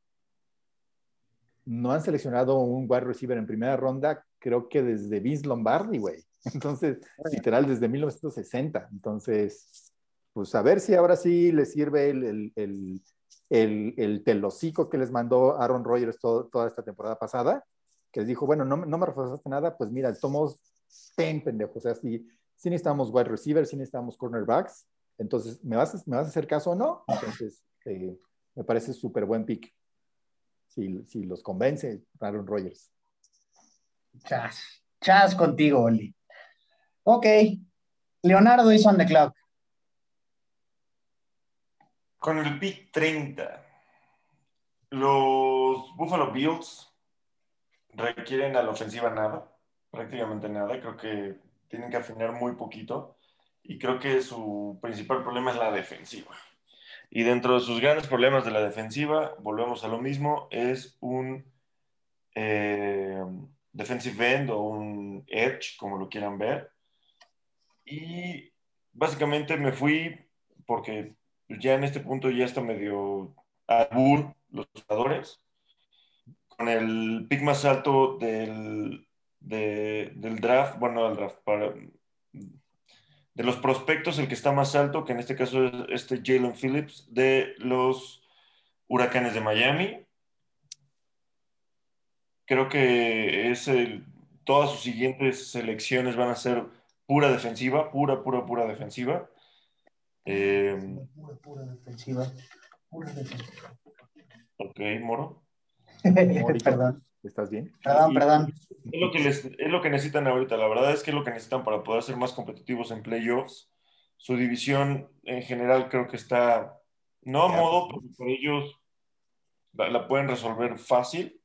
no han seleccionado un wide receiver en primera ronda creo que desde Vince Lombardi, güey. (laughs) Entonces, literal, desde 1960. Entonces, pues a ver si ahora sí les sirve el, el, el, el, telocico que les mandó Aaron Rodgers toda esta temporada pasada, que les dijo, bueno, no, no me reforzaste nada, pues mira, somos ten pendejos. O sea, si, si necesitamos wide receivers, si necesitamos cornerbacks, entonces, ¿me vas, ¿me vas a hacer caso o no? Entonces, eh, me parece súper buen pick. Si, si los convence Aaron Rodgers. Chas. Chas contigo, Oli. Ok. Leonardo is on the clock. Con el pick 30, los Buffalo Bills requieren a la ofensiva nada, prácticamente nada. Creo que tienen que afinar muy poquito y creo que su principal problema es la defensiva. Y dentro de sus grandes problemas de la defensiva, volvemos a lo mismo, es un eh, defensive end o un edge, como lo quieran ver. Y básicamente me fui porque ya en este punto ya está medio bull los jugadores. Con el pick más alto del, del draft, bueno, del draft, para, de los prospectos, el que está más alto, que en este caso es este Jalen Phillips, de los Huracanes de Miami creo que es el, todas sus siguientes selecciones van a ser pura defensiva, pura, pura, pura defensiva. Eh, pura, pura defensiva. Pura defensiva. Ok, Moro. (laughs) perdón. ¿Estás bien? Perdón, perdón. Es lo, que es lo que necesitan ahorita. La verdad es que es lo que necesitan para poder ser más competitivos en playoffs. Su división en general creo que está, no a modo, pero por ellos la pueden resolver fácil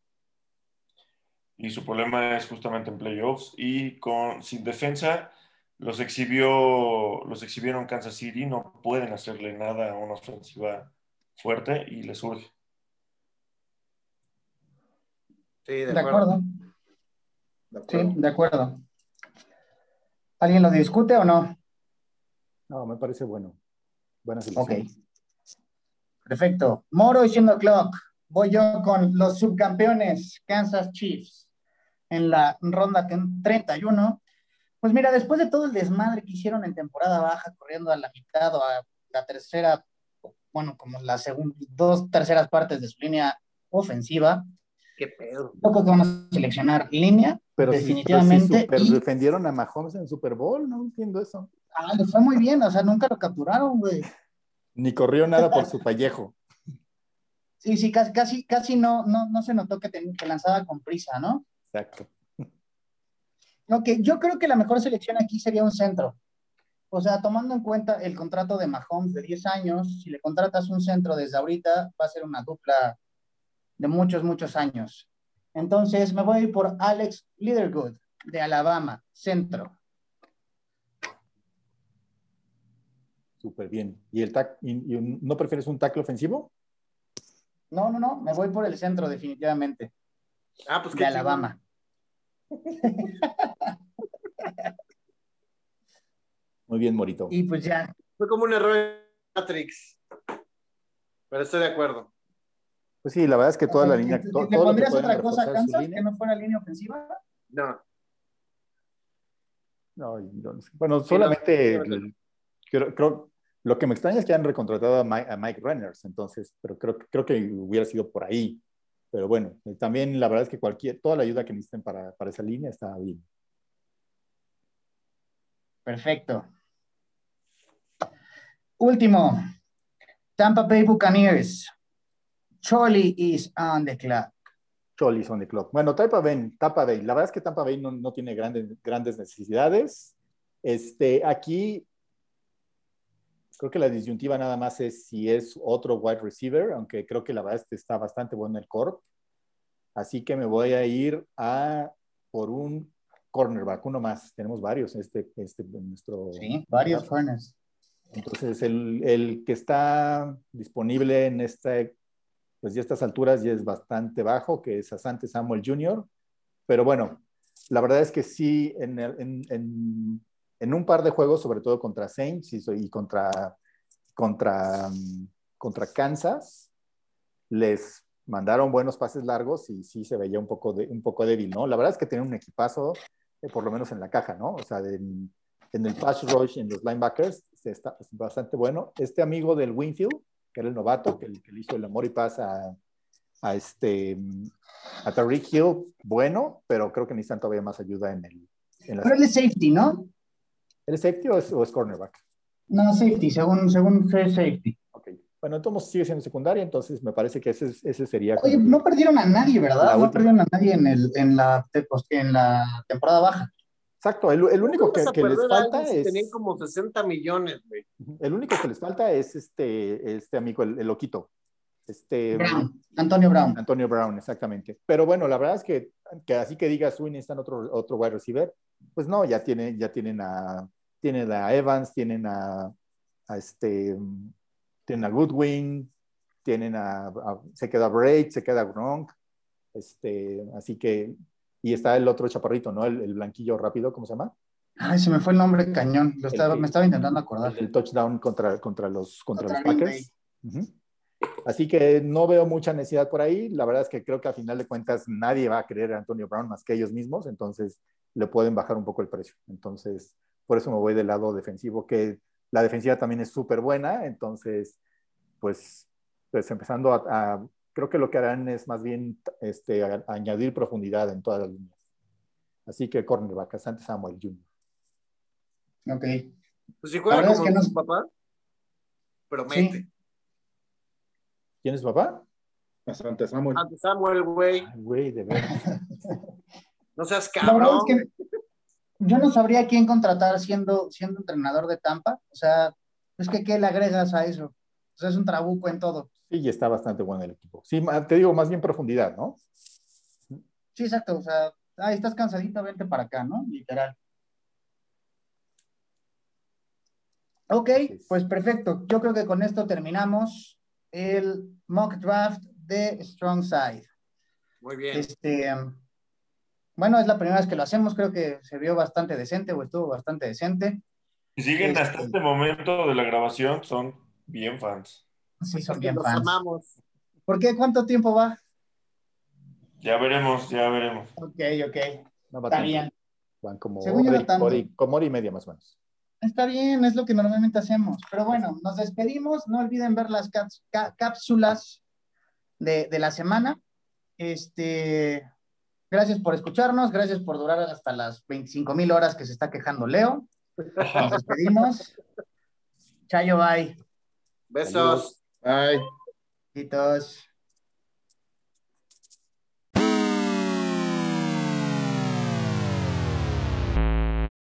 y su problema es justamente en playoffs y con sin defensa los exhibió los exhibieron Kansas City no pueden hacerle nada a una ofensiva fuerte y le surge sí de, acuerdo. sí de acuerdo. Alguien lo discute o no no me parece bueno. Buena selección. Ok. Perfecto. Moro y siendo clock voy yo con los subcampeones Kansas Chiefs en la ronda 31. Pues mira, después de todo el desmadre que hicieron en temporada baja, corriendo a la mitad o a la tercera, bueno, como las dos terceras partes de su línea ofensiva, qué pedo. Poco que vamos a seleccionar línea, pero definitivamente. pero defendieron a Mahomes en Super Bowl, no entiendo eso. Ah, le fue muy bien, o sea, nunca lo capturaron, güey. Ni corrió nada por su pellejo. Sí, sí, casi, casi, casi no, no, no se notó que, que lanzaba con prisa, ¿no? Exacto. Ok, yo creo que la mejor selección aquí sería un centro. O sea, tomando en cuenta el contrato de Mahomes de 10 años, si le contratas un centro desde ahorita, va a ser una dupla de muchos, muchos años. Entonces, me voy a ir por Alex Lidergood, de Alabama, centro. Súper bien. ¿Y, el no prefieres un tackle ofensivo? No, no, no, me voy por el centro, definitivamente. Ah, pues de Alabama. (laughs) Muy bien, Morito. Y pues ya. Fue como un error en Matrix. Pero estoy de acuerdo. Pues sí, la verdad es que toda la línea. ¿Te, pondrías otra cosa a Kansas que no fuera línea ofensiva? No. No, bueno, solamente creo, lo que me extraña es que han recontratado a Mike, a Renners, entonces, pero creo, creo que hubiera sido por ahí Pero bueno, también la verdad es que cualquier, toda la ayuda que necesiten para, para esa línea está bien. Perfecto. Último, Tampa Bay Buccaneers. Charlie is on the clock. Charlie on the clock. Bueno, Tampa Bay, Tampa Bay. La verdad es que Tampa Bay no, no tiene grandes, grandes necesidades. Este, aquí creo que la disyuntiva nada más es si es otro wide receiver, aunque creo que la verdad está bastante bueno el corp. Así que me voy a ir a por un cornerback, uno más. Tenemos varios este, este nuestro. Sí, varios corners. Entonces, el, el, que está disponible en este, pues ya estas alturas ya es bastante bajo, que es Asante Samuel Jr. Pero bueno, la verdad es que sí, en, en, en, un par de juegos, sobre todo contra Saints y, contra, contra, contra Kansas, les mandaron buenos pases largos y sí se veía un poco, de, un poco débil, ¿no? La verdad es que tiene un equipazo, eh, por lo menos en la caja, ¿no? O sea, de, en el pass rush, en los linebackers, está bastante bueno. Este amigo del Winfield, que era el novato, que, que le hizo el amor y paz a, a, este, a Tariq Hill, bueno, pero creo que necesitan todavía más ayuda en el... En la pero él es safety, ¿no? ¿El safety o es, o es, cornerback? No, safety, según, según safety. Ok. Bueno, entonces sigue siendo secundaria, entonces me parece que ese, ese sería... Oye, no perdieron a nadie, ¿verdad? No perdieron a nadie en, el, en, la, en la temporada baja. Exacto, el, el único que, que les falta es... Tenían como 60 millones, güey. El único que les falta es este, este amigo, el, el loquito. Este, Brown, Antonio Brown. Antonio Brown, exactamente. Pero bueno, la verdad es que, que así que digas, uy, necesitan otro, otro wide receiver, pues no, ya, tiene, ya tienen, a, tienen a Evans, tienen a, a este, tienen a Goodwin, tienen a, a se queda Braid, se queda Gronk, este, así que y está el otro chaparrito, ¿no? El, el, blanquillo rápido, ¿cómo se llama? Ay, se me fue el nombre cañón. Lo estaba, que, me estaba intentando acordar. El, el touchdown contra, contra los, contra, contra los Packers. Uh -huh. Así que no veo mucha necesidad por ahí. La verdad es que creo que al final de cuentas nadie va a querer a Antonio Brown más que ellos mismos, entonces le pueden bajar un poco el precio. Entonces, por eso me voy del lado defensivo, que la defensiva también es súper buena. Entonces, pues, pues empezando a, a creo que lo que harán es más bien este, a, a añadir profundidad en todas las líneas. Así que cornerback, Asante Samuel Jr. Ok. Pues si juega como es que no... su papá, promete. Sí. ¿Quién es su papá? Asante Samuel. Asante Samuel, güey. Güey, de verdad. (laughs) no seas cabrón. Es que yo no sabría quién contratar siendo, siendo entrenador de Tampa. O sea, es que ¿qué le agregas a eso? O sea, es un trabuco en todo. Y está bastante bueno el equipo. Sí, te digo, más bien profundidad, ¿no? Sí, exacto. O sea, ahí estás cansadito, vente para acá, ¿no? Literal. Ok, pues perfecto. Yo creo que con esto terminamos el mock draft de Strong Side. Muy bien. Este, bueno, es la primera vez que lo hacemos. Creo que se vio bastante decente o estuvo bastante decente. Y siguen este, hasta este momento de la grabación, son bien fans. Sí, son bien fans. Amamos. ¿Por qué? ¿Cuánto tiempo va? Ya veremos, ya veremos. Ok, ok. No Está bien. Van como hora, hora, y, como hora y media más o menos. Está bien, es lo que normalmente hacemos. Pero bueno, nos despedimos. No olviden ver las cápsulas de, de, la semana. Este, gracias por escucharnos. Gracias por durar hasta las 25 mil horas que se está quejando Leo. Nos despedimos. (laughs) Chayo, bye. Besos. Bye. Besitos.